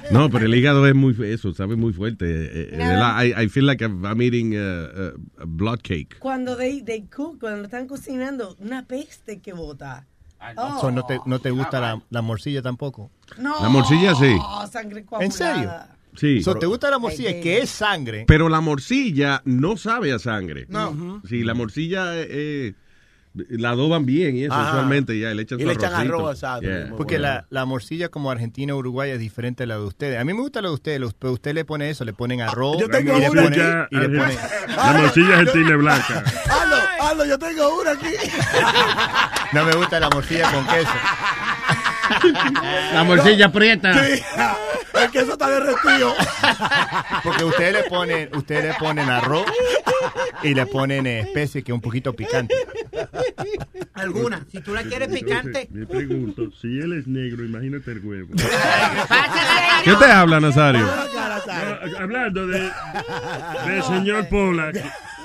No, pero el hígado es muy, eso, sabe muy fuerte. Eh, eh. I, I feel like I'm I'm eating uh, uh, a blood cake. Cuando they, they cook, cuando lo están cocinando, una peste que bota. Oh. So, ¿no, te, ¿No te gusta la, la morcilla tampoco? No. La morcilla sí. sangre coagulada. ¿En serio? Sí. So, ¿Te gusta la morcilla? que es sangre. Pero la morcilla no sabe a sangre. No. Sí, la morcilla eh, eh, la adoban bien y eso Ajá. usualmente ya, le echan Y su le echan arroz asado, Yeah. Porque la, la morcilla como argentina Uruguay es diferente a la de ustedes. A mí me gusta la de ustedes, pero usted le pone eso, le ponen arroz yo tengo y le una pone, ya, y le pone- La morcilla argentina es blanca. (laughs) Aldo, Aldo, yo tengo una aquí. (laughs) No me gusta la morcilla con queso. (laughs) La morcilla prieta. Sí. El queso está derretido. (laughs) Porque ustedes le ponen, ustedes le ponen arroz y le ponen especies que es un poquito picante. Alguna. Si tú la quieres picante. Me pregunto, si él es negro, imagínate el huevo. (laughs) ¿Qué te habla, Nazario? No, hablando de, del señor Pola,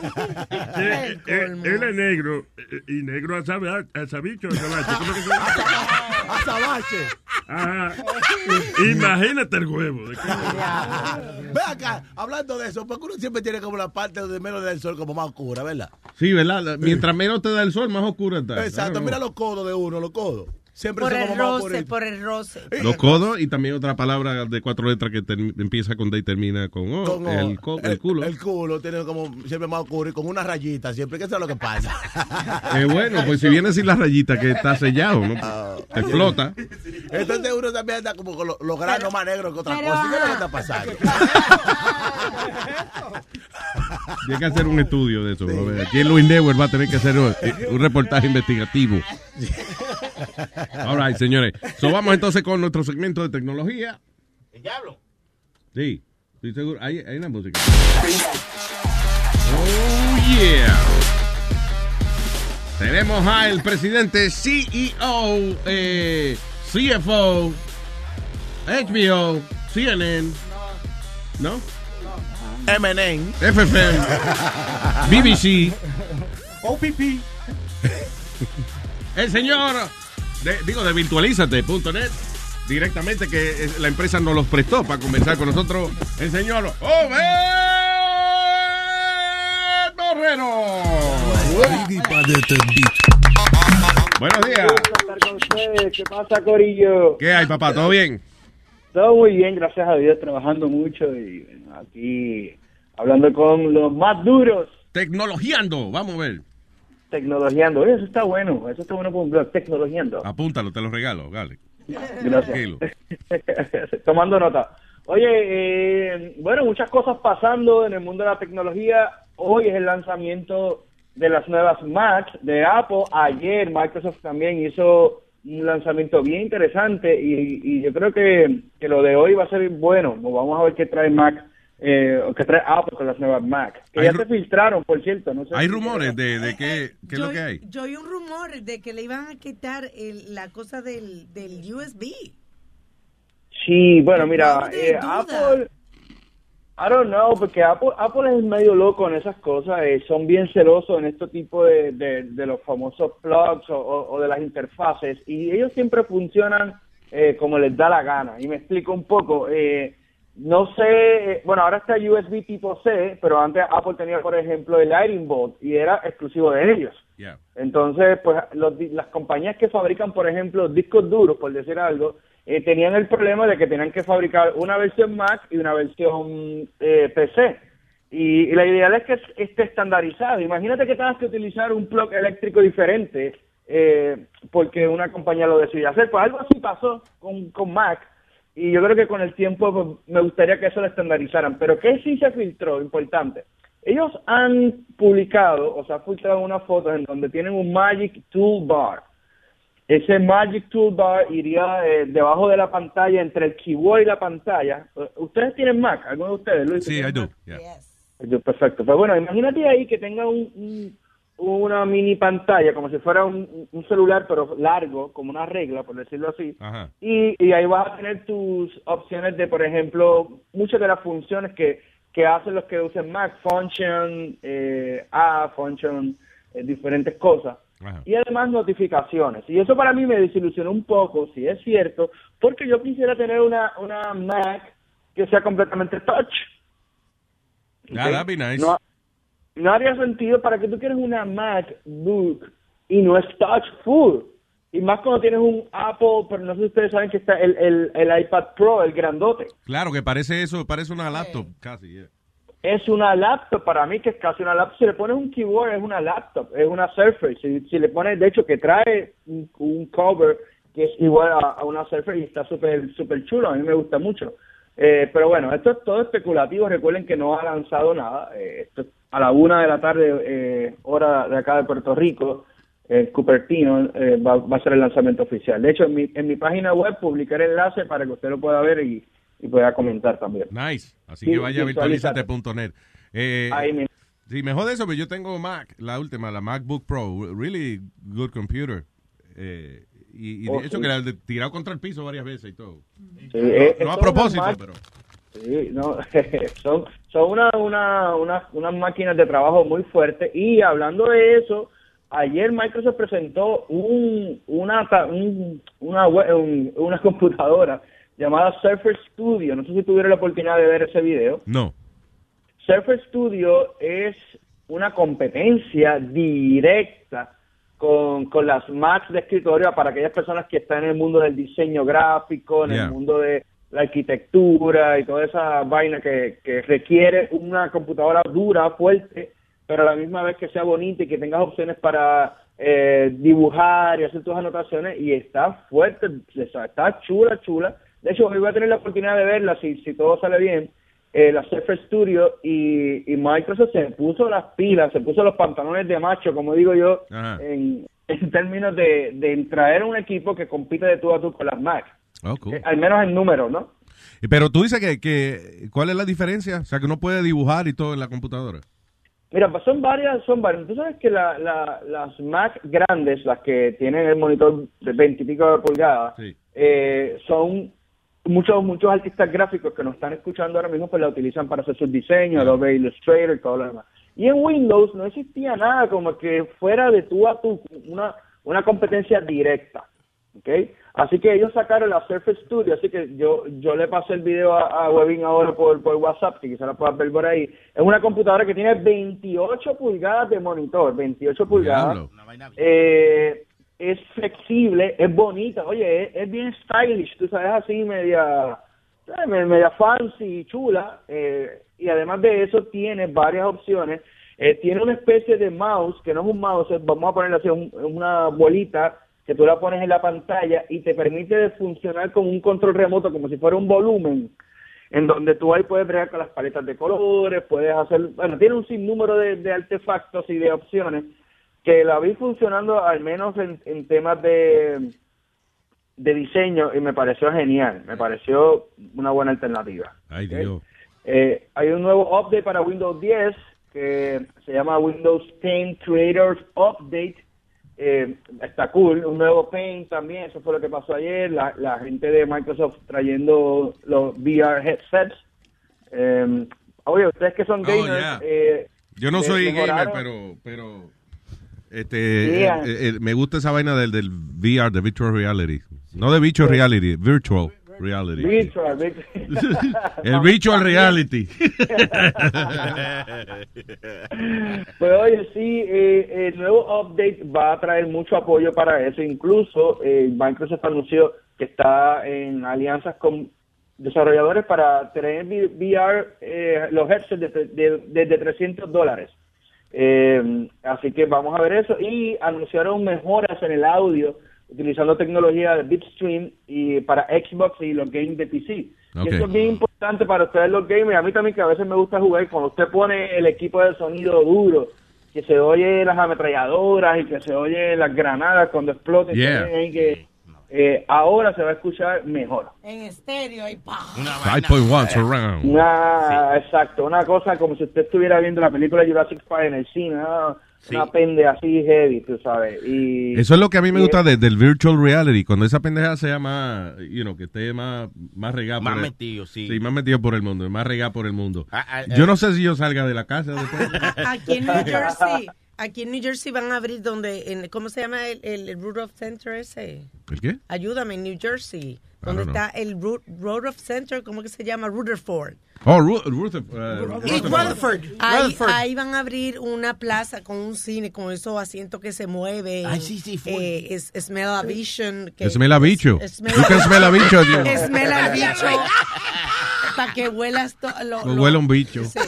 que, eh, él es negro eh, y negro a, sabe, a sabicho, a sabache, ¿cómo que se llama? Azabache. Ajá. Imagínate el huevo. Ve acá, hablando de eso, porque uno siempre tiene como la parte de menos del sol como más oscura, ¿verdad? Sí, ¿verdad? Mientras menos te da el sol, más oscura está. Exacto, mira los codos de uno, los codos. Siempre Por el roce, por el roce. Los codos y también otra palabra de cuatro letras que empieza con D y termina con O. Con- el, co- el culo. El culo tiene como siempre más y con una rayita siempre, que eso es lo que pasa. (laughs) Eh, bueno, pues si viene sin la rayita que está sellado, ¿no? Ah. Te explota. Entonces uno también anda como con lo- los granos más negros que otra pero, cosa. ¿Qué es lo que está pasando? (laughs) Tiene que hacer un estudio de eso. ¿no? Aquí en Luis Network va a tener que hacer un, un reportaje investigativo. (laughs) All right, señores. So, vamos entonces con nuestro segmento de tecnología. ¿El diablo? Sí, estoy seguro. Hay, hay una música. Oh, yeah. Tenemos al presidente CEO, eh, CFO, HBO, CNN, ¿no? MNN. FFM, BBC, OPP. el señor, de- digo, de virtualízate.net, directamente que eh, la empresa nos los prestó para conversar con nosotros, el señor Obed Borrero. Buenos días. ¿Qué pasa, Corillo? ¿Qué hay, papá? ¿Todo bien? Todo muy bien, gracias a Dios, trabajando mucho y aquí hablando con los más duros, Tecnologiando, vamos a ver. Tecnologiando. Oye, eso está bueno, eso está bueno por un blog, tecnologiando. Apúntalo, te lo regalo, dale. Gracias. (laughs) Tomando nota. Oye, eh, bueno, muchas cosas pasando en el mundo de la tecnología. Hoy es el lanzamiento de las nuevas Mac de Apple. Ayer Microsoft también hizo un lanzamiento bien interesante y, y yo creo que, que lo de hoy va a ser bueno. Vamos a ver qué trae Mac, eh, o qué trae Apple con las nuevas Mac. Que ya se filtraron, por cierto. No sé Hay si- rumores de, de qué, qué es lo que hay. Yo oí un rumor de que le iban a quitar el- la cosa del, del USB. Sí, bueno, mira, de eh. Apple, I don't know, porque Apple, Apple es medio loco en esas cosas, eh, son bien celosos en este tipo de, de, de los famosos plugs o, o- o de las interfaces, y ellos siempre funcionan eh, como les da la gana. Y me explico un poco, eh, no sé, eh, bueno, ahora está USB tipo C, pero antes Apple tenía, por ejemplo, el Lightning Bolt, y era exclusivo de ellos. Yeah. Entonces, pues los las compañías que fabrican, por ejemplo, discos duros, por decir algo, eh, tenían el problema de que tenían que fabricar una versión Mac y una versión eh, PC. Y, y la ideal es que es- esté estandarizado. Imagínate que tengas que utilizar un plug eléctrico diferente eh, porque una compañía lo decidió hacer. Pues algo así pasó con, con Mac. Y yo creo que con el tiempo pues, me gustaría que eso lo estandarizaran. Pero ¿qué sí se filtró? Importante. Ellos han publicado, o sea, han filtrado unas fotos en donde tienen un Magic Toolbar. Ese Magic Toolbar iría eh, debajo de la pantalla, entre el keyboard y la pantalla. ¿Ustedes tienen Mac? ¿Alguno de ustedes, Luis? Sí, I ¿Tienen do. Yeah. Perfecto. Pues bueno, imagínate ahí que tenga un, un- una mini pantalla, como si fuera un, un celular, pero largo, como una regla, por decirlo así. Y, y ahí vas a tener tus opciones de, por ejemplo, muchas de las funciones que, que hacen los que usen Mac, function, eh, app, function, eh, diferentes cosas. Ajá. Y además notificaciones. Y eso para mí me desilusionó un poco, si es cierto, porque yo quisiera tener una, una Mac que sea completamente touch. Ah, that'd be nice. No, no haría sentido para que tú quieres una MacBook y no es touch full. Y más cuando tienes un Apple, pero no sé si ustedes saben que está el, el, el iPad Pro, el grandote. Claro que parece eso, parece una laptop casi. yeah. es una laptop, para mí que es casi una laptop, si le pones un keyboard es una laptop, es una Surface, si, si le pones, de hecho que trae un, un cover que es igual a, a una Surface y está súper súper chulo, a mí me gusta mucho. Eh, pero bueno, esto es todo especulativo, recuerden que no ha lanzado nada, eh, esto es a la una de la tarde, eh, hora de acá de Puerto Rico, Cupertino, eh, va, va a ser el lanzamiento oficial. De hecho, en mi, en mi página web publicaré el enlace para que usted lo pueda ver y, y pueda comentar también. Nice. Así Sí, que vaya a virtualizate.net. Eh, Ahí mismo. sí, me jode eso, pero yo tengo Mac, la última, la MacBook Pro. Really good computer. Eh, y y Oh, de hecho sí. que la he tirado contra el piso varias veces y todo. Sí, no, eh, no a son propósito, pero... Sí, no, (laughs) son, son una, una, una- unas máquinas de trabajo muy fuertes. Y hablando de eso, ayer Microsoft presentó un, una, un- una, un- una (laughs) computadora llamada Surface Studio. No sé si tuvieron la oportunidad de ver ese video. No. Surface Studio es una competencia directa con, con las Macs de escritorio para aquellas personas que están en el mundo del diseño gráfico, en Yeah. el mundo de la arquitectura y toda esa vaina que, que requiere una computadora dura, fuerte, pero a la misma vez que sea bonita y que tengas opciones para eh, dibujar y hacer tus anotaciones y está fuerte, está chula, chula. De hecho, hoy voy a tener la oportunidad de verla si, si todo sale bien eh, la Surface Studio y, y Microsoft se puso las pilas, se puso los pantalones de macho, como digo yo, en, en términos de, de traer un equipo que compite de tú a tú con las Mac, Oh, cool. Eh, al menos en números, ¿no? Pero tú dices que, que, ¿cuál es la diferencia? O sea, que uno puede dibujar y todo en la computadora. Mira, pues son varias, son varias. Tú sabes que la, la- las Mac grandes, las que tienen el monitor de 20 y pico de pulgadas, eh, son muchos muchos artistas gráficos que nos están escuchando ahora mismo, pues la utilizan para hacer sus diseños, Adobe Illustrator y todo lo demás. Y en Windows no existía nada como que fuera de tú a tú, una, una competencia directa. ¿ok? Así que ellos sacaron la Surface Studio, así que yo yo le pasé el video a, a Webin ahora por, por WhatsApp, que quizá la puedas ver por ahí. Es una computadora que tiene 28 pulgadas de monitor, 28 pulgadas. Eh, es flexible, es bonita, oye, es, bien stylish, tú sabes, así media, media fancy, chula, eh, y además de eso tiene varias opciones. Eh, tiene una especie de mouse, que no es un mouse, vamos a ponerle así, un- una bolita que tú la pones en la pantalla y te permite funcionar como un control remoto, como si fuera un volumen, en donde tú ahí puedes bregar con las paletas de colores, puedes hacer, bueno, tiene un sinnúmero de, de artefactos y de opciones que la vi funcionando al menos en, en temas de, de diseño y me pareció genial, me pareció una buena alternativa. Ay. Dios. Eh, hay un nuevo update para Windows 10 que se llama Windows 10 Creators Update. Eh, está cool, un nuevo Paint también, eso fue lo que pasó ayer, la, la gente de Microsoft trayendo los VR headsets. Eh, oye, ustedes que son Oh, gamers, yeah. eh, Yo no soy gamer, pero, pero este, Yeah. eh, eh, me gusta esa vaina del, del VR, de virtual reality. No de virtual reality, virtual reality. Virtual. (laughs) El virtual (laughs) reality. (laughs) Pues oye, sí, eh, el nuevo update va a traer mucho apoyo para eso. Incluso eh, Microsoft anunció que está en alianzas con desarrolladores para tener VR, eh, los headsets desde de, de, de 300 dólares. Eh, así que vamos a ver eso. Y anunciaron mejoras en el audio utilizando tecnología de Bitstream y para Xbox y los games de PC. Y eso es bien importante para ustedes los gamers. A mí también que a veces me gusta jugar. Cuando usted pone el equipo de sonido duro, que se oye las ametralladoras y que se oye las granadas cuando exploten. Yeah. que, eh, ahora se va a escuchar mejor. En estéreo y pa. 5.1 surround. Una, Exacto, una cosa como si usted estuviera viendo la película Jurassic Park en el cine, ¿no? una pende así heavy, tú sabes. Y, Eso es lo que a mí me gusta de- del virtual reality, cuando esa pendeja sea más, you know, que esté más, más regada Más por el- metido, sí. Sí, más metido por el mundo, más regada por el mundo. Ah, ah, yo eh. no sé si yo salga de la casa después. (laughs) Aquí en New Jersey, aquí en New Jersey van a abrir donde, en, ¿cómo se llama el, el, el Rudolph Center ese? ¿El qué? Ayúdame, en New Jersey, donde know. está el Ru- Rudolph Center, ¿cómo que se llama? Rutherford. Oh, Ru- Rutherford. uh, Y Rutherford. Ahí, Rutherford. ahí van a abrir una plaza con un cine, con esos asientos que se mueven. Ay, sí, sí, fue. Eh, es, Smell-A-Vision. que- Smell a bicho. can smell a bicho, Smell a (laughs) bicho. Para que huelas lo, lo- huele un bicho. Sí.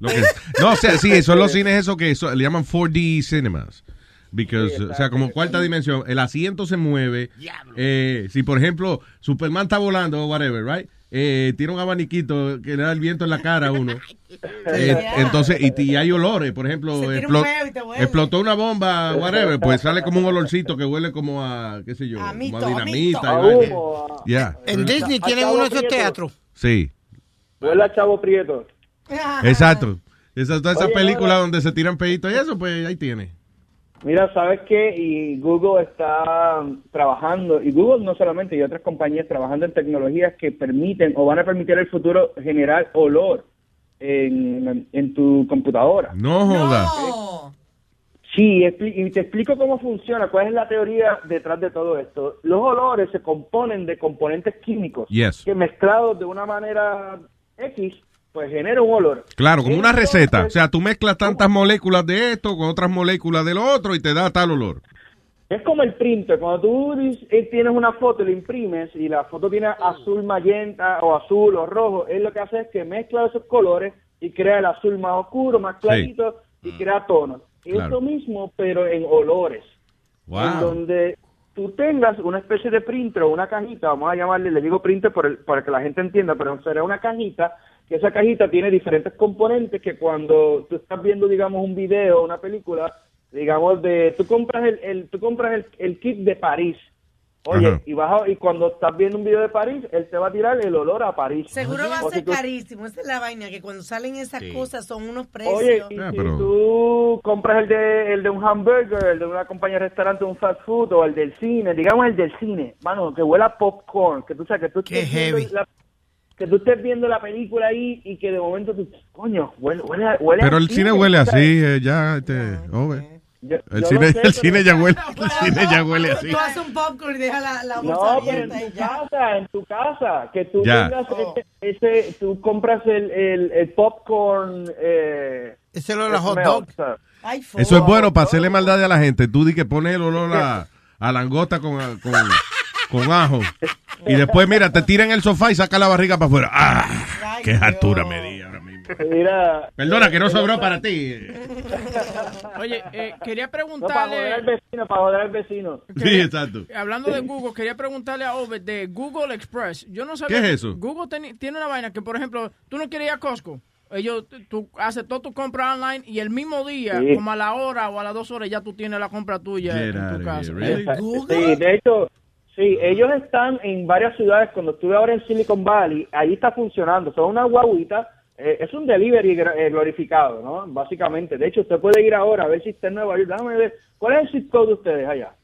Lo que- no, o sea, sí, (laughs) son los cines esos que so- le llaman 4D cinemas. Because, Sí, o sea, como cuarta dimensión, el asiento se mueve. Eh, si, por ejemplo, Superman está volando o whatever, right? Eh, tiene un abaniquito que le da el viento en la cara a uno. (laughs) Eh, entonces, y, y hay olores, por ejemplo, tira un explotó una bomba, whatever, pues sale como un olorcito que huele como a, qué sé yo, A mito, como a a dinamita. A vaina. humo, a- Yeah. En Disney tienen uno de esos teatros. Sí, Huele a Chavo Prieto. (laughs) exacto. Esa, toda esa Oye, película ahora- donde se tiran peditos y eso, pues ahí tiene. Mira, ¿sabes qué? Y Google está trabajando, y Google no solamente, y otras compañías trabajando en tecnologías que permiten o van a permitir en el futuro generar olor en, en tu computadora. No joda. Sí, expli- y te explico cómo funciona, cuál es la teoría detrás de todo esto. Los olores se componen de componentes químicos Yes. que mezclados de una manera X, pues genera un olor. Claro, como una receta. O sea, tú mezclas tantas moléculas de esto con otras moléculas de lo otro y te da tal olor. Es como el printer, cuando tú eh, tienes una foto y la imprimes y la foto tiene azul magenta o azul o rojo, él lo que hace es que mezcla esos colores y crea el azul más oscuro, más clarito y crea tonos. Claro. Eso mismo, pero en olores. En donde tú tengas una especie de printer o una cajita, vamos a llamarle, le digo printer por el- para que la gente entienda, pero será una cajita, que esa cajita tiene diferentes componentes que cuando tú estás viendo, digamos, un video, una película, digamos, de, tú compras el, el- tú compras el, el kit de París, oye, Ajá. y vas a- y cuando estás viendo un video de París, él te va a tirar el olor a París. Seguro va a si ser tú- carísimo. Esa es la vaina, que cuando salen esas Sí. cosas son unos precios. Oye, y si tú compras el de, el de un hamburger, el de una compañía de restaurante, un fast food, o el del cine, digamos el del cine, mano, que huela popcorn, que tú sabes que tú viendo heavy. la- que tú estés viendo la película ahí y que de momento tú, coño, huele, huele, a- huele Pero a el cine huele así, eh, ya, este, Ove. Yo- El yo cine, sé, el cine ya pero- huele, el cine ya huele así. Tú haces un popcorn y dejas la, la bolsa No, pero en tu ya. casa, en tu casa, que tú Ya. tengas ese, ese- tú compras el, el, el popcorn, eh, Ese olor a hot dog. Ay, Eso es bueno para hacerle maldad a la gente. Tú di que pones el olor a, a langota con, con, con ajo. Y después, mira, te tira en el sofá y saca la barriga para afuera. ¡Ah! ¡Qué altura me di ahora mismo! Mira. Perdona, que no sobró para ti. Oye, eh, quería No, para joder preguntarle... al vecino, para joder al vecino. Sí, exacto. Hablando de Google, quería preguntarle a Obed de Google Express. Yo no sabía. ¿Qué es eso? Google teni- tiene una vaina que, por ejemplo, tú no quieres ir a Costco. Ellos, tú haces todo tu compra online y el mismo día, Sí. como a la hora o a las dos horas, ya tú tienes la compra tuya Get en tu casa. here, really? Sí, de hecho, sí, ellos están en varias ciudades. Cuando estuve ahora en Silicon Valley, ahí está funcionando. Son una guaguita. eh, es un delivery eh, glorificado, ¿no? Básicamente. De hecho, usted puede ir ahora a ver si está en Nueva York. Déjame ver. ¿Cuál es el zip code de ustedes allá?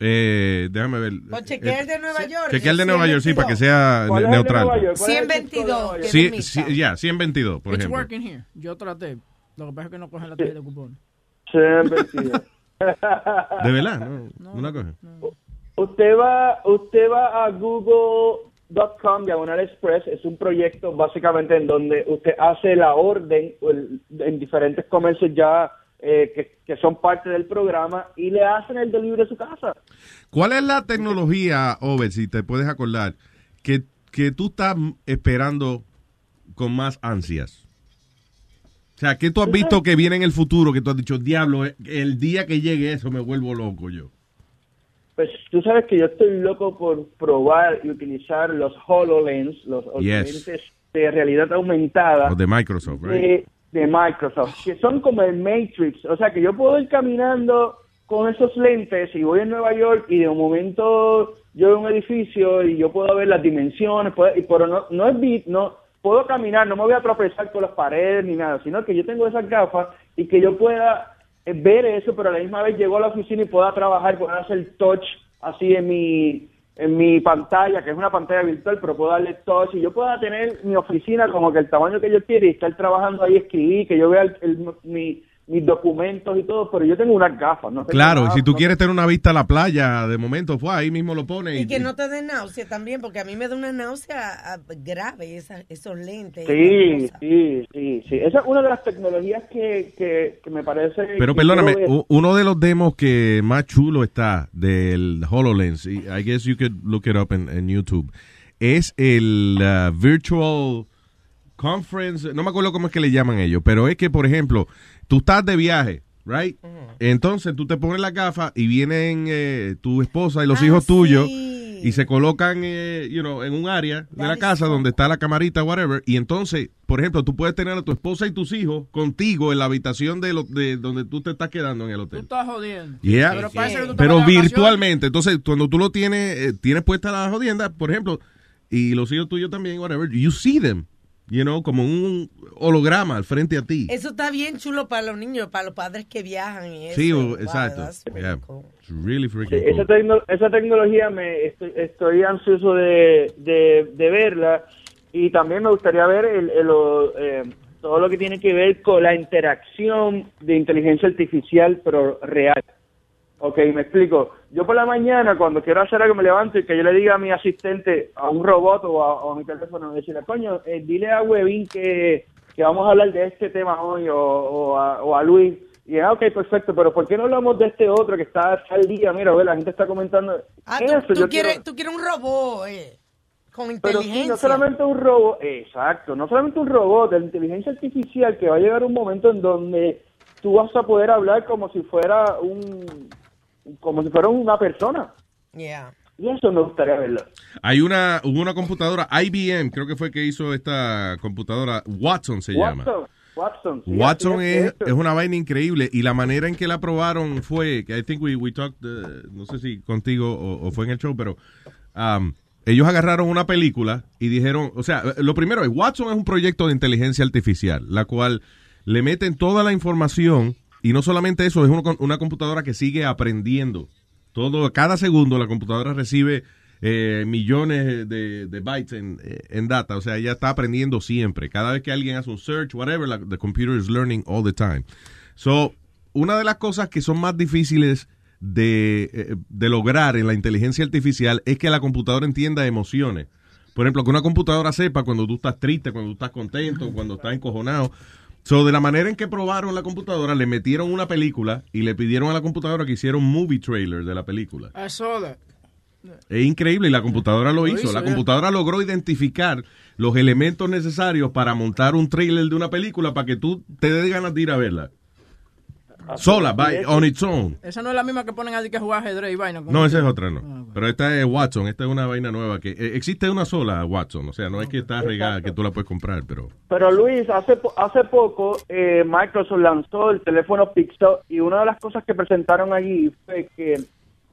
Eh, déjame ver. O chequea el de Nueva York. Chequea el de Nueva York, sí, para que sea ¿Cuál ne- es el de neutral. Nueva York? ¿Cuál es el zip code de 122. Nueva York? Sí, sí, ya, 122, por It's ejemplo. working here. Yo traté. Lo que pasa es que no cogen la tarjeta de cupón. Sí, mentira. (laughs) De verdad, no, no la coge. Usted va, usted va a google.com diagonal express, es un proyecto básicamente en donde usted hace la orden en diferentes comercios ya eh, que, que son parte del programa y le hacen el delivery a su casa. ¿Cuál es la tecnología, Over, si te puedes acordar, que, que tú estás esperando con más ansias? O sea, ¿qué tú has visto que viene en el futuro que tú has dicho, diablo, el día que llegue eso me vuelvo loco yo? Pues tú sabes que yo estoy loco por probar y utilizar los HoloLens, los Yes. lentes de realidad aumentada. Los de Microsoft, right? de, de Microsoft, que son como el Matrix. O sea, que yo puedo ir caminando con esos lentes y voy a Nueva York y de un momento yo veo un edificio y yo puedo ver las dimensiones, puedo- y pero no, no es bit, no puedo caminar, no me voy a tropezar con las paredes ni nada, sino que yo tengo esas gafas y que yo pueda ver eso, pero a la misma vez llego a la oficina y pueda trabajar, pueda hacer touch así en mi en mi pantalla, que es una pantalla virtual, pero puedo darle touch y yo pueda tener mi oficina como que el tamaño que yo quiero y estar trabajando ahí, escribir, que yo vea el- el- mi- mis documentos y todo, pero yo tengo unas gafas, no Claro, y si tú quieres tener una vista a la playa, de momento, fue ahí mismo lo pones. Y que no te dé náusea también, porque a mí me da una náusea ah, grave esa- esos lentes. Sí, sí, sí, sí. Esa es una de las tecnologías que, que, que me parece... Pero perdóname, uno de los demos que más chulo está del HoloLens, y I guess you could look it up en, en YouTube, es el uh, virtual conference, no me acuerdo cómo es que le llaman ellos, pero es que, por ejemplo, tú estás de viaje, right? Entonces tú te pones la gafa y vienen eh, tu esposa y los hijos tuyos y se colocan, eh, you know, en un área de la casa donde está la camarita, whatever. Y entonces, por ejemplo, tú puedes tener a tu esposa y tus hijos contigo en la habitación de, lo- de donde tú te estás quedando en el Tú hotel. estás jodiendo. Yeah. Pero parece que tú Pero virtualmente. Entonces, cuando tú lo tienes, eh, tienes puesta la jodienda, por ejemplo, y los hijos tuyos también, whatever, you see them, you know, como un holograma al frente a ti. Eso está bien chulo para los niños, para los padres que viajan y eso. Sí, Wow, exacto. Yeah. cool. It's really Sí, freaking esa, cool. tecno- esa tecnología me estoy, estoy ansioso de, de, de verla y también me gustaría ver el, el, o, eh, todo lo que tiene que ver con la interacción de inteligencia artificial pero real. Ok, me explico. Yo por la mañana cuando quiero hacer algo me levanto y que yo le diga a mi asistente, a un robot o a, o a mi teléfono, decirle, coño, eh, dile a Webin que, que vamos a hablar de este tema hoy o, o a, o a Luis. Y ah, ok, perfecto, pero ¿por qué no hablamos de este otro que está al día? Mira, ve, la gente está comentando. Ah, Eso, tú, tú yo quieres, quiero- tú quieres un robot eh, con Pero sí, inteligencia. no solamente un robot, exacto, no solamente un robot, de la inteligencia artificial que va a llegar un momento en donde tú vas a poder hablar como si fuera un, como si fuera una persona. Yeah. Y eso me gustaría verlo. Hay una, hubo una computadora, IBM, creo que fue que hizo esta computadora, Watson se llama. Watson, Watson. sí, Watson es, es una vaina increíble y la manera en que la probaron fue, que I think we, we talked, uh, no sé si contigo o, o fue en el show, pero um, ellos agarraron una película y dijeron, o sea, lo primero es, Watson es un proyecto de inteligencia artificial, la cual le meten toda la información y no solamente eso, es uno- una computadora que sigue aprendiendo. Todo, cada segundo la computadora recibe eh, millones de, bytes en, eh, en data. O sea, ella está aprendiendo siempre. Cada vez que alguien hace un search, whatever, la, the computer is learning all the time. So, una de las cosas que son más difíciles de, eh, de lograr en la inteligencia artificial es que la computadora entienda emociones. Por ejemplo, que una computadora sepa cuando tú estás triste, cuando tú estás contento, cuando estás encojonado. So, de la manera en que probaron la computadora, le metieron una película y le pidieron a la computadora que hiciera un movie trailer de la película. I saw that. Es increíble y la computadora lo, Lo hizo. hizo, La computadora logró identificar los elementos necesarios para montar un trailer de una película para que tú te des ganas de ir a verla. Sola, by, on its own. Esa no es la misma que ponen así que jugar ajedrez y vaina. No, esa es otra, no. Pero esta es Watson, esta es una vaina nueva que eh, existe una sola Watson, o sea, no es que está regada, que tú la puedes comprar, pero Pero Luis, hace, po- hace poco eh, Microsoft lanzó el teléfono Pixel y una de las cosas que presentaron allí fue que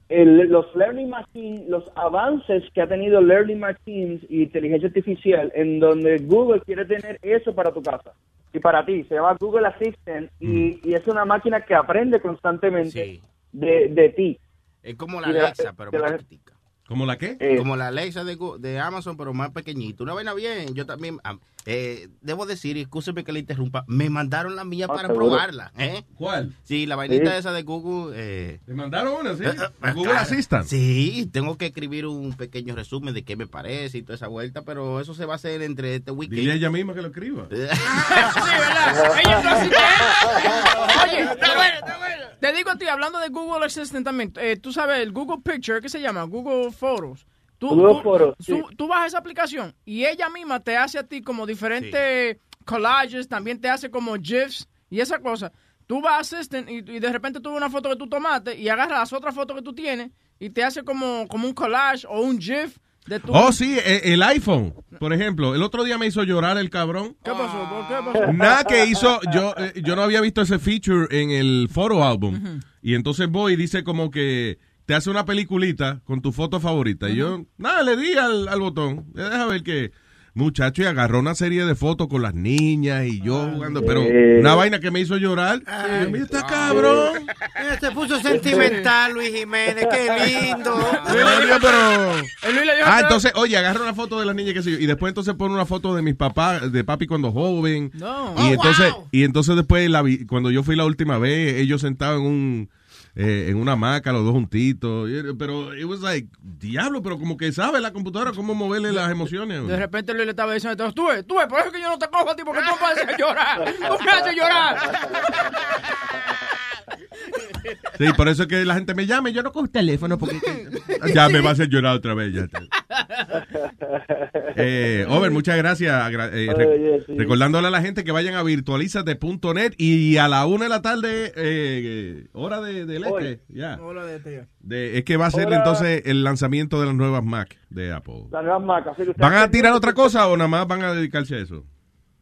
el- los Learning Machines, los avances que ha tenido Learning Machines y inteligencia artificial, en donde Google quiere tener eso para tu casa y para ti. Se llama Google Assistant y, y es una máquina que aprende constantemente de, de ti. Es como la Alexa, pero de más pequeñita. ¿Como la qué? Como la Alexa de, de Amazon, pero más pequeñita. Una vaina bien. Yo también, am, eh, debo decir, y escúcheme que le interrumpa, me mandaron la mía Ah, para ¿seguro? probarla. ¿eh? ¿Cuál? Sí, la vainita Sí. esa de Google. Eh, ¿Te mandaron una, sí? eh, Google Assistant. Sí, tengo que escribir un pequeño resumen de qué me parece y toda esa vuelta, pero eso se va a hacer entre este weekend. Dile a ella misma que lo escriba. (laughs) Ella no hace nada. Oye, te digo a ti, hablando de Google Assistant también, eh, tú sabes, el Google Picture, ¿qué se llama? Google Photos. Tú, tú- Photos, tú- sí. tú bajas esa aplicación y ella misma te hace a ti como diferentes collages, también te hace como GIFs y esa cosa. Tú vas a Assistant y, y de repente tú ves una foto que tú tomaste y agarras las otras fotos que tú tienes y te hace como, como un collage o un GIF de tu... Oh, sí, e- el iPhone, por ejemplo. El otro día me hizo llorar el cabrón. ¿Qué pasó? ¿Por qué pasó? Nada que hizo, yo, eh, yo no había visto ese feature en el photo album. Y entonces voy y dice como que te hace una peliculita con tu foto favorita. Y yo, nada, le di al, al botón. Deja ver que, muchacho, y agarró una serie de fotos con las niñas y yo jugando. Pero Eh. una vaina que me hizo llorar. Ay, Mira, está cabrón. Eh, Se puso sentimental, Luis Jiménez, qué lindo. (laughs) pero... Ah, entonces, oye, agarra una foto de las niñas que sé yo, y después entonces pone una foto de mis papás, de papi cuando joven. No. Y Oh, entonces, wow. y entonces después la vi- cuando yo fui la última vez, ellos sentados en un eh, en una hamaca, los dos juntitos. Pero it was like, diablo, pero como que sabe la computadora cómo moverle las emociones. De repente Luis le estaba diciendo, tú ves, tú ves, por eso es que yo no te cojo a ti, porque tú me haces llorar. (laughs) Tú me haces llorar. Sí, por eso es que la gente me llama y yo no cojo el teléfono porque ya me va a hacer llorar otra vez. Ya. Eh, Over, muchas gracias. Eh, re- Oye, sí. Recordándole a la gente que vayan a virtualizate.net y a la una de la tarde, eh, hora de, del este, ya. Hola de este. De- es que va a ser entonces el lanzamiento de las nuevas Mac de Apple. La nueva Mac. así que usted- ¿Van a tirar otra cosa o nada más van a dedicarse a eso?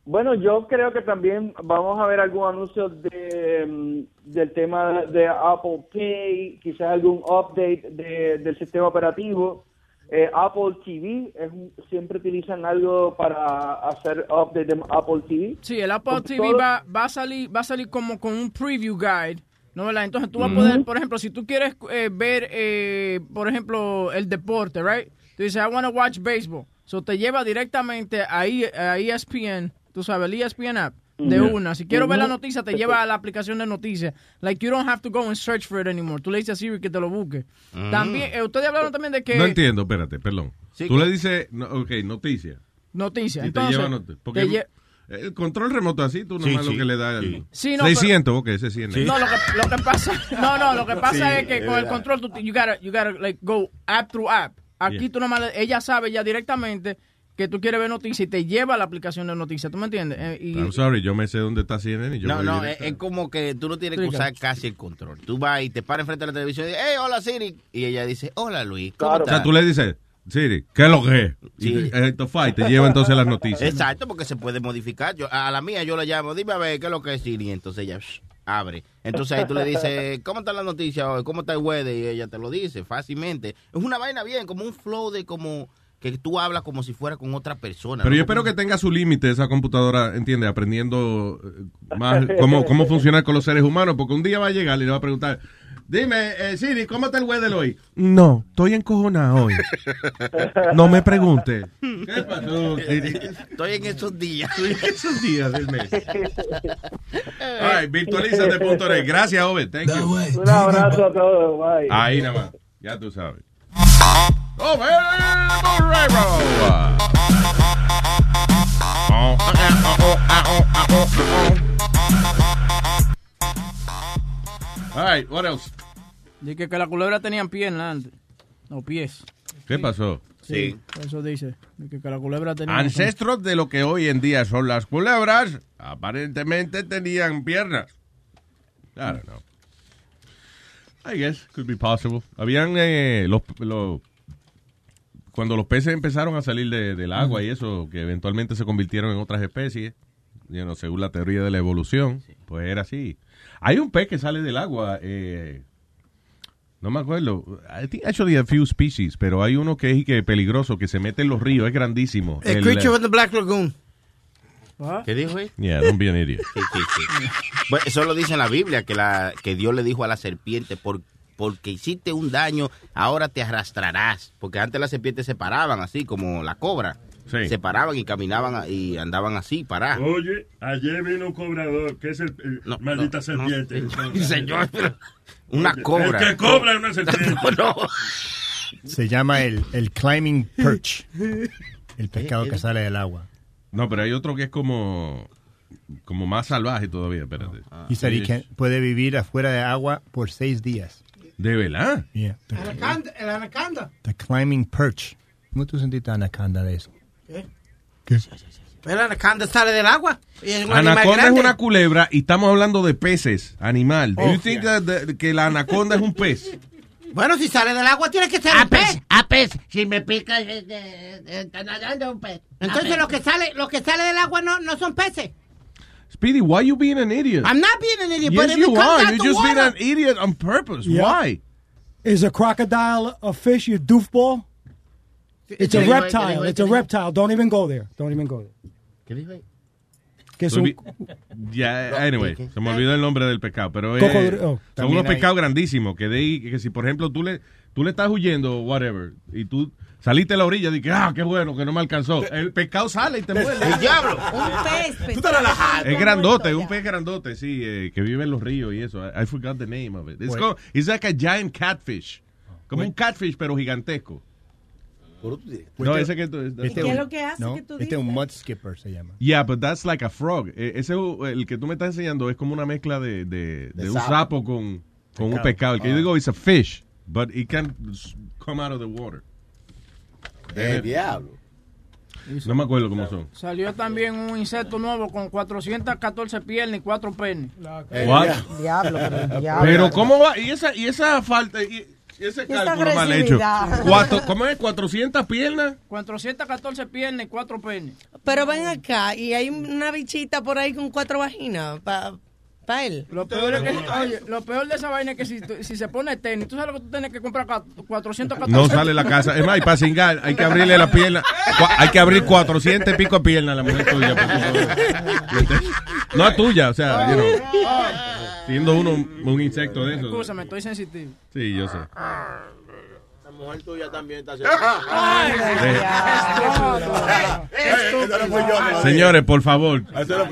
Bueno, yo creo que también vamos a ver algún anuncio de, mm, del tema de Apple Pay, quizás algún update de- del sistema operativo. Eh, Apple TV, es siempre utilizan algo para hacer update de Apple TV. Sí, el Apple Con TV todo- va, va a salir va a salir como con un preview guide, ¿no verdad? Entonces tú vas a poder, por ejemplo, si tú quieres eh, ver, eh, por ejemplo, el deporte, right? Tú dices, I want to watch baseball. So te lleva directamente a, E- a ESPN, tú sabes, el ESPN app, de Ujú. una. Si quiero ver la Ujú. noticia, te lleva a la aplicación de noticias. Like, you don't have to go and search for it anymore. Tú le dices a Siri que te lo busque. Mm. También, eh, ustedes hablaron también de que... No entiendo, espérate, perdón. Sí, Tú que- le dices, no, ok, noticia. Noticia. Y te lleva not- porque te lle- el control remoto así, tú nomás sí, lo que le da el... Sí, no, 600, ok, 600. No, lo que, lo que pasa, (laughs) no, no, lo que pasa Sí, es que es con el control tú, you gotta, you gotta like go app through app. Aquí Yeah. tú nomás, ella sabe ya directamente que tú quieres ver noticias y te lleva a la aplicación de noticias, ¿tú me entiendes? Eh, y, I'm sorry, yo me sé dónde está CNN y yo No, voy no, es, es como que tú no tienes que usar casi el control. Tú vas y te paras enfrente de la televisión y dices, hey, hola Siri. Y ella dice, hola Luis, ¿cómo O sea, tú le dices, Siri, ¿qué es lo que es? Y Sí. y te lleva entonces las noticias. Exacto, porque se puede modificar. Yo, a la mía yo le llamo, dime a ver qué es lo que es Siri. Entonces ella shh, abre. Entonces ahí tú le dices, ¿cómo está la noticia hoy? ¿Cómo está el weather? Y ella te lo dice fácilmente. Es una vaina bien, como un flow de como que tú hablas como si fuera con otra persona. Pero ¿no? yo espero que tenga su límite esa computadora, ¿entiendes? Aprendiendo eh, más cómo, cómo (laughs) funcionar con los seres humanos, porque un día va a llegar y le va a preguntar, dime, eh, Siri, ¿cómo está el weather hoy? No, estoy encojonado hoy. No me pregunte. ¿Qué pasó, Siri? Estoy en esos días. Estoy en esos días del mes. (laughs) All right, virtualízate.net. Gracias, Obed. Thank you. Un abrazo a todos. Bye. Ahí nada más. Ya tú sabes. All right, what else? Dice que la culebra tenían piernas antes. No, pies. ¿Qué pasó? Sí. Eso dice. Dice que la culebra tenía... Ancestros de lo que hoy en día son las culebras, aparentemente tenían piernas. I don't know. I guess could be possible. Habían eh, los, los- cuando los peces empezaron a salir de- del agua y eso, que eventualmente se convirtieron en otras especies, you know, según la teoría de la evolución, pues era así. Hay un pez que sale del agua, eh, no me acuerdo. I think actually a few species, pero hay uno que es que peligroso, que se mete en los ríos, es grandísimo. El El, Creature eh, of the Black Lagoon. ¿Qué dijo él? Yeah, don't be an idiot. Sí, sí, sí. Bueno, eso lo dice en la Biblia, que, la, que Dios le dijo a la serpiente, por, porque hiciste un daño, ahora te arrastrarás. Porque antes las serpientes se paraban así, como la cobra. Se paraban y caminaban a- y andaban así, paradas. Oye, ayer vino un cobrador, que es el, el- maldita serpiente. señor, pero una Oye, cobra. El que cobra es una serpiente. no. Se llama el, el climbing perch. El pescado que sale del agua. No, pero hay otro que es como como más salvaje todavía, espérate. Y can- puede vivir afuera de agua por seis días. ¿De verdad? Yeah. The, Anaconda, el anaconda. the climbing perch. ¿Cómo tú sentiste anaconda de eso? ¿Qué? ¿Qué? El anaconda sale del agua. Y es un Anaconda es una culebra y estamos hablando de peces, animal. Do Oh, you think that- that- que la anaconda es un pez? (laughs) Bueno, si sale del agua tiene que ser A un pez. pez, a pez. Si me pica, eh, eh, está nadando un pez. Entonces lo que sale, lo que sale del agua no, no son peces. Speedy, why you being an idiot? I'm not being an idiot, but yes, it you comes are. out You're the just being water- an idiot on purpose. Yeah. Why? Is a crocodile a fish, you doofball? It's a ¿Qué dijo él? ¿Qué reptile. It's a ¿Qué dijo? reptile. Don't even go there. Don't even go there. ¿Qué? Que es So un- vi- Ya, anyway, se me olvidó el nombre del pescado, pero eh. Oh. son unos pescados grandísimos que de ahí, que si por ejemplo tú le tú le estás huyendo whatever y tú saliste a la orilla y que ah, qué bueno que no me alcanzó. El pescado sale y te muerde. ¡El diablo! Un pez. Tú te relajado. Es grandote, un pez grandote, sí, eh, que vive en los ríos y eso. I, I forgot the name of it. It's, Bueno. called- it's like a giant catfish. Como un catfish, pero gigantesco. No, ese que tú... ¿Y qué es lo que hace no, que tú este es un mud skipper se llama. Yeah, but that's like a frog. Eh, Ese, el que tú me estás enseñando es como una mezcla de, de, de un sapo. sapo con, con un Pescado. El que yo Ah. digo es a fish, but it can come out of the water. El diablo. No me acuerdo cómo son. Salió también un insecto nuevo con 414 piernas y 4 penes. Diablo, pero diablo. Pero ¿cómo va? Y esa, y esa falta, y, ese cálculo mal hecho. Cuatro- ¿Cómo es? ¿400 piernas? 414 piernas y 4 penes. Pero ven acá, y hay una bichita por ahí con cuatro vaginas para él. Lo peor, es que, oye, lo peor de esa vaina es que si, si se pone tenis, tú sabes lo que tú tienes que comprar cua- 414. No sale la casa. Es más, y para cingar, hay que abrirle la pierna. Hay que abrir 400 y pico de piernas a la mujer tuya. porque- No a tuya, o sea, you know, siendo uno un insecto de esos. Escúchame, estoy sensitivo. Sí, yo sé. La mujer tuya también está Ay, Señores, por favor.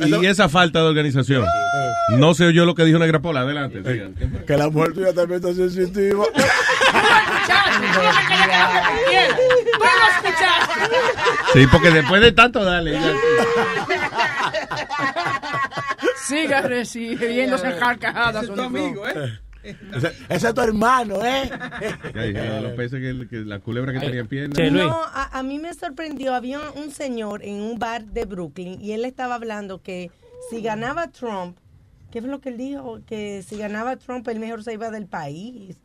Y esa falta de organización. No sé yo lo que dijo Negra Pola. Adelante. Que la mujer tuya también está sensitiva. (laughs) Sí, porque después de tanto, dale. ya. Siga recibiéndose carcajadas. Sonic Flow. Ese, ese es tu hermano, ¿eh? Ya, ya, Los peces que, que la culebra que tenía en piernas. No, a, a mí me sorprendió. Había un señor en un bar de Brooklyn y él estaba hablando que si ganaba Trump, ¿qué fue lo que él dijo? Que si ganaba Trump, él mejor se iba del país.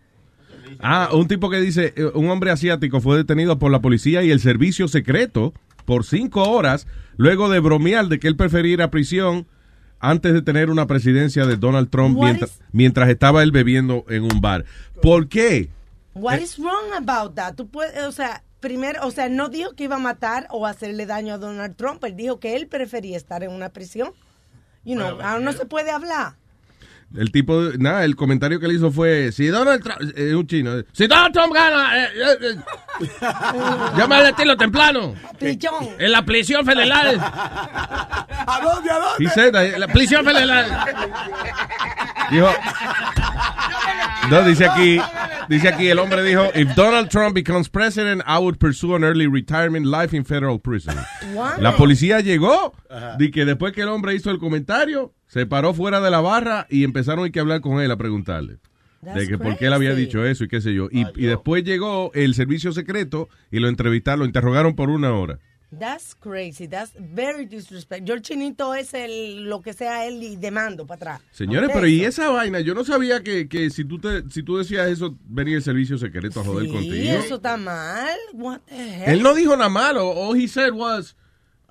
Ah, un tipo que dice, eh, un hombre asiático fue detenido por la policía y el servicio secreto por cinco horas luego de bromear de que él prefería ir a prisión antes de tener una presidencia de Donald Trump What mientras, is- mientras estaba él bebiendo en un bar. ¿Por qué? What Eh. is wrong about that? Tú puedes, o sea, primero, o sea, no dijo que iba a matar o hacerle daño a Donald Trump. Él dijo que él prefería estar en una prisión. You know, ahora no se puede hablar. El tipo, nada, el comentario que le hizo fue, si Donald Trump, eh, un chino, eh, si Donald Trump gana, eh, eh, eh, llama al estilo temprano. Pichón. En la prisión federal. ¿A dónde, a dónde? That, la prisión federal. Dijo, no, dice aquí, dice aquí, el hombre dijo, if Donald Trump becomes president, I would pursue an early retirement life in federal prison. Wow. La policía llegó, de que después que el hombre hizo el comentario, se paró fuera de la barra y empezaron a que hablar con él a preguntarle. de que por qué él había dicho eso y qué sé yo. Y, y después llegó el servicio secreto y lo entrevistaron, lo interrogaron por una hora. That's crazy. That's very disrespectful. Yo el chinito es el, lo que sea él y demando para atrás. Señores, pero y esa vaina, yo no sabía que, que si tú te, si tú decías eso, venía el servicio secreto a joder Sí, contigo. eso está mal. What the hell? Él no dijo nada malo. All he said was,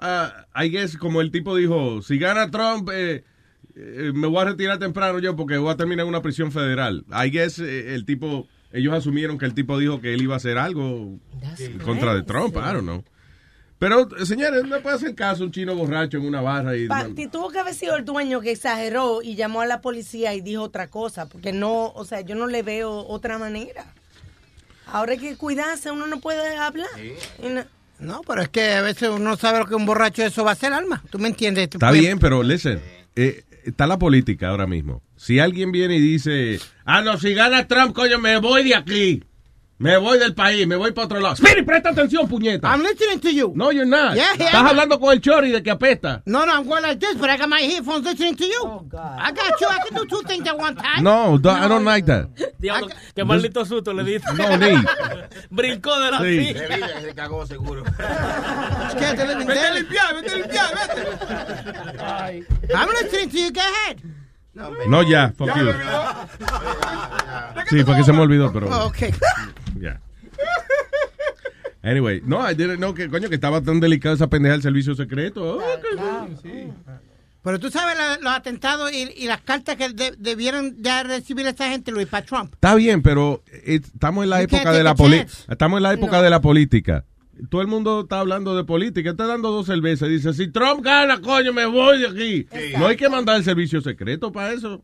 uh, I guess, como el tipo dijo, si gana Trump, eh, eh, me voy a retirar temprano yo porque voy a terminar en una prisión federal. I guess eh, el tipo, ellos asumieron que el tipo dijo que él iba a hacer algo en contra de Trump, I don't know. Pero, señores, no puede hacer caso a un chino borracho en una barra y... Pa- tuvo que haber sido el dueño que exageró y llamó a la policía y dijo otra cosa, porque no, o sea, yo no le veo otra manera. Ahora hay que cuidarse, uno no puede hablar. Y no- No, pero es que a veces uno sabe lo que un borracho eso va a hacer, Alma. ¿Tú me entiendes? Está bien, pero listen, eh, está la política ahora mismo. Si alguien viene y dice, ah, no, si gana Trump, coño, me voy de aquí. Me voy del país, me voy para otro lado. Spirit, presta atención, puñeta. I'm listening to you. No, you're not. Yeah, yeah, Estás I'm- hablando con el chori de que apesta. No, no, I'm going like this, but I got my headphones listening to you. Oh, God. I got you. I can do two things at one time. No, do- I don't like that. Diablo, qué maldito susto le diste. No need. (laughs) Brincó de la Sí. silla. Se cagó seguro. Vete a limpiar, vete a limpiar, vete. I'm listening to you. Go ahead. No, ya, fuck you. Sí, porque se me olvidó, pero... Oh, okay. Anyway, no, I didn't know que, coño, que estaba tan delicada esa pendeja del servicio secreto. Oh. Pero tú sabes la- los atentados y, y las cartas que de- debieran ya recibir esta gente, Luis, para Trump. Está bien, pero eh, estamos en la época de la política. Estamos en la época No. de la política. Todo el mundo está hablando de política. Está dando dos cervezas y dice, si Trump gana, coño, me voy de aquí. No hay que mandar el servicio secreto para eso.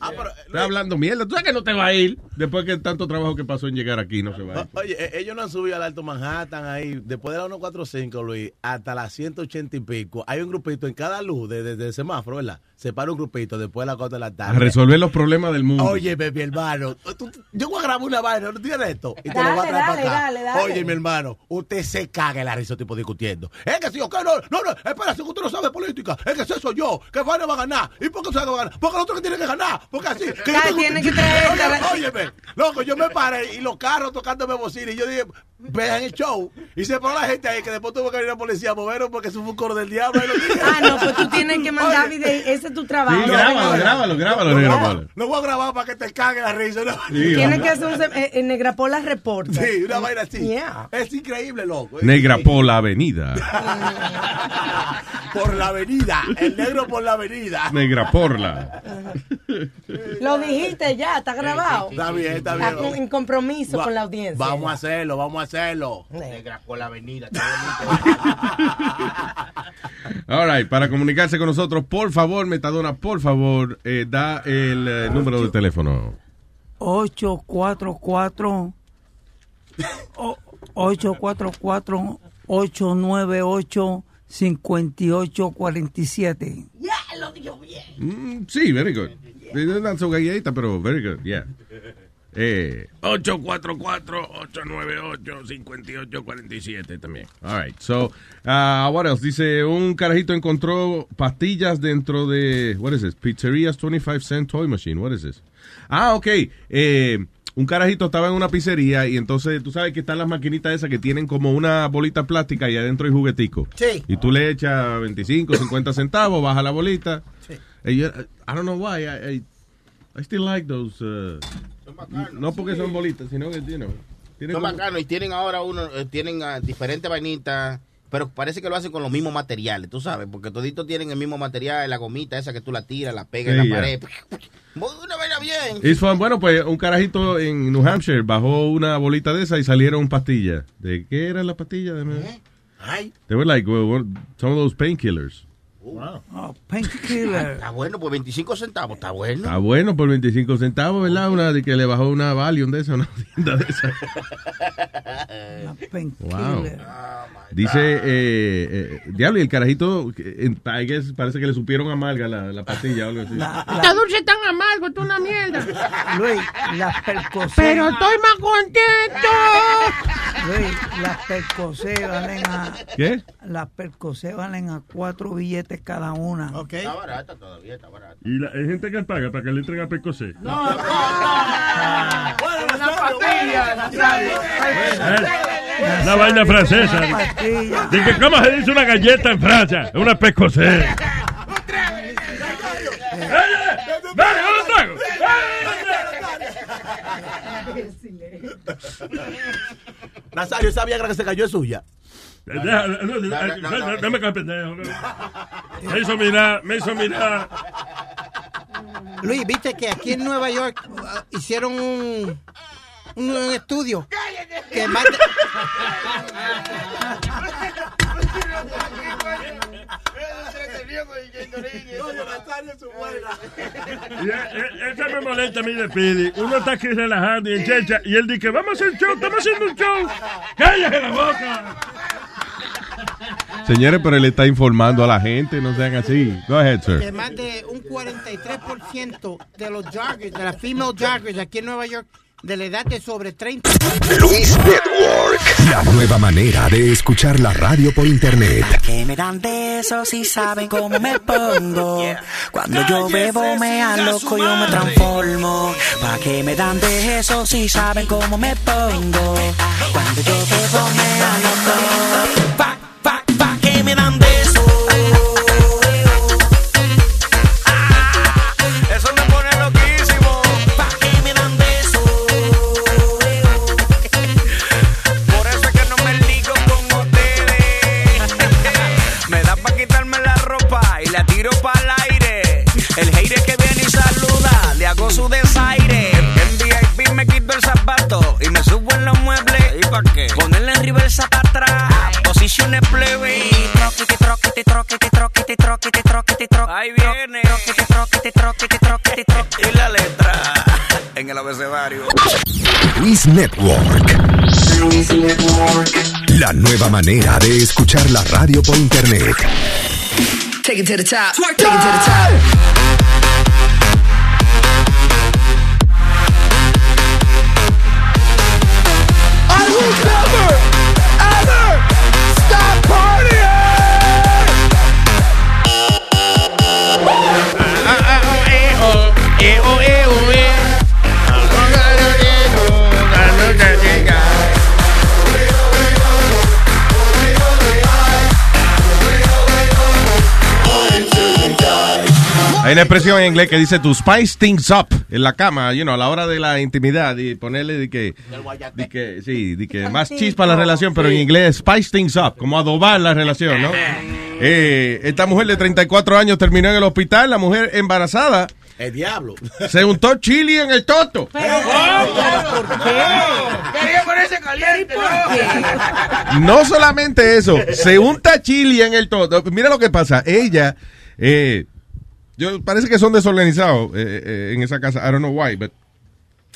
Ah, Está hablando mierda. Tú sabes que no te va a ir después que tanto trabajo que pasó en llegar aquí, no se va a ir. O- Oye, eh, ellos no han subido al Alto Manhattan ahí, después de la 145, Luis, hasta las 180 y pico. Hay un grupito en cada luz de, de- de semáforo, ¿verdad? Se para un grupito después de las 4 de la A tarde. resolver los problemas del mundo. Oye, mi hermano, tú- yo voy a grabar una vaina, ¿no tienes esto? Y te lo Dale, voy a traer dale, para acá. dale, dale. Oye, mi hermano, usted se caga en la risa tipo discutiendo. Es que si yo, que no, no, no, espera, si usted no sabe política, es que eso soy yo, que Juan va a ganar. ¿Y por qué usted va a ganar? Porque el otro que tiene que ganar. porque así. que yo- tiene que traer- (laughs) Oye, óyeme, loco, yo me paré y los carros tocándome bocina y yo dije, vean el show. Y se paró la gente ahí que después tuvo que venir la policía a moverlo porque eso fue un coro del diablo. Ah, no, pues tú tienes que mandar video. Ese es tu trabajo. Sí, grábalo, grábalo, grábalo, No, no, voy a grabar para que te cague la risa. No. Sí, Tienes vamos. que hacer un eh, eh, Negrapola reporta. Sí, una vaina así. Yeah. Es increíble, loco. Negra por la avenida. (laughs) Por la avenida. El negro por la avenida. Negra por la. Lo dijiste ya, está grabado. Está bien, está bien. con- en compromiso Va- con la audiencia. Vamos a hacerlo, vamos a hacerlo. Negra por la avenida. (laughs) All right, para comunicarse con nosotros, por favor, Metadona, por favor, eh, da el eh, número de teléfono. 844 o- 844 898 5847 Ya, lo dijo bien. Mm, sí, very good. Eh, Not so galletita, pero very good, yeah. Eh, 844-898-5847 también. All right, so, uh, what else? Dice, un carajito encontró pastillas dentro de, what is this? Pizzeria's 25 cent toy machine, what is this? Ah, ok, eh, un carajito estaba en una pizzería y entonces tú sabes que están las maquinitas esas que tienen como una bolita plástica y adentro hay juguetico. Sí. Y tú le echas 25, 50 centavos, baja la bolita. Sí. Y yo, I don't know why, I, I, I still like those. uh, no porque son bolitas, sino que, know, tienen Son como- bacanos y tienen ahora uno, eh, tienen ah, diferentes vainitas, pero parece que lo hacen con los mismos materiales, tú sabes, porque toditos tienen el mismo material, la gomita esa que tú la tiras, la pegas Sí, en la pared. (laughs) Una vaina bien. Bueno, pues un carajito en New Hampshire bajó una bolita de esa y salieron pastillas. ¿De qué eran las pastillas? Déjame- Ay. They were like well, some of those painkillers. Wow. Oh, painkiller. Está bueno, pues 25 centavos, está bueno. Está bueno por 25 centavos, ¿verdad? Una de que le bajó una Valium de esa, una tienda de esa. (laughs) Wow. Dice, eh, eh, diablo, y el carajito, eh, guess, parece que le supieron amarga la, la pastilla o algo así. Está dulce tan amargo, tú una mierda. Luis, las percocé. Pero estoy más contento. Luis, las percocé valen a. ¿Qué? Las percocé valen a cuatro billetes cada una. Está barata todavía, está barata. Y la, hay gente que paga para que le entreguen a Pecosé. No, no, no. Una. Eh, Una vaina francesa. Dice, ¿cómo se dice una galleta en Francia? Una Pecosé. ¡Dale, un trago! Nazario, esa Viagra que se cayó es suya. Dame con el pendejo. no. Me hizo mirar, me hizo mirar. Luis, viste que aquí en Nueva York uh, hicieron un, un, un estudio que más de- eh, Esa me molesta a mí de Pidi. Uno está aquí relajando y en checha. Y él dice, vamos a hacer show, estamos haciendo un show. ¡Cállate la boca! Señores, pero él está informando a la gente, no sean así. Go ahead, que sir. más de un 43% de los joggers, de las female joggers aquí en Nueva York, de la edad de sobre 30. Luis Network, la nueva manera de escuchar la radio por internet. Que me dan besos y saben cómo me pongo. Cuando yo bebo me loco yo me transformo. Pa' que me dan besos y saben cómo me pongo. Cuando yo bebo me loco. Su desaire. En VIP me quito el zapato y me subo en los muebles. ¿Y pa' qué? Ponerle en reversa para atrás. Posiciones plebe. Troquete, troquete, troquete, troquete, troquete, troquete, troquete. Ahí viene. Troquete, troquete, troquete, troquete, troquete. Y la letra (laughs) en el abecedario. Luis Network. La nueva manera de escuchar la radio por internet. Take it to the top. Take it to the top. Hay una expresión en inglés que dice to spice things up en la cama, you know, a la hora de la intimidad y ponerle de que, de que sí, de que más chispa a la relación, pero en inglés spice things up, como adobar la relación, ¿no? Eh, esta mujer de 34 años terminó en el hospital, la mujer embarazada El diablo. se untó chili en el toto. Quería ponerse caliente, ¿no? No solamente eso, se unta chili en el toto. Mira lo que pasa, ella, eh, yo parece que son desorganizados eh, eh, en esa casa, I don't know why, but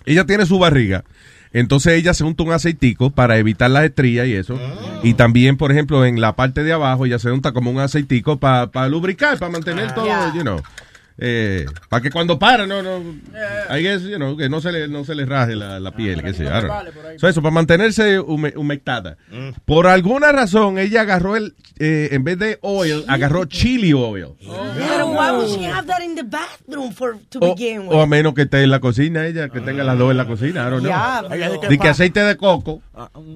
ella tiene su barriga. Entonces ella se unta un aceitico para evitar las estrías y eso. Y también, por ejemplo, en la parte de abajo ella se unta como un aceitico para lubricar, para mantener todo, you know. Eh, para que cuando para, no, no, I guess, you know, que no se le, no se le raje la, la piel, qué sé yo, know. So, eso, para mantenerse hume- humectada. Por alguna razón, ella agarró el, eh, en vez de oil, agarró chili oil. Pero why would she have that in the bathroom for to O, begin with? o a menos que esté en la cocina, ella, que tenga las dos en la cocina, I don't know. Ya, De que aceite de coco,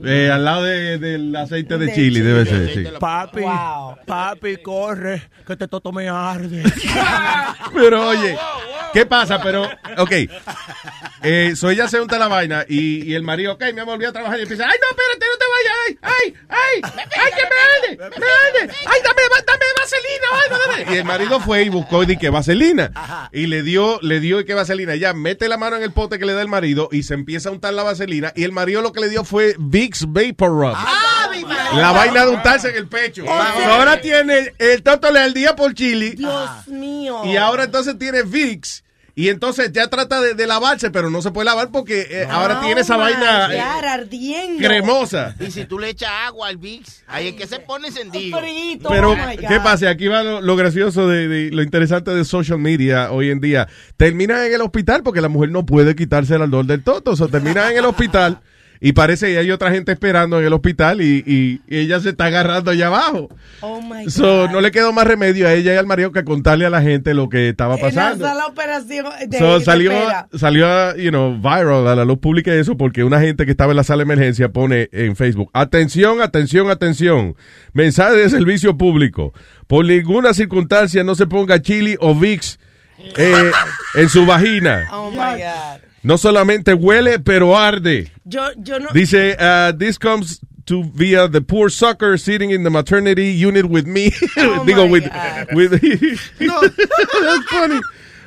eh, al lado de- del aceite de chili, debe ser, sí. Papi, papi, corre, que este toto me arde. (laughs) Pero oye, ¿qué pasa? Pero, ok. Eh, so ella se unta la vaina y, y el marido, ok, me volví a trabajar y empieza, ay, no, espérate, no te vayas, ay, ay, ay, ay, que me arde, me arde, ay, dame, dame vaselina, ay, dame. Y el marido fue y buscó y que vaselina. Y le dio, le dio y que vaselina. Ella mete la mano en el pote que le da el marido y se empieza a untar la vaselina. Y el marido lo que le dio fue Vicks Vapor Rub. La vaina de untarse en el pecho. Ahora tiene el tótole al día por chili. Dios mío. Y ahora entonces tiene Vicks. Y entonces ya trata de, de lavarse, pero no se puede lavar porque eh, ahora tiene esa vaina eh, ardiendo. cremosa. Y si tú le echas agua al Vicks, ahí es que se pone encendido. Pero, Oh. ¿qué pasa? Aquí va lo, lo gracioso de, de- lo interesante de social media hoy en día. Termina en el hospital porque la mujer no puede quitarse el ardor del toto. O sea, termina en el hospital y parece que hay otra gente esperando en el hospital y, y- y ella se está agarrando allá abajo. Oh my God. So, no le quedó más remedio a ella y al marido que contarle a la gente lo que estaba En la pasando. sala de operación de, So, de salió, espera. salió, you know, viral a la luz pública eso porque una gente que estaba en la sala de emergencia pone en Facebook, atención, atención, atención, mensaje de servicio público, por ninguna circunstancia no se ponga chili o Vicks eh, en su vagina. Oh my God. No solamente huele, pero arde. Yo, yo no. Dice, uh, this comes to via the poor sucker sitting in the maternity unit with me. (laughs) Digo, with, with (laughs) (laughs) That's funny.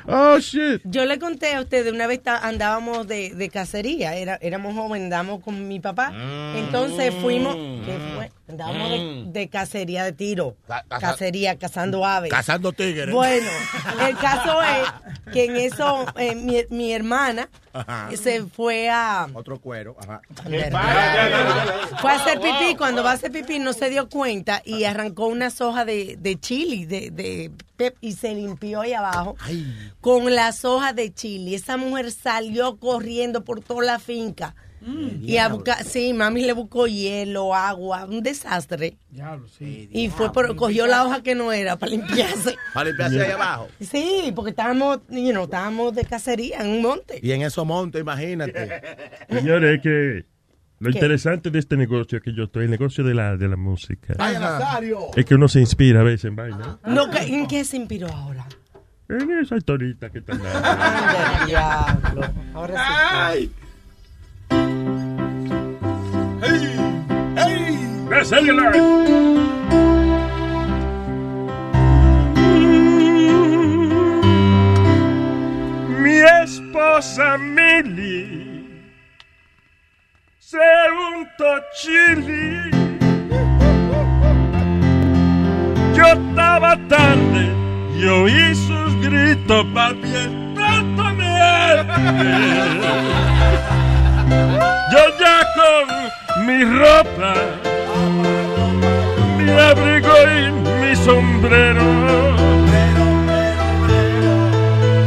Oh, shit. Yo le conté a ustedes, una vez andábamos de, de cacería, era, éramos jóvenes, andábamos con mi papá. Entonces fuimos, ¿qué fue? Andábamos de, de cacería de tiro. cacería, cazando aves. Cazando tigres. Bueno, (laughs) el caso es que en eso eh, mi, mi hermana Ajá. se fue a... Otro cuero. Ajá. Fue a hacer pipí, cuando va a hacer pipí no se dio cuenta y arrancó unas hojas de, de chili, de, de pep, y se limpió ahí abajo con las hojas de chili. Esa mujer salió corriendo por toda la finca. Y a buscar, sí, mami le buscó hielo, agua, un desastre. Y fue por, cogió la hoja que no era para limpiarse. (laughs) Para limpiarse ahí abajo. Sí, porque estábamos, you know, estábamos de cacería en un monte. Y en esos montes, imagínate. (laughs) Señores, es que lo ¿Qué? interesante de este negocio es que yo estoy, el negocio de la, de la música, es que uno se inspira a veces en vaina. No, ¿qué- ¿En qué se inspiró ahora? En esa historita que está (laughs) diablo. Ahora sí. Mi esposa Milly se untó chili. Yo estaba tarde y oí sus gritos, papi, el tanto me. Yo ya con mi ropa, mi abrigo y mi sombrero,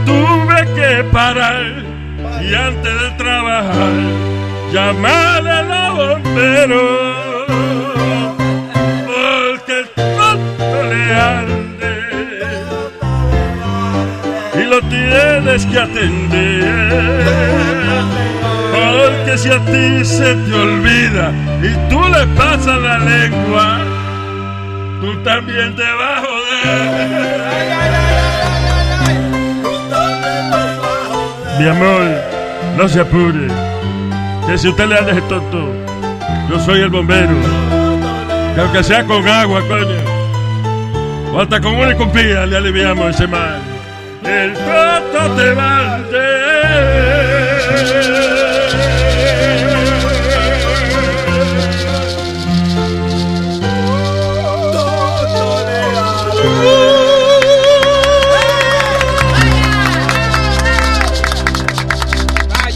tuve que parar y antes de trabajar llamar a la bombero porque el le arde y lo tienes que atender porque si a ti se te olvida y tú le pasas la lengua tú también te vas a joder Mi amor, no se apure. Que si usted le ese tonto, yo soy el bombero. Que aunque sea con agua, coño. O hasta con una escupida le aliviamos ese mal. El tonto te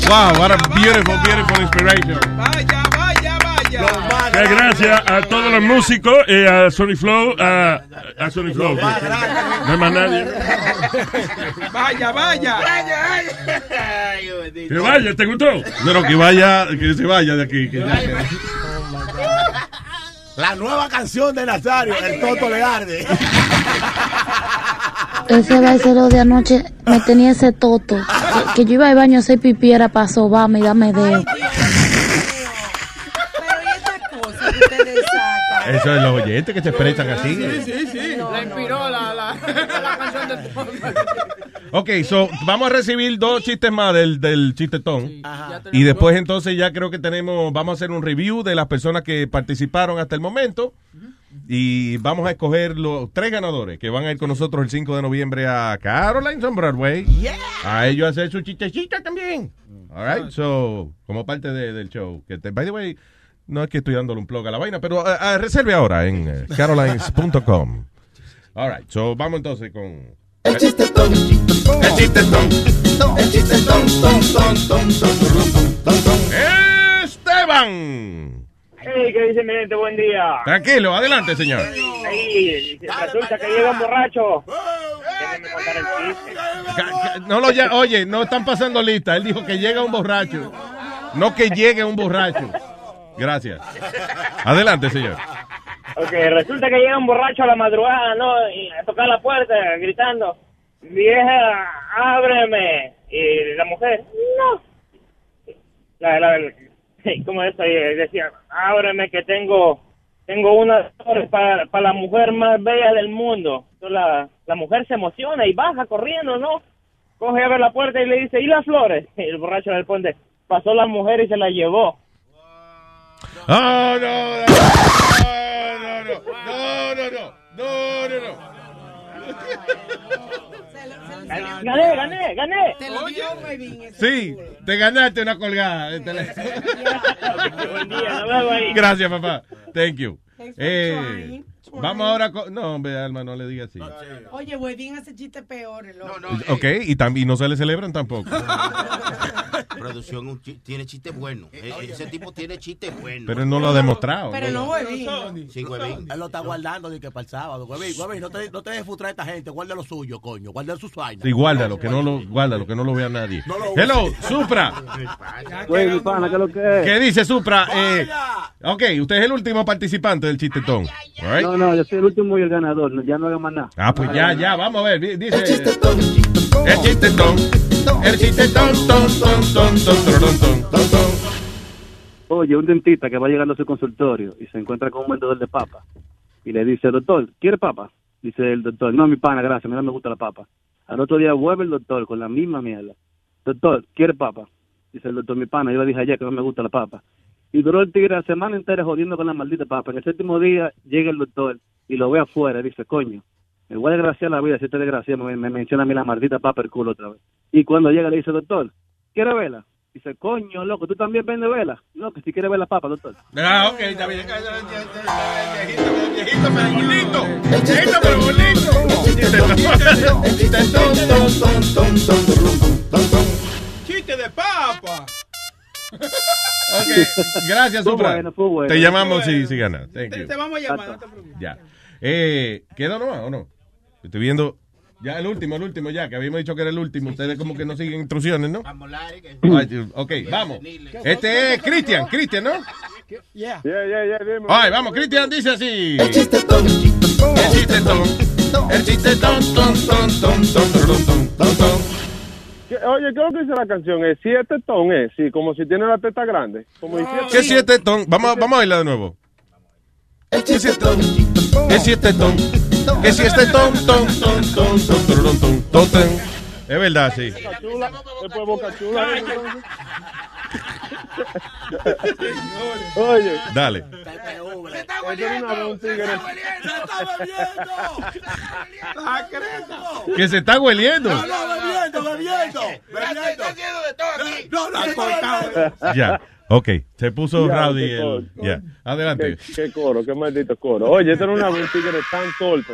Wow, what a beautiful, beautiful inspiration. Que gracias a todos los músicos y a Sony Flow, a, a Sony Flow. No hay más nadie. Vaya, vaya. Que vaya, ¿te gustó? No, no, que vaya, que se vaya de aquí. que ya- La nueva canción de Nazario, El Toto le arde. (laughs) Ese bailero de anoche me tenía ese toto. Que, que yo iba al baño a hacer pipí era para sobarme y darme dedo. Eso es los oyentes que se expresan así. sí, sí. La inspiró la, la, la canción de Ok, so, vamos a recibir dos chistes más del, del chistetón. Y después entonces ya creo que tenemos, vamos a hacer un review de las personas que participaron hasta el momento. Y vamos a escoger los tres ganadores que van a ir con nosotros el 5 de noviembre a Caroline's on Broadway. A ellos hacer su chistecita también. All right, so, como parte de- del show. Que te, by the way, no es que estoy dándole un plug a la vaina, pero ah, ah, reserve ahora en eh, carolines.com. All right, so vamos entonces con... El chistetón. El chistetón. El chistetón. Ton, ton, ton, ton, ton, ton, ton. Esteban. Hey, ¿qué dice mi gente? Buen día. Tranquilo, adelante, señor. Ahí, resulta que llega un borracho. No lo ya, oye, no están pasando lista. Él dijo que llega un borracho. No que llegue un borracho. Gracias. Adelante, señor. Ok, resulta que llega un borracho a la madrugada, ¿no? Y a tocar la puerta, gritando, vieja, ábreme. Y la mujer, no. La, la, ¿cómo es? Y decía, ábreme que tengo, tengo flores para, para la mujer más bella del mundo. Entonces la, la mujer se emociona y baja corriendo, ¿no? Coge a ver la puerta y le dice, ¿y las flores? Y (laughs) el borracho le responde, pasó la mujer y se la llevó. Ah, no, no, no, no, no, no, no, no, no, no. Gané, gané, gané. Te lo dio Webin. Sí, te ganaste una colgada. de teléfono. (laughs) Buen día, nos vemos ahí. Gracias, papá. Thank you. Thanks for Eh, trying. Vamos ahora con... No, hombre, Alma, no le digas así. Oye, Webin hace chistes peores, loco. Ok, y, tam- y no se le celebran tampoco. (laughs) Producción tiene chistes buenos. E- Ese tipo tiene chistes buenos. Pero él no lo ha demostrado. Pero no Webin. Sí, huevín. Él lo está guardando de que para el sábado. Huevín, huevín, no te, no te dejes frustrar a esta gente. Guarda lo suyo, coño. Guarda sus vainas. Sí, guárdalo, que no lo, guárdalo, que no lo vea nadie. Hello, Supra. (laughs) Güey, mi pana, ¿qué es lo que es? ¿Qué dice Supra? Eh, ok, usted es el último participante del chistetón. All right? No, no, yo soy el último y el ganador. Ya no haga más nada. Ah, pues ya, ya, vamos a ver. di- Dice. El chistetón. El chistetón. El chistetón. Ton, ton, ton, ton, ton. Oye, un dentista que va llegando a su consultorio y se encuentra con un vendedor de papa y le dice, doctor, ¿quiere papa? Dice el doctor, no, mi pana, gracias, a mí no me gusta la papa. Al otro día vuelve el doctor con la misma mierda. Doctor, ¿quiere papa? Dice el doctor, mi pana, yo le dije ayer que no me gusta la papa. Y duró el tigre la semana entera jodiendo con la maldita papa. En el séptimo día llega el doctor y lo ve afuera y dice, coño, me voy a desgraciar la vida si este desgraciado me, me menciona a mí la maldita papa el culo otra vez. Y cuando llega le dice, doctor, ¿quiere vela? Dice, coño, loco, ¿tú también vendes vela? No, que si quiere ver la papa, doctor. Ah, ok, está bien. Viejito, pero bonito. Viejito, pero bonito. Chiste de papa. Ok, gracias, Supra. bueno, fue bueno. Te llamamos si, si ganas. Thank Te, vamos a llamar, no te preocupes. Ya. Eh, ¿Queda nomás o no? Estoy viendo. Ya el último, el último, ya, que habíamos dicho que era el último. Ustedes como que no siguen instrucciones, ¿no? Ay, Ok, vamos. Este es Cristian, Cristian, ¿no? Yeah. Yeah, yeah, yeah, dime. Ay, vamos, Cristian dice así. El chistetón. El. Ton, ton, ton, ton, ton, ton, ton, ton. ¿Qué- Oye, ¿qué es lo que dice la canción? Es siete ton, es, sí, como si tiene la teta grande. Como diciendo- ¿Qué siete ton? Vamos, vamos a bailar de nuevo. ¿Qué siete ton? ¿Qué siete ton? ¿Qué siete ton? Ton, ton, ton, ton, ton, ton, ton, ton. Es verdad, sí. Boca Chula, después Boca Chula. Oye. Dale. Él tiene una vez un tigre. Que se está hueliendo. bebiendo, bebiendo. No, no, han cortado. Ya. Ok, se puso Ya, rowdy. qué el- coro. Adelante. Qué, qué coro, qué maldito coro. Oye, este era una un tigre tan torpe,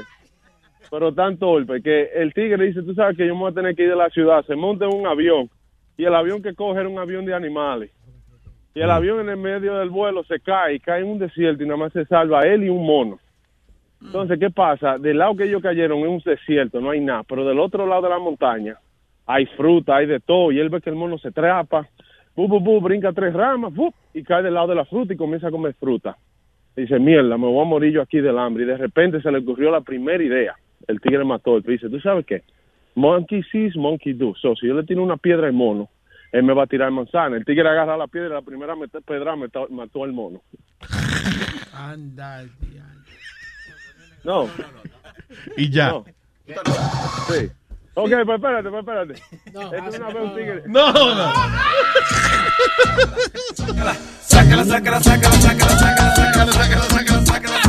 pero tan torpe, que el tigre dice, tú sabes que yo me voy a tener que ir de la ciudad, se monta en un avión, y el avión que coge era un avión de animales. Y el avión en el medio del vuelo se cae, y cae en un desierto y nada más se salva él y un mono. Entonces, ¿qué pasa? Del lado que ellos cayeron es un desierto, no hay nada, pero del otro lado de la montaña hay fruta, hay de todo, y él ve que el mono se trapa, bu, bu, bu, brinca tres ramas, bu, y cae del lado de la fruta y comienza a comer fruta. Dice, mierda, me voy a morir yo aquí del hambre. Y de repente se le ocurrió la primera idea. El tigre mató. Él dice, ¿tú sabes qué? Monkey sees, monkey do. So, si yo le tiro una piedra al mono, él me va a tirar manzana. El tigre agarra la piedra y la primera met- pedra mató, mató al mono. Anda, No. Y ya. No. Sí. Ok, pues espérate, pues espérate. Esto es una vez un tigre. No, no. Sácala, sácala, sácala, sácala, sácala, sácala, sácala, sácala, sácala,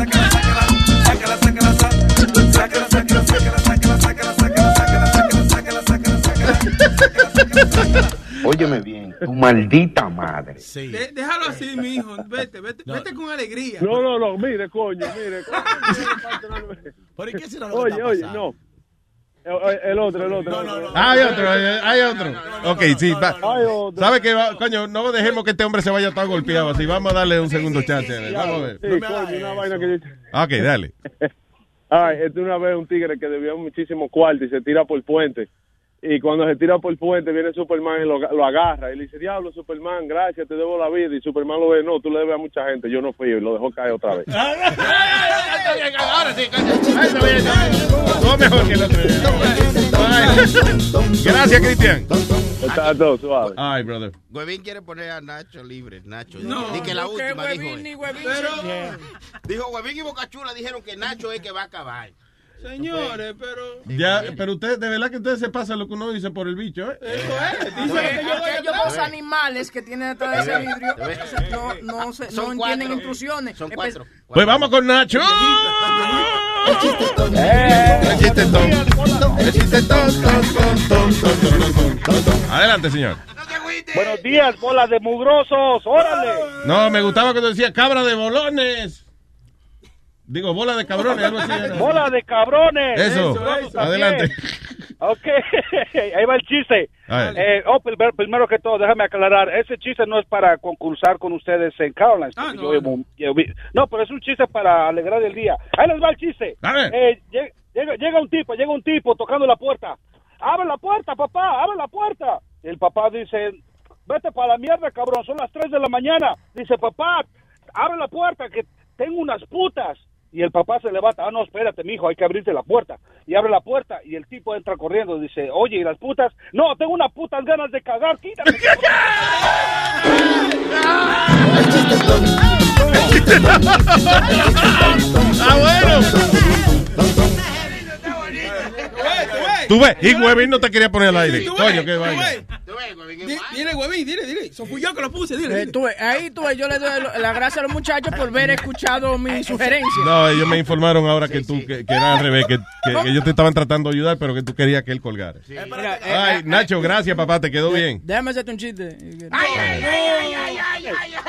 (laughs) Óyeme bien, tu maldita madre. De- déjalo así, mi hijo. Vete, vete, vete con alegría. No, no, no, mire, coño, mire. (laughs) ¿Por qué no lo Oye, oye, no. El, el otro, el otro. Ah, hay otro, hay, otro. Ok, sí. va. Hay otro. ¿Sabe qué? Va- Coño, no dejemos que este hombre se vaya tan golpeado así. Vamos a darle un segundo chance. a ver, Vamos a ver. Sí, coño, una vaina que yo... Ok, dale. (laughs) Ay, este una vez un tigre que debía muchísimo cuarto y se tira por el puente. Y cuando se tira por el puente viene Superman y lo, lo agarra. Y le dice, diablo, Superman, gracias, te debo la vida. Y Superman lo ve, no, tú le debes a mucha gente, yo no fui. Y lo dejó caer otra vez. Ahora sí, Todo mejor que el otro día. Bye. Gracias, Cristian. Está todo suave. Ay, brother. Huevín quiere poner a Nacho libre. Nacho. No, Di que la última dijo. Huevín ni Huevín Dijo Huevín y Bocachula dijeron que Nacho es que va a acabar. Señores, pero. Ya, pero usted, de verdad que ustedes se pasan lo que uno dice por el bicho, ¿eh? Aquellos dos animales que tienen detrás de ese vidrio no, no, se, no Son entienden cuatro. intrusiones. Son Espe- cuatro. Pues vamos con Nacho. El chiste ton. El chiste ton. El chiste ton, ton, ton, ton, ton, ton, ton, ton. Adelante, señor. Buenos días, bola de mugrosos, órale. No, me gustaba cuando decía cabra de bolones. Digo, bola de cabrones, algo así. era. Bola de cabrones. Eso, adelante. Ok, (laughs) ahí va el chiste. Eh, oh, primer- primero que todo, déjame aclarar, ese chiste no es para concursar con ustedes en yo yo vi- no, pero es un chiste para alegrar el día. Ahí les va el chiste. A ver. Eh, lle- llega, llega un tipo, llega un tipo tocando la puerta. Abre la puerta, papá, abre la puerta. Y el papá dice, vete para la mierda, cabrón, son las 3 de la mañana. Dice, papá, abre la puerta, que tengo unas putas. Y el papá se levanta, ah, no, espérate, mijo, hay que abrirte la puerta. Y abre la puerta y el tipo entra corriendo, dice, oye, ¿y las putas? No, tengo unas putas ganas de cagar, quítate. ¡Ah, bueno! Tú ves, y Huevín no te quería poner al aire. Coño, ves, qué tú vaina. Dile, huevín, dile, dile. Eso fui yo que lo puse, dile. Eh, dile. tú ves, ahí tú ves, yo le doy la gracia a los muchachos por haber escuchado mi sugerencia. No, ellos me informaron ahora que tú, que, que era al revés, que, que- que ellos te estaban tratando de ayudar, pero que tú querías que él colgara. Mira, eh, Ay, eh, Nacho, gracias, papá, te quedó bien. Déjame hacerte un chiste.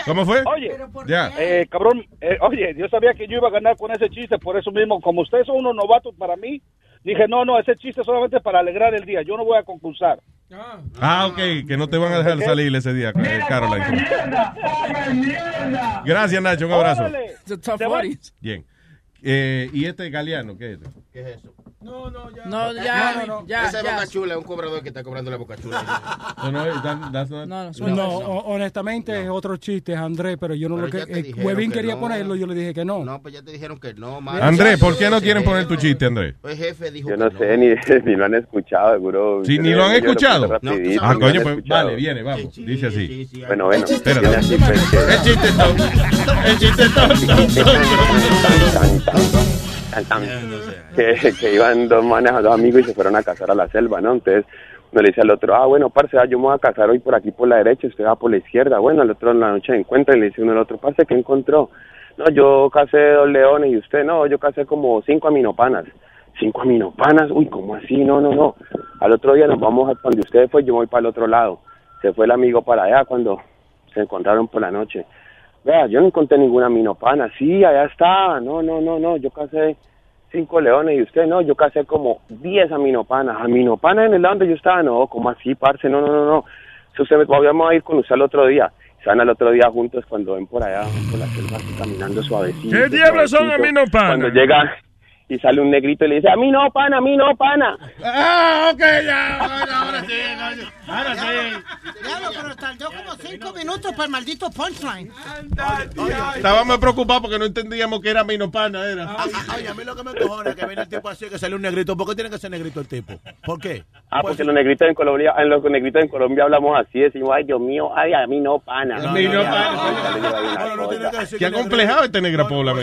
¿Cómo fue? Oye, Ya. eh, cabrón, eh, oye, yo sabía que yo iba a ganar con ese chiste, por eso mismo, como ustedes son unos novatos para mí, dije, no, no, ese chiste es solamente para alegrar el día, yo no voy a concursar. Ah, ok, que no te van a dejar salir ese día, eh, Caroline. Gracias, Nacho, un abrazo. Bien. Eh, ¿Y este Galeano qué es? ¿Qué es eso? No, ya, ya, Ese es ya. Boca Chula, es un cobrador que está cobrando la Boca Chula. No, no, that- that's not- No, No, ho- honestamente es otro chiste, Andrés, pero yo no Pero lo que. ya eh, Huevín que quería no. ponerlo, yo le dije que no. No, pues ya te dijeron que no, Andrés, ¿por qué no quieren poner tu chiste, Andrés? Pues jefe dijo Yo no sé, ni, ni lo han escuchado, seguro. Sí, ni lo han escuchado. rapidito, Ah, ni lo coño, han pues escuchado. vale, viene, vamos. Dice así. Bueno, bueno. Pues, que- El chiste es. El chiste es. Tan, tan. Que, iban dos manes, dos amigos y se fueron a cazar a la selva, ¿no? Entonces, No le dice al otro, ah, bueno, parce, ah, yo me voy a casar hoy por aquí por la derecha, usted va por la izquierda. Bueno, al otro en la noche encuentra y le dice uno al otro, parce, ¿qué encontró? No, yo casé dos leones y usted, no, yo casé como cinco aminopanas. Cinco aminopanas, uy, ¿cómo así? No, no, no. Al otro día nos vamos a donde usted fue, yo voy para el otro lado. Se fue el amigo para allá cuando se encontraron por la noche. Vea, yo no encontré ninguna aminopana. Sí, allá está. No, no, no, no. Yo casé cinco leones y usted no. Yo casé como diez aminopanas. Aminopanas en el lado donde yo estaba. No, ¿cómo así, parce? No, no, no, no. Eso se me vamos a ir con usted al otro día. Se van al otro día juntos cuando ven por allá, por la selva, caminando suavecito. ¿Qué diablos son aminopanas? Cuando llega y sale un negrito y le dice, a mí no, pana, a mí no, pana. Ah, ok, ya. Ahora sí, coño. Ahora sí. Pero tardó como cinco minutos para el maldito punchline. Estábamos preocupados porque no entendíamos que era minopana, era. Ah, ah, Oye, a mí lo que me encojona es que viene el tipo así que sale un negrito. ¿Por qué tiene que ser negrito el tipo? ¿Por qué? Ah, porque los negritos en Colombia, en los negritos en Colombia hablamos así, decimos, ay, Dios mío, ay, a mí no, pana. A mí no, Qué acomplejado este negra pobla,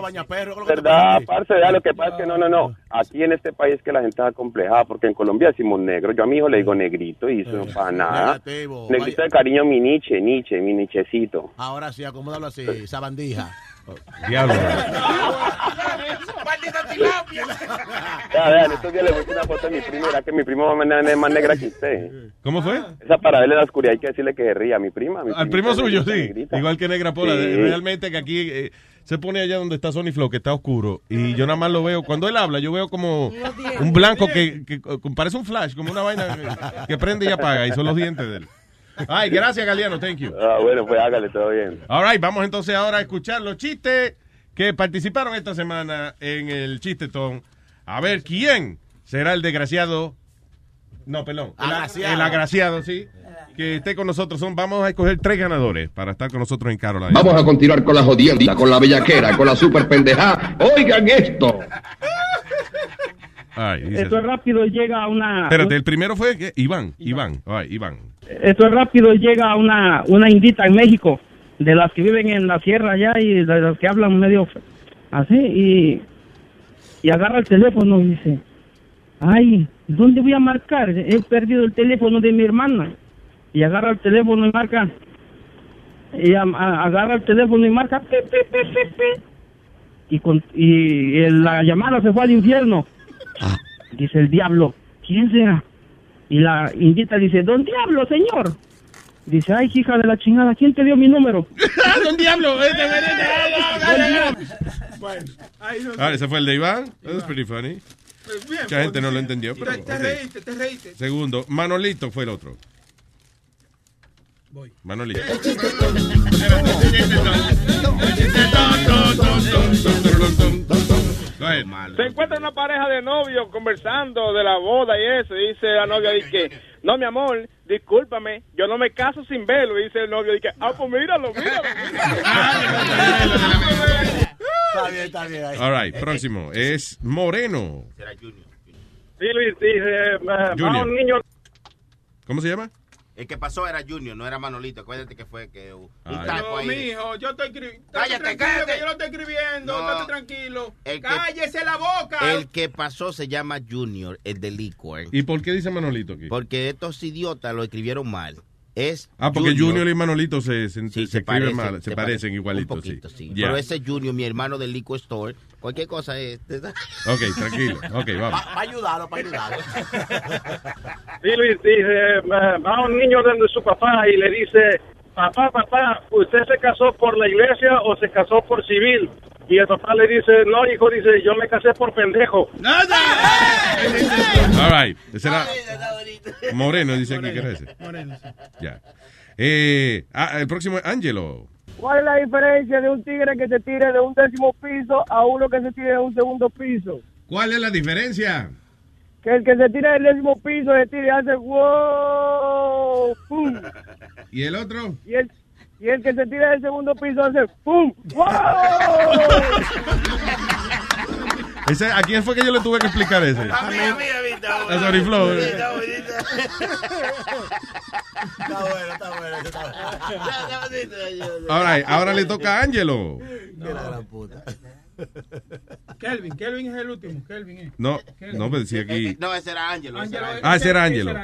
baña perro. ¿Verdad, parce? Ya, lo que pasa es que no, no, no. Aquí en este país que la gente es acomplejada, porque en Colombia decimos negro. Yo a mi hijo le digo negrito y eso no para nada. negativo, Negrito de cariño, mi niche, niche, mi nichecito. Ahora sí, acomódalo así, sabandija. Diablo. Maldita tilapia. Ya, vean, estos días le puse una foto de mi prima, era que mi prima es más negra que usted. ¿Cómo fue? Esa para verle la oscuridad hay que decirle que se ría. Mi prima. Mi Al primo suyo, sí. negrita. Igual que Negra Pola. Sí. Realmente que aquí eh, se pone allá donde está Sony Flow, que está oscuro. Y yo nada más lo veo. Cuando él habla, yo veo como un blanco que, que- que parece un flash, como una vaina que, que prende y apaga. Y son los dientes de él. Ay, gracias, Galeano. Thank you. Ah, bueno, pues hágale, todo bien. All right, vamos entonces ahora a escuchar los chistes que participaron esta semana en el Chistetón. A ver quién será el desgraciado. No, perdón. El, Agraciado. el agraciado, sí. Que esté con nosotros. Son, vamos a escoger tres ganadores para estar con nosotros en Carolina. Vamos a continuar con la jodienda, con la bellaquera, con la super pendejada. Oigan esto. Ay, Esto es rápido y llega a una. Espérate, el primero fue ¿qué? Iván. Iván. Ay, Iván. Esto es rápido y llega a una, una indita en México, de las que viven en la sierra allá y de las que hablan medio así, y, y agarra el teléfono y dice, ay, ¿dónde voy a marcar? He perdido el teléfono de mi hermana. Y agarra el teléfono y marca, y a- a- agarra el teléfono y marca, pe, pe, pe, pe, pe. y, con, y la llamada se fue al infierno. Dice el diablo, ¿quién será? Y la indita dice, ¿Don Diablo, señor? Dice, ay, hija de la chingada, ¿quién te dio mi número? ¡Don Diablo! Este, Ah, ese fue el de Iván. That was pretty funny. Bien, Mucha gente no lo entendió, pero. Te, reíste, te reíste. Segundo, Manolito fue el otro. Manolito. Se encuentra una pareja de novios conversando de la boda y eso. Y dice la novia, dice, no, mi amor, discúlpame, yo no me caso sin velo. Y dice el novio, dice, ah, pues míralo, míralo. (laughs) Está bien, está bien. All right, próximo. Es Moreno. Sí, Luis, dice, va Junior. un niño ¿Cómo se llama? El que pasó era Junior, no era Manolito. Acuérdate que fue que un Ay. typo No, ahí. mijo, yo estoy escribiendo. Cállate, tranquilo, cállate. que yo lo estoy escribiendo. No. Estate tranquilo. El que- Cállese la boca. El que pasó se llama Junior, el de Liquor. ¿Y por qué dice Manolito aquí? Porque estos idiotas lo escribieron mal. Es Ah, porque Junior, y Manolito se, se, se escriben parecen, mal, se, parecen igualitos, poquito, sí. sí. Pero ese Junior, mi hermano del Liquor Store, cualquier cosa es... Ok, tranquilo. Ok, (laughs) vamos. Para ayudarlo, para ayudarlo. (laughs) Sí, Luis, dice, va va un niño donde su papá y le dice, papá, papá, ¿usted se casó por la iglesia o se casó por civil? Y el papá le dice, no, hijo, dice, yo me casé por pendejo. All right. Ese era Moreno, dice aquí que era ese. Moreno, sí. Ya. Eh, ah, el próximo es Angelo. ¿Cuál es la diferencia de un tigre que se tire de un décimo piso a uno que se tire de un segundo piso? ¿Cuál es la diferencia? Que el que se tira del décimo piso se tira y hace wow, pum. ¿Y el otro? Y el, y el que se tira del segundo piso hace pum, wow. (laughs) Ese, ¿A quién fue que yo le tuve que explicar ese? A mí, a mí, a mí. está A Sorry Flow. Eh. está bonito. Está bueno, está bueno. Está bueno. All right, ahora le toca a Angelo. Qué la gran puta. Kelvin, Kelvin es el último. Kelvin es. No, Kelvin. no me decía aquí. No, ese era Ángelo. ese era Ah, ese era Ángelo.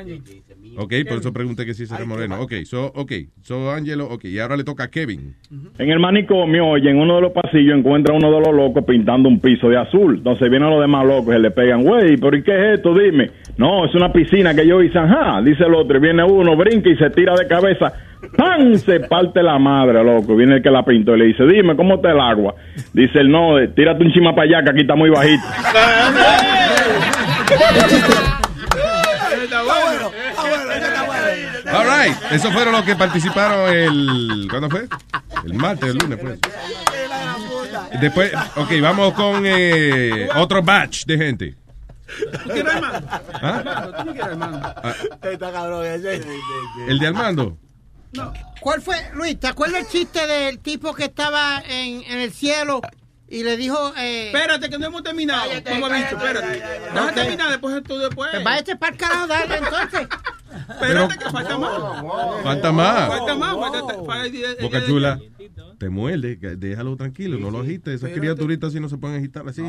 Ok, por eso pregunté que si era Moreno. Ok, so, ok, so Ángelo, ok, y ahora le toca a Kevin. En el manicomio, oye, en uno de los pasillos encuentra uno de los locos pintando un piso de azul. Entonces vienen los demás locos y le pegan, güey, ¿pero y qué es esto? Dime. No, es una piscina que yo hice, ajá. Dice el otro, y viene uno, brinca y se tira de cabeza. ¡Pam! Se parte la madre, loco. Viene el que la pintó y le dice, dime, ¿cómo está el agua? Dice el no, eh, tírate un chima para allá que aquí está muy bajito. (laughs) Está bueno. All right, esos fueron los que participaron el. ¿Cuándo fue? El martes, el lunes, pues. Después, ok, vamos con eh, otro batch de gente. ¿Tú quieres hermano? ¿Ah? ¿Tú no quieres hermano? Ah, Está cabrón ese. el de Armando. ¿Cuál fue, Luis? ¿Te acuerdas el chiste del tipo que estaba en, en el cielo y le dijo... Eh, Espérate, que no hemos terminado. Como he dicho, espérate. Vamos a terminar después tú después. Pues váyate para el carajo, dale, entonces. Espérate, que falta más. Falta más. Falta más. Boca chula. Te muerde, déjalo tranquilo, no lo agites. Esas criaturitas así no se pueden agitar así.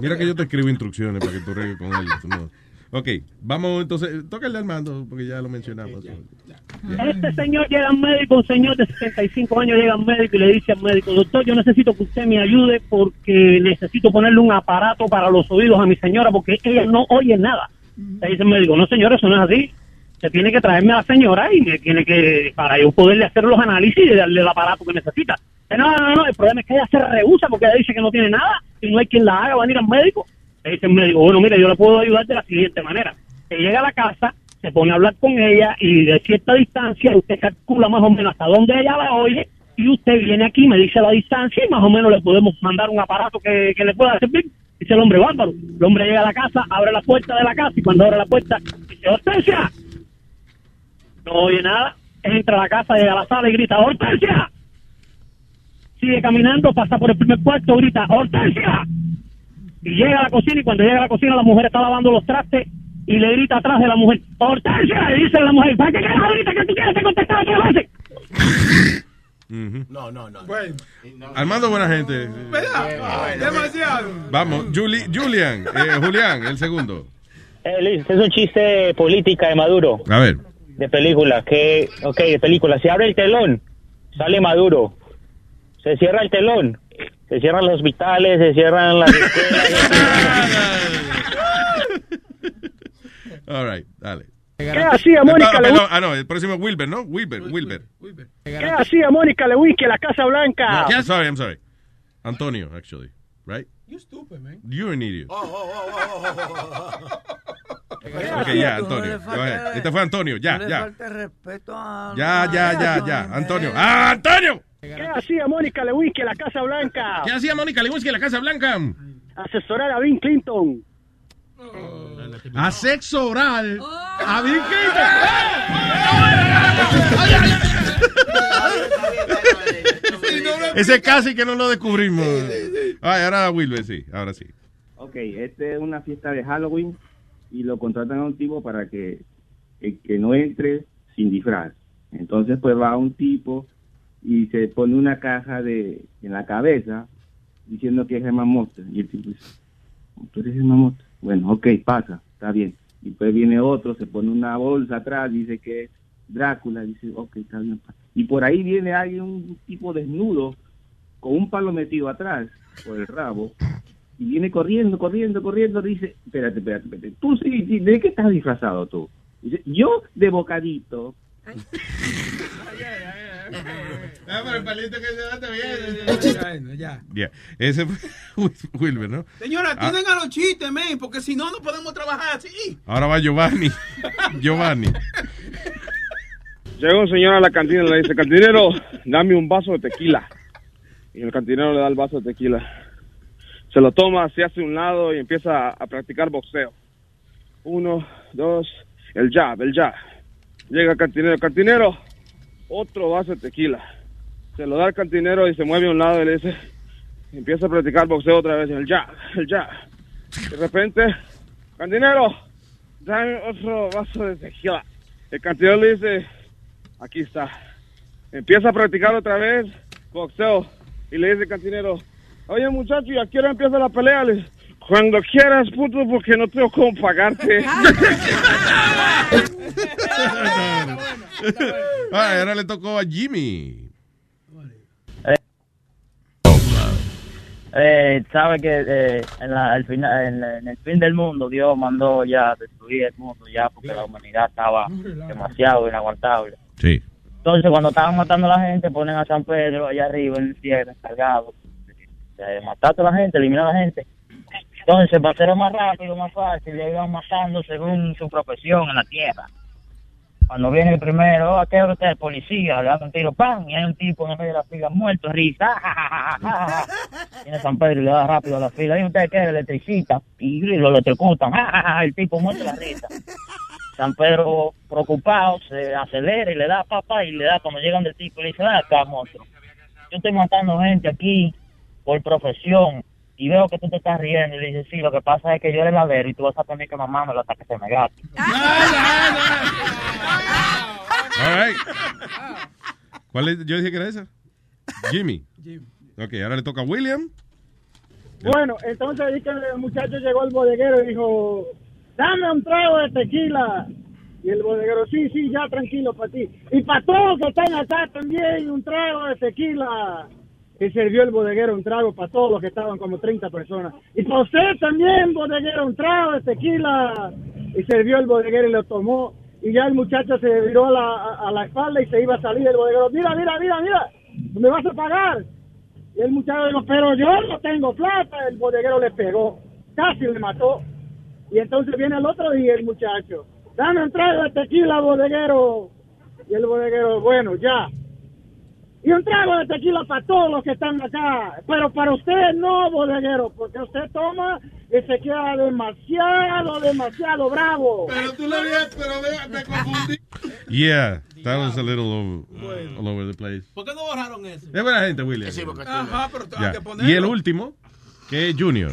Mira que yo te escribo instrucciones para que tú regues con no. Ok, vamos entonces. Toca el de Armando, porque ya lo mencionamos. Este señor llega al médico, un señor de 65 años llega al médico y le dice al médico, doctor, yo necesito que usted me ayude porque necesito ponerle un aparato para los oídos a mi señora porque ella no oye nada. Le dice el médico, no señor, eso no es así. Se tiene que traerme a la señora y me tiene que, para yo poderle hacer los análisis y darle el aparato que necesita. No, no, no, el problema es que ella se rehúsa porque ella dice que no tiene nada y no hay quien la haga, va a ir al médico. Le dice el médico, bueno, mire, yo le puedo ayudar de la siguiente manera. Se llega a la casa, se pone a hablar con ella y de cierta distancia usted calcula más o menos hasta dónde ella la oye y usted viene aquí, me dice la distancia y más o menos le podemos mandar un aparato que, que le pueda servir. Dice el hombre, bárbaro. El hombre llega a la casa, abre la puerta de la casa y cuando abre la puerta dice, ¡Hortensia! No oye nada, entra a la casa, llega a la sala y grita, ¡Hortensia! Sigue caminando, pasa por el primer cuarto, grita, ¡Hortensia! Y llega a la cocina y cuando llega a la cocina la mujer está lavando los trastes y le grita atrás de la mujer, ¡Hortensia! Y dice la mujer, ¿para qué carajo grita que tú quieres que contestar todas veces? No, no, no. Armando, buena gente. ¿Verdad? Demasiado. Vamos, Juli- Julian, eh, Julián, el segundo. Eh, Luis, este es un chiste política de Maduro, A ver. de película. Que, ok, de película. Se abre el telón, sale Maduro. Se cierra el telón, se cierran los hospitales, se cierran las. (laughs) All right, dale. ¿Qué hacía Mónica Ah, Lewinsky? perdón, ah, no, el próximo Wilber, ¿no? Wilber, Wilber. ¿Qué hacía Mónica Lewinsky en la Casa Blanca? No, I'm sorry, I'm sorry. Antonio, actually, right? You stupid, man. You're an idiot. ¿Qué Ok, ya, Antonio. Go ahead. Este fue Antonio, ya, No ya. a... Ya, ya, ya, ya. Antonio. ¡Ah, Antonio! ¿Qué hacía Mónica Lewinsky en la Casa Blanca? ¿Qué hacía Mónica Lewinsky en la Casa Blanca? Asesorar a Bill Clinton. A sexo oral. A Bill Clinton. Ese casi que no lo descubrimos. Ay, ahora Wilber, sí, ahora sí. Ok, este es una fiesta de Halloween y lo contratan a un tipo para que, que, que no entre sin disfraz. Entonces pues va un tipo y se pone una caja de en la cabeza diciendo que es Germán Mota. Y el tipo dice, ¿tú eres Germán Mota? Bueno, ok, pasa, está bien. Y después viene otro, se pone una bolsa atrás, dice que es Drácula, dice, ok, está bien. pasa. Y por ahí viene alguien, un tipo desnudo, con un palo metido atrás, por el rabo, y viene corriendo, corriendo, corriendo, dice, espérate, espérate, espérate, tú sí, sí, ¿de qué estás disfrazado tú? Dice, yo de bocadito. (laughs) (laughs) Pero el palito que se da está bien. Ya. Ya, ese fue (laughs) Wilber, ¿no? Señora, Ah, tienen a los chistes, men, porque si no, no podemos trabajar así. ahora va Giovanni. (laughs) Giovanni. Llega un señor a la cantina y le dice, cantinero, dame un vaso de tequila. Y el cantinero le da el vaso de tequila. Se lo toma, se hace a un lado y empieza a, a practicar boxeo. Uno, dos, el jab, el jab. Llega el cantinero, cantinero, otro vaso de tequila. Se lo da al cantinero y se mueve a un lado y le dice, empieza a practicar boxeo otra vez, el jab, el jab. De repente, cantinero, dame otro vaso de tequila. El cantinero le dice, aquí está. Empieza a practicar otra vez boxeo y le dice al cantinero, Oye, muchacho, ¿y a qué empieza la pelea? Le dice, Cuando quieras, puto, porque no tengo cómo pagarte. (laughs) Ah, ahora le tocó a Jimmy. Eh, sabe que eh, en, la- al final, en, en el fin del mundo Dios mandó ya destruir el mundo ya porque la humanidad estaba demasiado inaguantable. Sí. Entonces cuando estaban matando a la gente ponen a San Pedro allá arriba en el cielo encargado de matar a la gente, eliminar a la gente. Entonces para hacerlo más rápido, más fácil, ya iban matando según su profesión en la tierra. Cuando viene el primero, "Oh, ¿a qué hora usted es policía? Le dan un tiro, ¡pam! Y hay un tipo en el medio de la fila muerto, risa. (laughs) Viene San Pedro y le da rápido a la fila. ¿Y usted qué? Electricita. Y lo electrocutan. (laughs) El tipo muerto la risa. San Pedro, preocupado, se acelera y le da papá y le da cuando llegan del tipo y le dice, "Ven acá, monstruo. Yo estoy matando gente aquí por profesión y veo que tú te estás riendo. Y le dice, sí, lo que pasa es que yo era el ladero y tú vas a tener que mamármelo hasta que se me gaste. (laughs) All right. ¿Cuál es? Yo dije que era esa. Jimmy. Ok, ahora le toca a William. Bueno, entonces ahí que el muchacho llegó al bodeguero y dijo, dame un trago de tequila. Y el bodeguero, sí, sí, ya tranquilo para ti. Y para todos que están acá también, un trago de tequila. Y sirvió el bodeguero un trago para todos los que estaban, como 30 personas. Y para usted también, bodeguero, un trago de tequila. Y sirvió el bodeguero y lo tomó. Y ya el muchacho se viró a la, a- la espalda y se iba a salir el bodeguero. Mira, mira, mira, mira, me vas a pagar. Y el muchacho dijo, pero yo no tengo plata. El bodeguero le pegó, casi le mató. Y entonces viene el otro día el muchacho, dame un trago de tequila, bodeguero. Y el bodeguero, bueno, ya. Y un trago de tequila para todos los que están acá. Pero para usted no, bodeguero, porque usted toma y se queda demasiado, demasiado bravo. Pero tú lo viste, pero me, me confundí. Yeah, that was a little over, all over the place. ¿Por qué no borraron eso? Es buena gente, William. Ajá, pero Ya. hay que ponerlo. Y el último, que es Junior.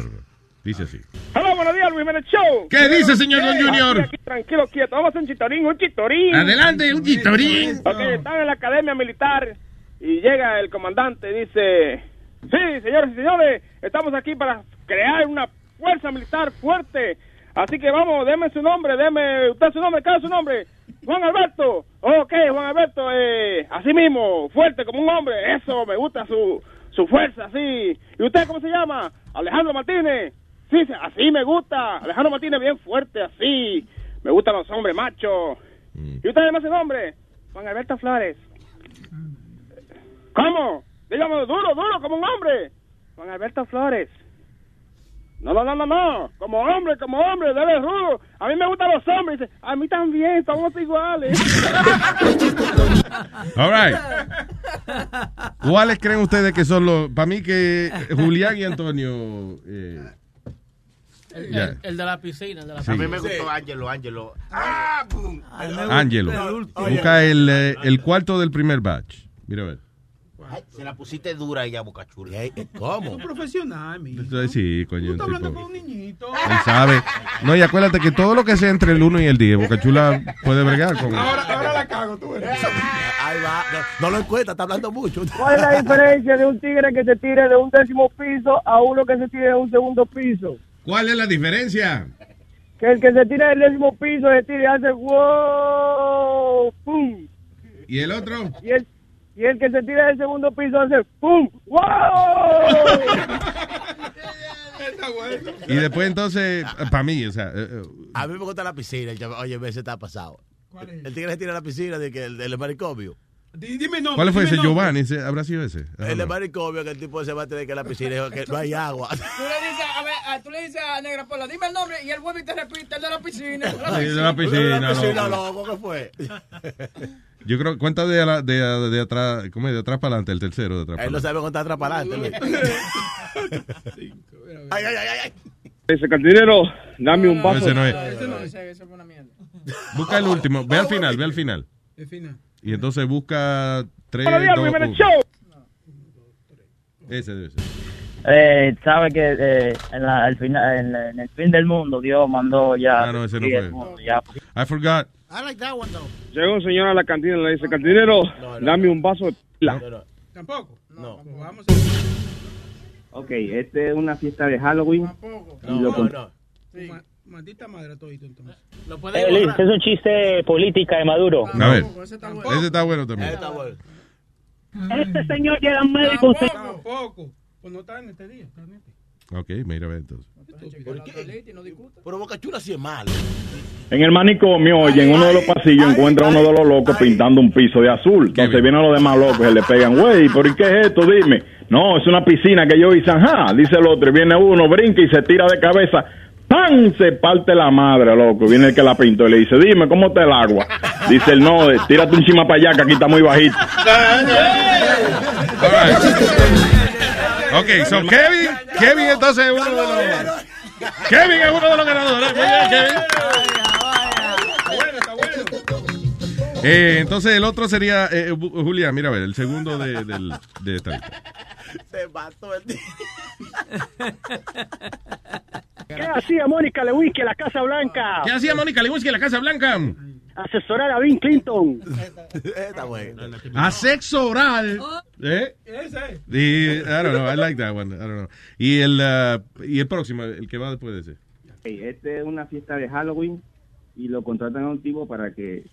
Dice así. Hola, buenos días, Luis Jiménez Show. ¿Qué dice, señor Don Junior? Aquí, aquí, tranquilo, quieto. Vamos a hacer un chitorín, un chitorín. Adelante, un chitorín. Ok, están en la academia militar y llega el comandante y dice, sí, señores y señores, estamos aquí para crear una fuerza militar fuerte. Así que vamos, deme su nombre, deme usted su nombre, ¿qué es su nombre? Juan Alberto. Ok, Juan Alberto, eh, así mismo, fuerte como un hombre. Eso, me gusta su, su fuerza, así. ¿Y usted cómo se llama? Alejandro Martínez. Sí, sí, así me gusta. Alejandro Martínez bien fuerte, así. Me gustan los hombres machos. ¿Y usted no ese nombre? Juan Alberto Flores. ¿Cómo? Dígame duro, duro, como un hombre. Juan Alberto Flores. No, no, no, no, no. Como hombre, como hombre, debe rudo. A mí me gustan los hombres. Dice, a mí también, somos iguales. (laughs) All right. ¿Cuáles creen ustedes que son los... Para mí que Julián y Antonio... eh, El, Ya. el- el de la piscina, el de la Sí. A mí me piscina. gustó Ángelo, Ángelo. ¡Ah! Ángelo. Busca el, eh, el cuarto del primer batch. Mira a ver. Ay, se la pusiste dura ella, Boca Chula. ¿Cómo? Un profesional, mi. Entonces, sí, coño. Tú estás hablando con un niñito. Él sabe. No, y acuérdate que todo lo que sea entre el 1 y el 10, Bocachula puede bregar con Ahora, ahora la cago, tú eres. Ahí va. No, no lo encuentra, está hablando mucho. ¿Cuál es la diferencia de un tigre que se tire de un décimo piso a uno que se tire de un segundo piso? ¿Cuál es la diferencia? Que el que se tira del décimo piso se tira y hace wow, pum. ¿Y el otro? Y el, y el que se tira del segundo piso hace pum, wow. Y después entonces, para mí, o sea... eh, eh, A mí me gusta la piscina. yo- Oye, ese está pasado. El tigre se tira a la piscina de que el, el manicomio. Dime no. ¿Cuál fue ese? Giovanni, ese, ¿habrá sido ese? El de manicomio, que el tipo se va a tener que la piscina que no hay agua. Tú le dices, a ver, tú le dices a Negra Pola, dime el nombre y el vuelve y te repite el de la piscina. el de la Sí, de la piscina, La piscina, loco. loco, ¿qué fue? Yo creo, cuenta de, ala- de, de atrás, ¿cómo es? De atrás para adelante, el tercero de atrás para Él no adelante. sabe contar atrás para adelante. (laughs) Ay, ay, ay, ay. Ese cantinero, dame un vaso. Ese no es. Ese no, ese, ese fue una mierda. Busca el último, ve al final, ve al final. El final. Y entonces busca 3, Buenos días, 2, Luis Jiménez 1. Show. Ese debe ser. Eh, sabe que eh, en, la- al final, en, en el fin del mundo Dios mandó ya Ah, no, ese no fue. mundo, ya. I forgot. I like that one, though. Llega un señor a la cantina y le dice, cantinero, dame un vaso de pila. Tampoco. No. Vamos Ok, este es una fiesta de Halloween. y lo con- Ma- Maldita madre todito entonces. Eh, Liz, es un chiste política de Maduro. A ver. Ese está bueno también. Este señor llega al médico. Tampoco. Pues no está en este día. está en este. Ok, mira, a ver entonces. Pero Boca Chula sí es malo. En el manicomio, oye, en uno de los pasillos encuentra uno de los locos pintando un piso de azul. Entonces vienen los demás locos y le pegan, güey, ¿pero y qué es esto? Dime. No, es una piscina que yo hice, ajá. Dice el otro, y viene uno, brinca y se tira de cabeza. ¡Pam! Se parte la madre, loco. Viene el que la pintó y le dice, dime, ¿cómo está el agua? Dice el no, tírate un chima para allá que aquí está muy bajito. Ok, so Kevin, Kevin entonces es uno de los... Kevin es uno de los ganadores. (laughs) Eh, entonces el otro sería, eh, Julia, mira a ver, el segundo de, del, de esta lista. Se mató el (laughs) ¿Qué hacía Mónica Lewinsky en la Casa Blanca? ¿Qué hacía Mónica Lewinsky en la Casa Blanca? Asesorar a Bill Clinton. Está bueno. A sexo oral. ¿Eh? Y, I don't know, I like that one. I don't know. Y el, uh, y el próximo, el que va después de ese. Ok, este es una fiesta de Halloween y lo contratan a un tipo para que,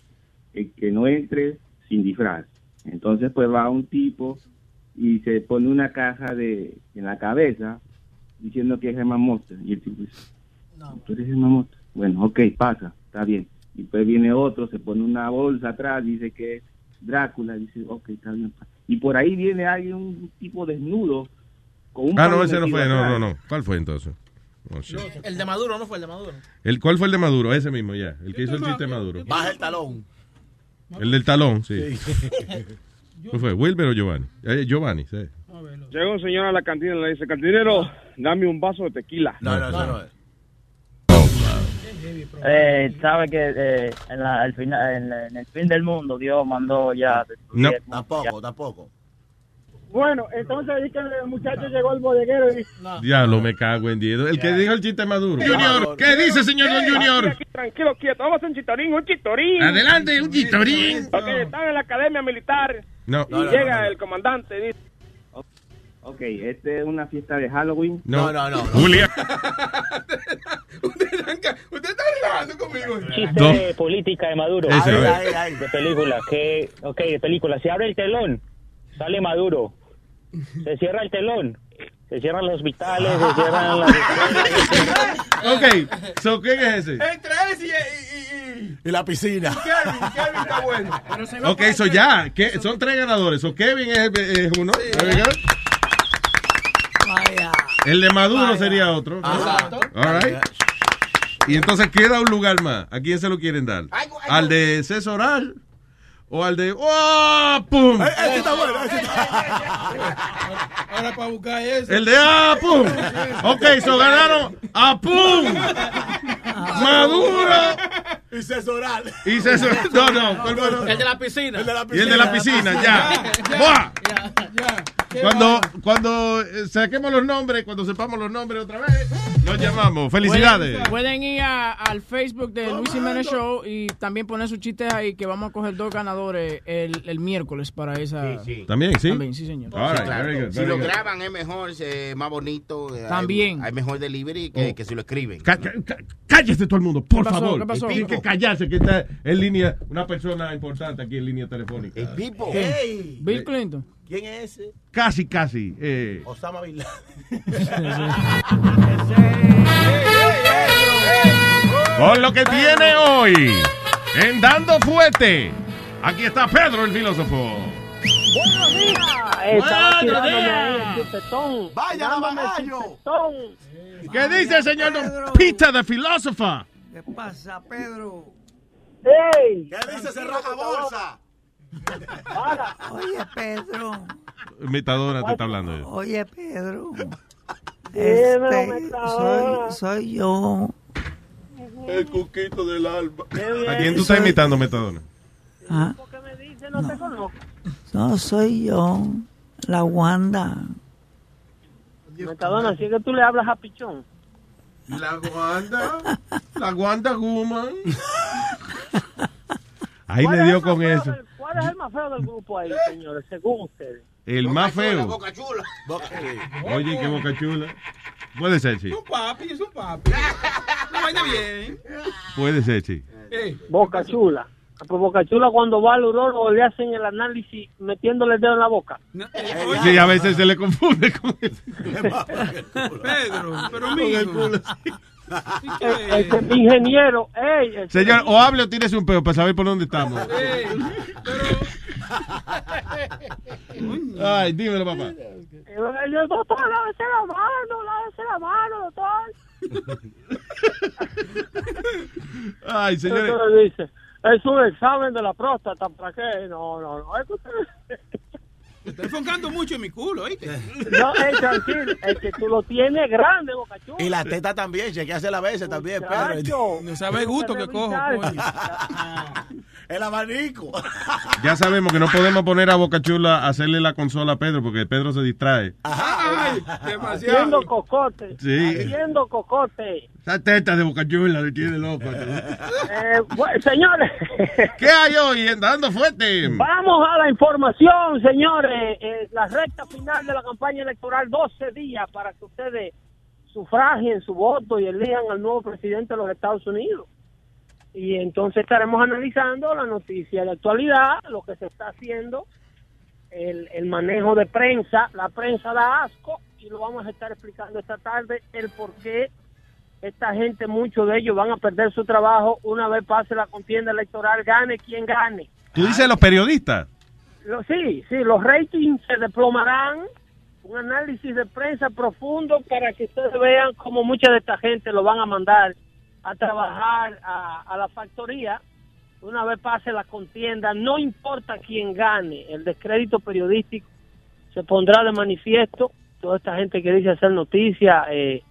el que no entre sin disfraz. Entonces pues va un tipo y se pone una caja de en la cabeza diciendo que es Germán Monster. Y el tipo dice, ¿tú eres Germán Monster? Bueno, ok, pasa, está bien. Y pues viene otro, se pone una bolsa atrás, dice que es Drácula, dice, ok, está bien. pasa. Y por ahí viene alguien, un tipo desnudo, con un Ah, no, ese no fue, no, atrás. no, no. ¿Cuál fue entonces? Oh. El de Maduro no fue el de Maduro. El, ¿Cuál fue el de Maduro? Ese mismo, ya. El que hizo el chiste de Maduro. Baja el talón. El del talón, sí. (laughs) ¿Cuál fue? ¿Wilber o Giovanni? Eh, Giovanni, sí. Llega un señor a la cantina y le dice, cantinero, dame un vaso de tequila. No, no, no. no. Eh, sabe que eh, en, la- al final, en, en el fin del mundo Dios mandó ya. No. Tampoco, tampoco. Bueno, entonces ahí que el muchacho llegó al bodeguero y dice, Diablo, me cago en diez. El que dijo el chiste de Maduro. Junior, ¿qué dice, señor Don Junior? Tranquilo, quieto, vamos a hacer un chitorín, un chitorín. Adelante, un chitorín. Ok, están en la academia militar No. y llega el comandante y dice, Ok, este es una fiesta de Halloween. No, no, no. Julia. (laughs) Usted está relajando conmigo. Chiste No. política de Maduro. A ver. De película. Que, ok, de película. Se abre el telón, sale Maduro. Se cierra el telón. Se cierran los hospitales, se (laughs) cierran las Ok, so, ¿quién es ese? Entre ese y, y, y, Y la piscina. Kevin. Kevin está bueno. Ok, so ya. ¿qué? Son tres ganadores. So, Kevin es, es uno. El de Maduro sería otro. All right. Y entonces queda un lugar más. ¿A quién se lo quieren dar? ¿Al de César Oral? ¿O al de... ¡Oh! ¡Pum! Ese está bueno. ese está- (laughs) Ahora para buscar ese. El de ¡Ah! ¡Pum! Ok, so ganaron ¡Ah! ¡Pum! (laughs) ¡Maduro! Y sexo oral. Y César... (laughs) No, no. ¿cuál fue? El de la piscina. El de la Y el de la piscina, ya. ¡Buah! Cuando, cuando eh, saquemos los nombres, cuando sepamos los nombres otra vez, nos llamamos. Felicidades. Pueden, pueden ir a- al Facebook de Luis Jiménez Show y también poner sus chistes ahí que vamos a coger dos ganadores el, el miércoles para esa. También, sí. También, sí, señor. All right, Claro. very good, si very lo good. graban es mejor, es más bonito. eh, hay- También. Hay, mejor delivery Oh. que, que si lo escriben. Ca- ca- ca- Cállese todo el mundo, por ¿Qué pasó? favor. ¿Qué pasó? Que callarse, que está en línea una persona importante aquí en línea telefónica. El Pipo. Hey, Bill Clinton. ¿Quién es ese? Casi, casi. eh. Osama Bin Laden. (laughs) Con lo que tiene hoy, en Dando Fuete, aquí está Pedro el filósofo. Buenos días. Estaba Buenos días. el chupetón. Vaya. ¿Qué dice el señor Don Peter the filósofo? ¿Qué pasa, Pedro? ¡Ey! ¿Qué dice ese raja bolsa? Para. Oye, Pedro. Imitadora te está hablando. eh. Oye, Pedro. Este, soy, soy yo. El cuquito del alma. ¿A quién tú estás imitando, Metadona? Ah, ¿Por qué me dice? No te conozco. no, soy yo. La Wanda. Metadona, si es que tú le hablas a Pichón. La Wanda. La Wanda Woman. Ahí ¿Cuál le es dio con feo eso. del- ¿Cuál es el más feo del grupo ahí, señores, según ustedes? el más feo. Boca chula. Oye, qué boca chula. Puede ser, sí. Un papi, es un papi. Una vaina bien. Puede ser, sí. Boca Chula. Boca Chula cuando va al urólogo le hacen el análisis metiéndole el dedo en la boca. Sí, a veces se le confunde (laughs) con el, Pedro, pero el ingeniero, ey, el- Señor, o hable o tírese un peo para saber por dónde estamos. (laughs) Ay, dímelo, papá. el, el doctor, lávese la mano, lávese la mano, doctor. (laughs) Ay, señores. Es un examen de la próstata, ¿para qué? No, no, no, es usted- Estoy enfocando mucho en mi culo, ¿oíste? (laughs) No, ey, tranquilo, es que tú lo tienes grande, Boca Chula. Y la teta también, chequease la veces también. Pedro. No sabe el gusto que cojo, coño. (laughs) El abanico. (laughs) Ya sabemos que no podemos poner a Boca Chula a hacerle la consola a Pedro porque Pedro se distrae. Ay, demasiado. Haciendo cocote. Sí. Haciendo cocote. Esa teta de Boca Chula le tiene loco. Eh, bueno, señores. (laughs) ¿Qué hay hoy? Dando fuerte. Vamos a la información, señores. Eh, la recta final de la campaña electoral, 12 días para que ustedes sufragien su voto y elijan al nuevo presidente de los Estados Unidos. Y entonces estaremos analizando la noticia de actualidad, lo que se está haciendo, el, el manejo de prensa. La prensa da asco y lo vamos a estar explicando esta tarde el por qué esta gente, muchos de ellos van a perder su trabajo una vez pase la contienda electoral, gane quien gane. Tú dices los periodistas. Lo- sí, sí, los ratings se desplomarán. Un análisis de prensa profundo para que ustedes vean cómo mucha de esta gente lo van a mandar a trabajar a, a la factoría. Una vez pase la contienda, no importa quién gane, el descrédito periodístico se pondrá de manifiesto. Toda esta gente que dice hacer noticias, eh,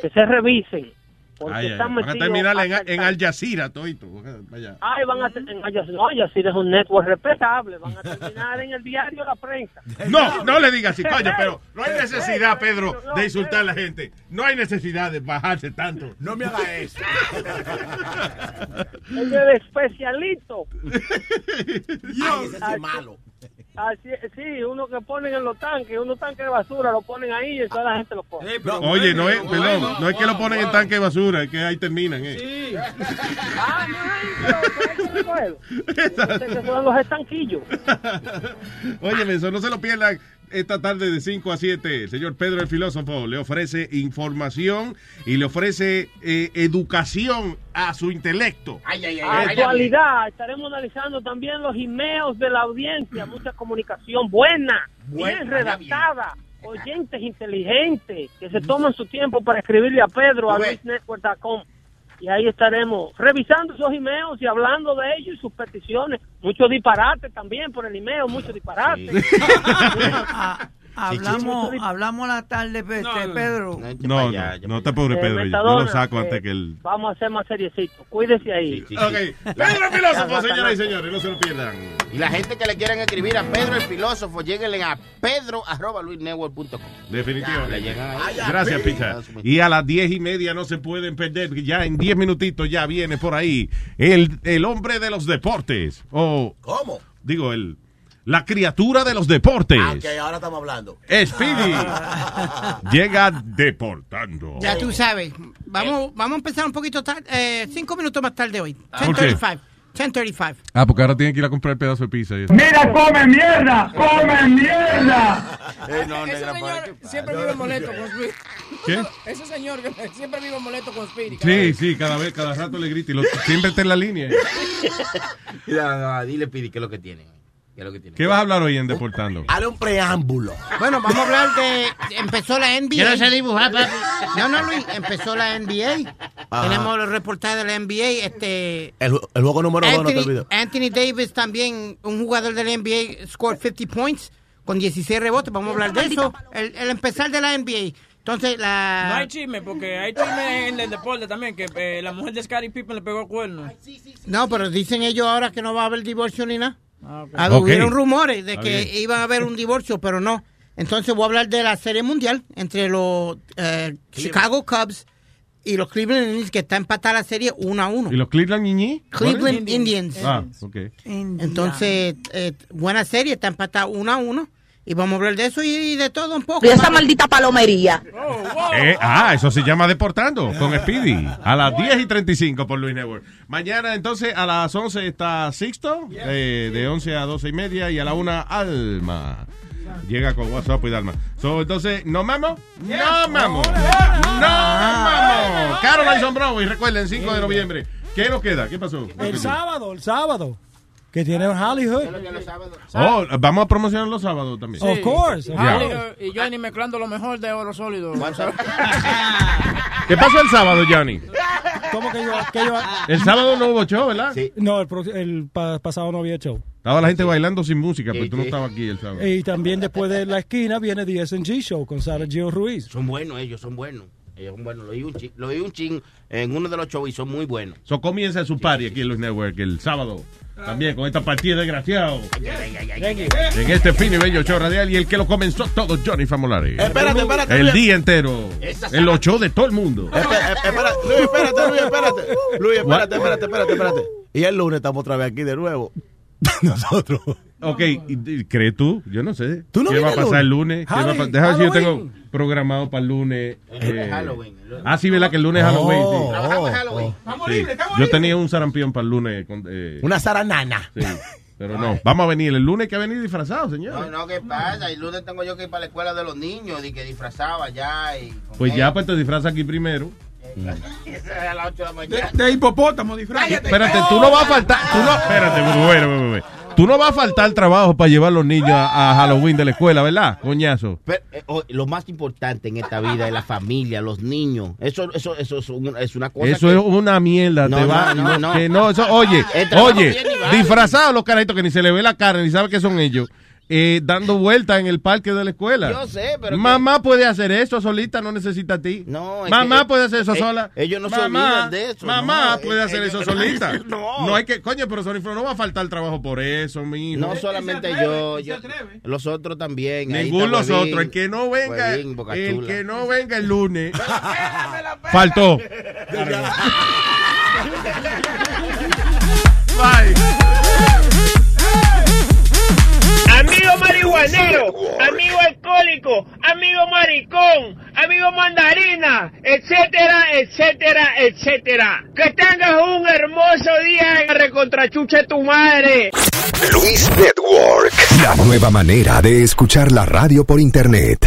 que se revisen. Porque Ay, ay, están van a terminar en, el en Al Jazeera, todito. Vaya. Ay, van a en Al Jazeera- no, Al Jazeera es un network respetable, van a terminar en el diario La Prensa. (laughs) No, no le digas así, coño, pero no hay (laughs) necesidad, Pedro, de insultar a la gente. No hay necesidad de bajarse tanto. No me haga eso. (laughs) El de especialito. Ay, ese es malo. Así, sí, uno que ponen en los tanques, unos tanques de basura lo ponen ahí y toda la gente lo pone. Oye, no es, perdón, no es que lo ponen en tanque de basura, es que ahí terminan. Eh. Ah, no, pero hay que. Este los estanquillos. Óyeme, eso no se lo pierdan esta tarde de 5 a 7. El señor Pedro el filósofo le ofrece información y le ofrece eh, educación a su intelecto. Actualidad, estaremos analizando también los emails de la audiencia, mucha comunicación buena, Buena, bien redactada, oyentes inteligentes que se toman su tiempo para escribirle a Pedro a ves. luisnetwork.com y ahí estaremos revisando esos emails y hablando de ellos y sus peticiones. Muchos disparates también por el email, muchos disparates. Ah, (laughs) (laughs) hablamos, hablamos la tarde, este, Pedro. No, no, no te apures, Eh, Pedro. Yo, lo saco eh, antes que el. Vamos a hacer más seriecito. Cuídese ahí. Ok. Pedro el filósofo, señoras y señores, no se lo pierdan. Y la gente que le quieran escribir a Pedro el filósofo, lléguenle a pedro arroba luisnetwork.com. Definitivamente. Gracias, Pizza. Y a las diez y media no se pueden perder, ya en diez minutitos ya viene por ahí el, el hombre de los deportes. O, ¿Cómo? digo, el, la criatura de los deportes. Ah, ok, ahora estamos hablando. Speedy (laughs) llega deportando. Ya tú sabes. Vamos, vamos a empezar un poquito tarde, eh, cinco minutos más tarde hoy. ¿Por qué? 10.35. 10.35. Ah, porque ahora tienen que ir a comprar el pedazo de pizza. y eso. Mira, come mierda, come mierda. (laughs) Ese señor siempre vive molesto con Speedy. ¿Qué? Ese señor siempre vive molesto con Speedy. Sí, sí, cada vez, cada rato le grita y lo, siempre está en la línea. (laughs) No, no, dile, Pidi, ¿qué es lo que tiene? ¿Qué es lo que tiene? ¿Qué vas a hablar hoy en Deportando? Hale un preámbulo. Bueno, vamos a hablar de. Empezó la NBA. Yo no sé dibujar, papi. No, no, Luis. Empezó la NBA. Ajá. Tenemos los reportajes de la NBA. Este. El, el juego número dos no te Anthony, olvido. Anthony Davis también, un jugador de la NBA, scored 50 points con 16 rebotes. Vamos a hablar de eso. El, el empezar de la NBA. Entonces, la. No hay chisme, porque hay chisme en el deporte también, que eh, la mujer de Scottie Pippen le pegó el cuerno. No, pero dicen ellos ahora que no va a haber divorcio ni nada. Ah, ok. Ah. Hubieron rumores de que iba a haber un divorcio, pero no. Entonces voy a hablar de la serie mundial entre los eh, Chicago Cubs y los Cleveland Indians, que está empatada la serie 1 a 1. ¿Y los Cleveland Ñiñi? Cleveland Indians. Indians. Ah, ok. Entonces, eh, buena serie, está empatada 1 a 1. Y vamos a hablar de eso y de todo un poco. Y esa maldita palomería. Eh, ah, eso se llama Deportando con Speedy. A las 10 y 35 por Luis Network. Mañana, entonces, a las 11 está Sixto, eh, de 11 a 12 y media. Y a la 1, Alma. Llega con WhatsApp y Dalma. So, entonces, ¿nos vamos? ¡No vamos! ¡No vamos! Caroline Sombrow. Y recuerden, 5 de noviembre. ¿Qué nos queda? ¿Qué pasó? El sábado, el sábado. Que tiene Hollywood. Oh, vamos a promocionar los sábados también. Of course. Y Johnny mezclando lo mejor de oro sólido. (laughs) ¿Qué pasó el sábado, Johnny? ¿Cómo que yo? que yo- El sábado no hubo show, ¿verdad? No, el, pro- el pa- pasado no había show. Estaba la gente bailando sin música, pero tú no estabas aquí el sábado. Y también después de la esquina viene The S&G Show con Sara Gio Ruiz. Son buenos ellos, son buenos. Ellos son buenos. Lo oí un chin, lo oí un chin en uno de los shows y son muy buenos. So comienza su party aquí en Luis Network el sábado. También con esta partida desgraciado. En este fin y bello show radial y el que lo comenzó todo, Johnny Famolari. Espérate, espérate, El día entero. En los shows de todo el mundo. Espera- Luis, espérate, Luis, espérate. Luis, espérate, espérate, espérate, espérate. Y el lunes estamos otra vez aquí de nuevo. (laughs) Nosotros. Ok, ¿y- y ¿crees tú? Yo no sé. ¿Tú no ¿Qué va a pasar el lunes? lunes? ¿Qué va a pa- Halloween, Déjame ver si yo tengo Halloween. programado para el lunes. (laughs) eh, Halloween. Ah, sí, ¿verdad? Que el lunes es Halloween. sí. Oh, Trabajamos Halloween. Sí. Yo tenía un sarampión para el lunes. con- eh, Una zaranana. sí, pero no. Vamos a venir. El lunes hay que venir disfrazado, señor. No, no, ¿qué pasa? El lunes tengo yo que ir para la escuela de los niños y que disfrazaba ya. Y Pues ya, pues te disfrazas aquí primero. A las 8 de la mañana. De hipopótamo, disfraz. Espérate, tú no vas a faltar. Tú no, espérate, bueno, bueno, bueno, bueno. Tú no vas a faltar trabajo para llevar a los niños a, a Halloween de la escuela, ¿verdad? Coñazo. Pero, eh, oh, lo más importante en esta vida es la familia, los niños. Eso, eso, eso es, un- es una cosa. Eso que- es una mierda. No, te no, va, no, no. Que no, eso, oye, oye, disfrazados los carajitos que ni se le ve la cara, ni sabe que son ellos, eh, dando vueltas en el parque de la escuela. Yo sé, pero Mamá puede hacer eso solita, no necesita a ti. No, mamá que- puede hacer eso eh, sola. ellos no se mamá, olvidan de eso, Mamá no, puede eh, hacer ellos- eso solita. (laughs) No. No hay que, coño, pero Sony no va a faltar trabajo por eso, mijo. No solamente yo, yo- los otros también. Está los otros. El que no venga, el que no venga el lunes. (laughs) Faltó. (laughs) Amigo marihuanero, amigo alcohólico, amigo maricón, amigo mandarina, etcétera, etcétera, etcétera. Que tengas un hermoso día en recontrachuche tu madre. Luis Network. La nueva manera de escuchar la radio por internet.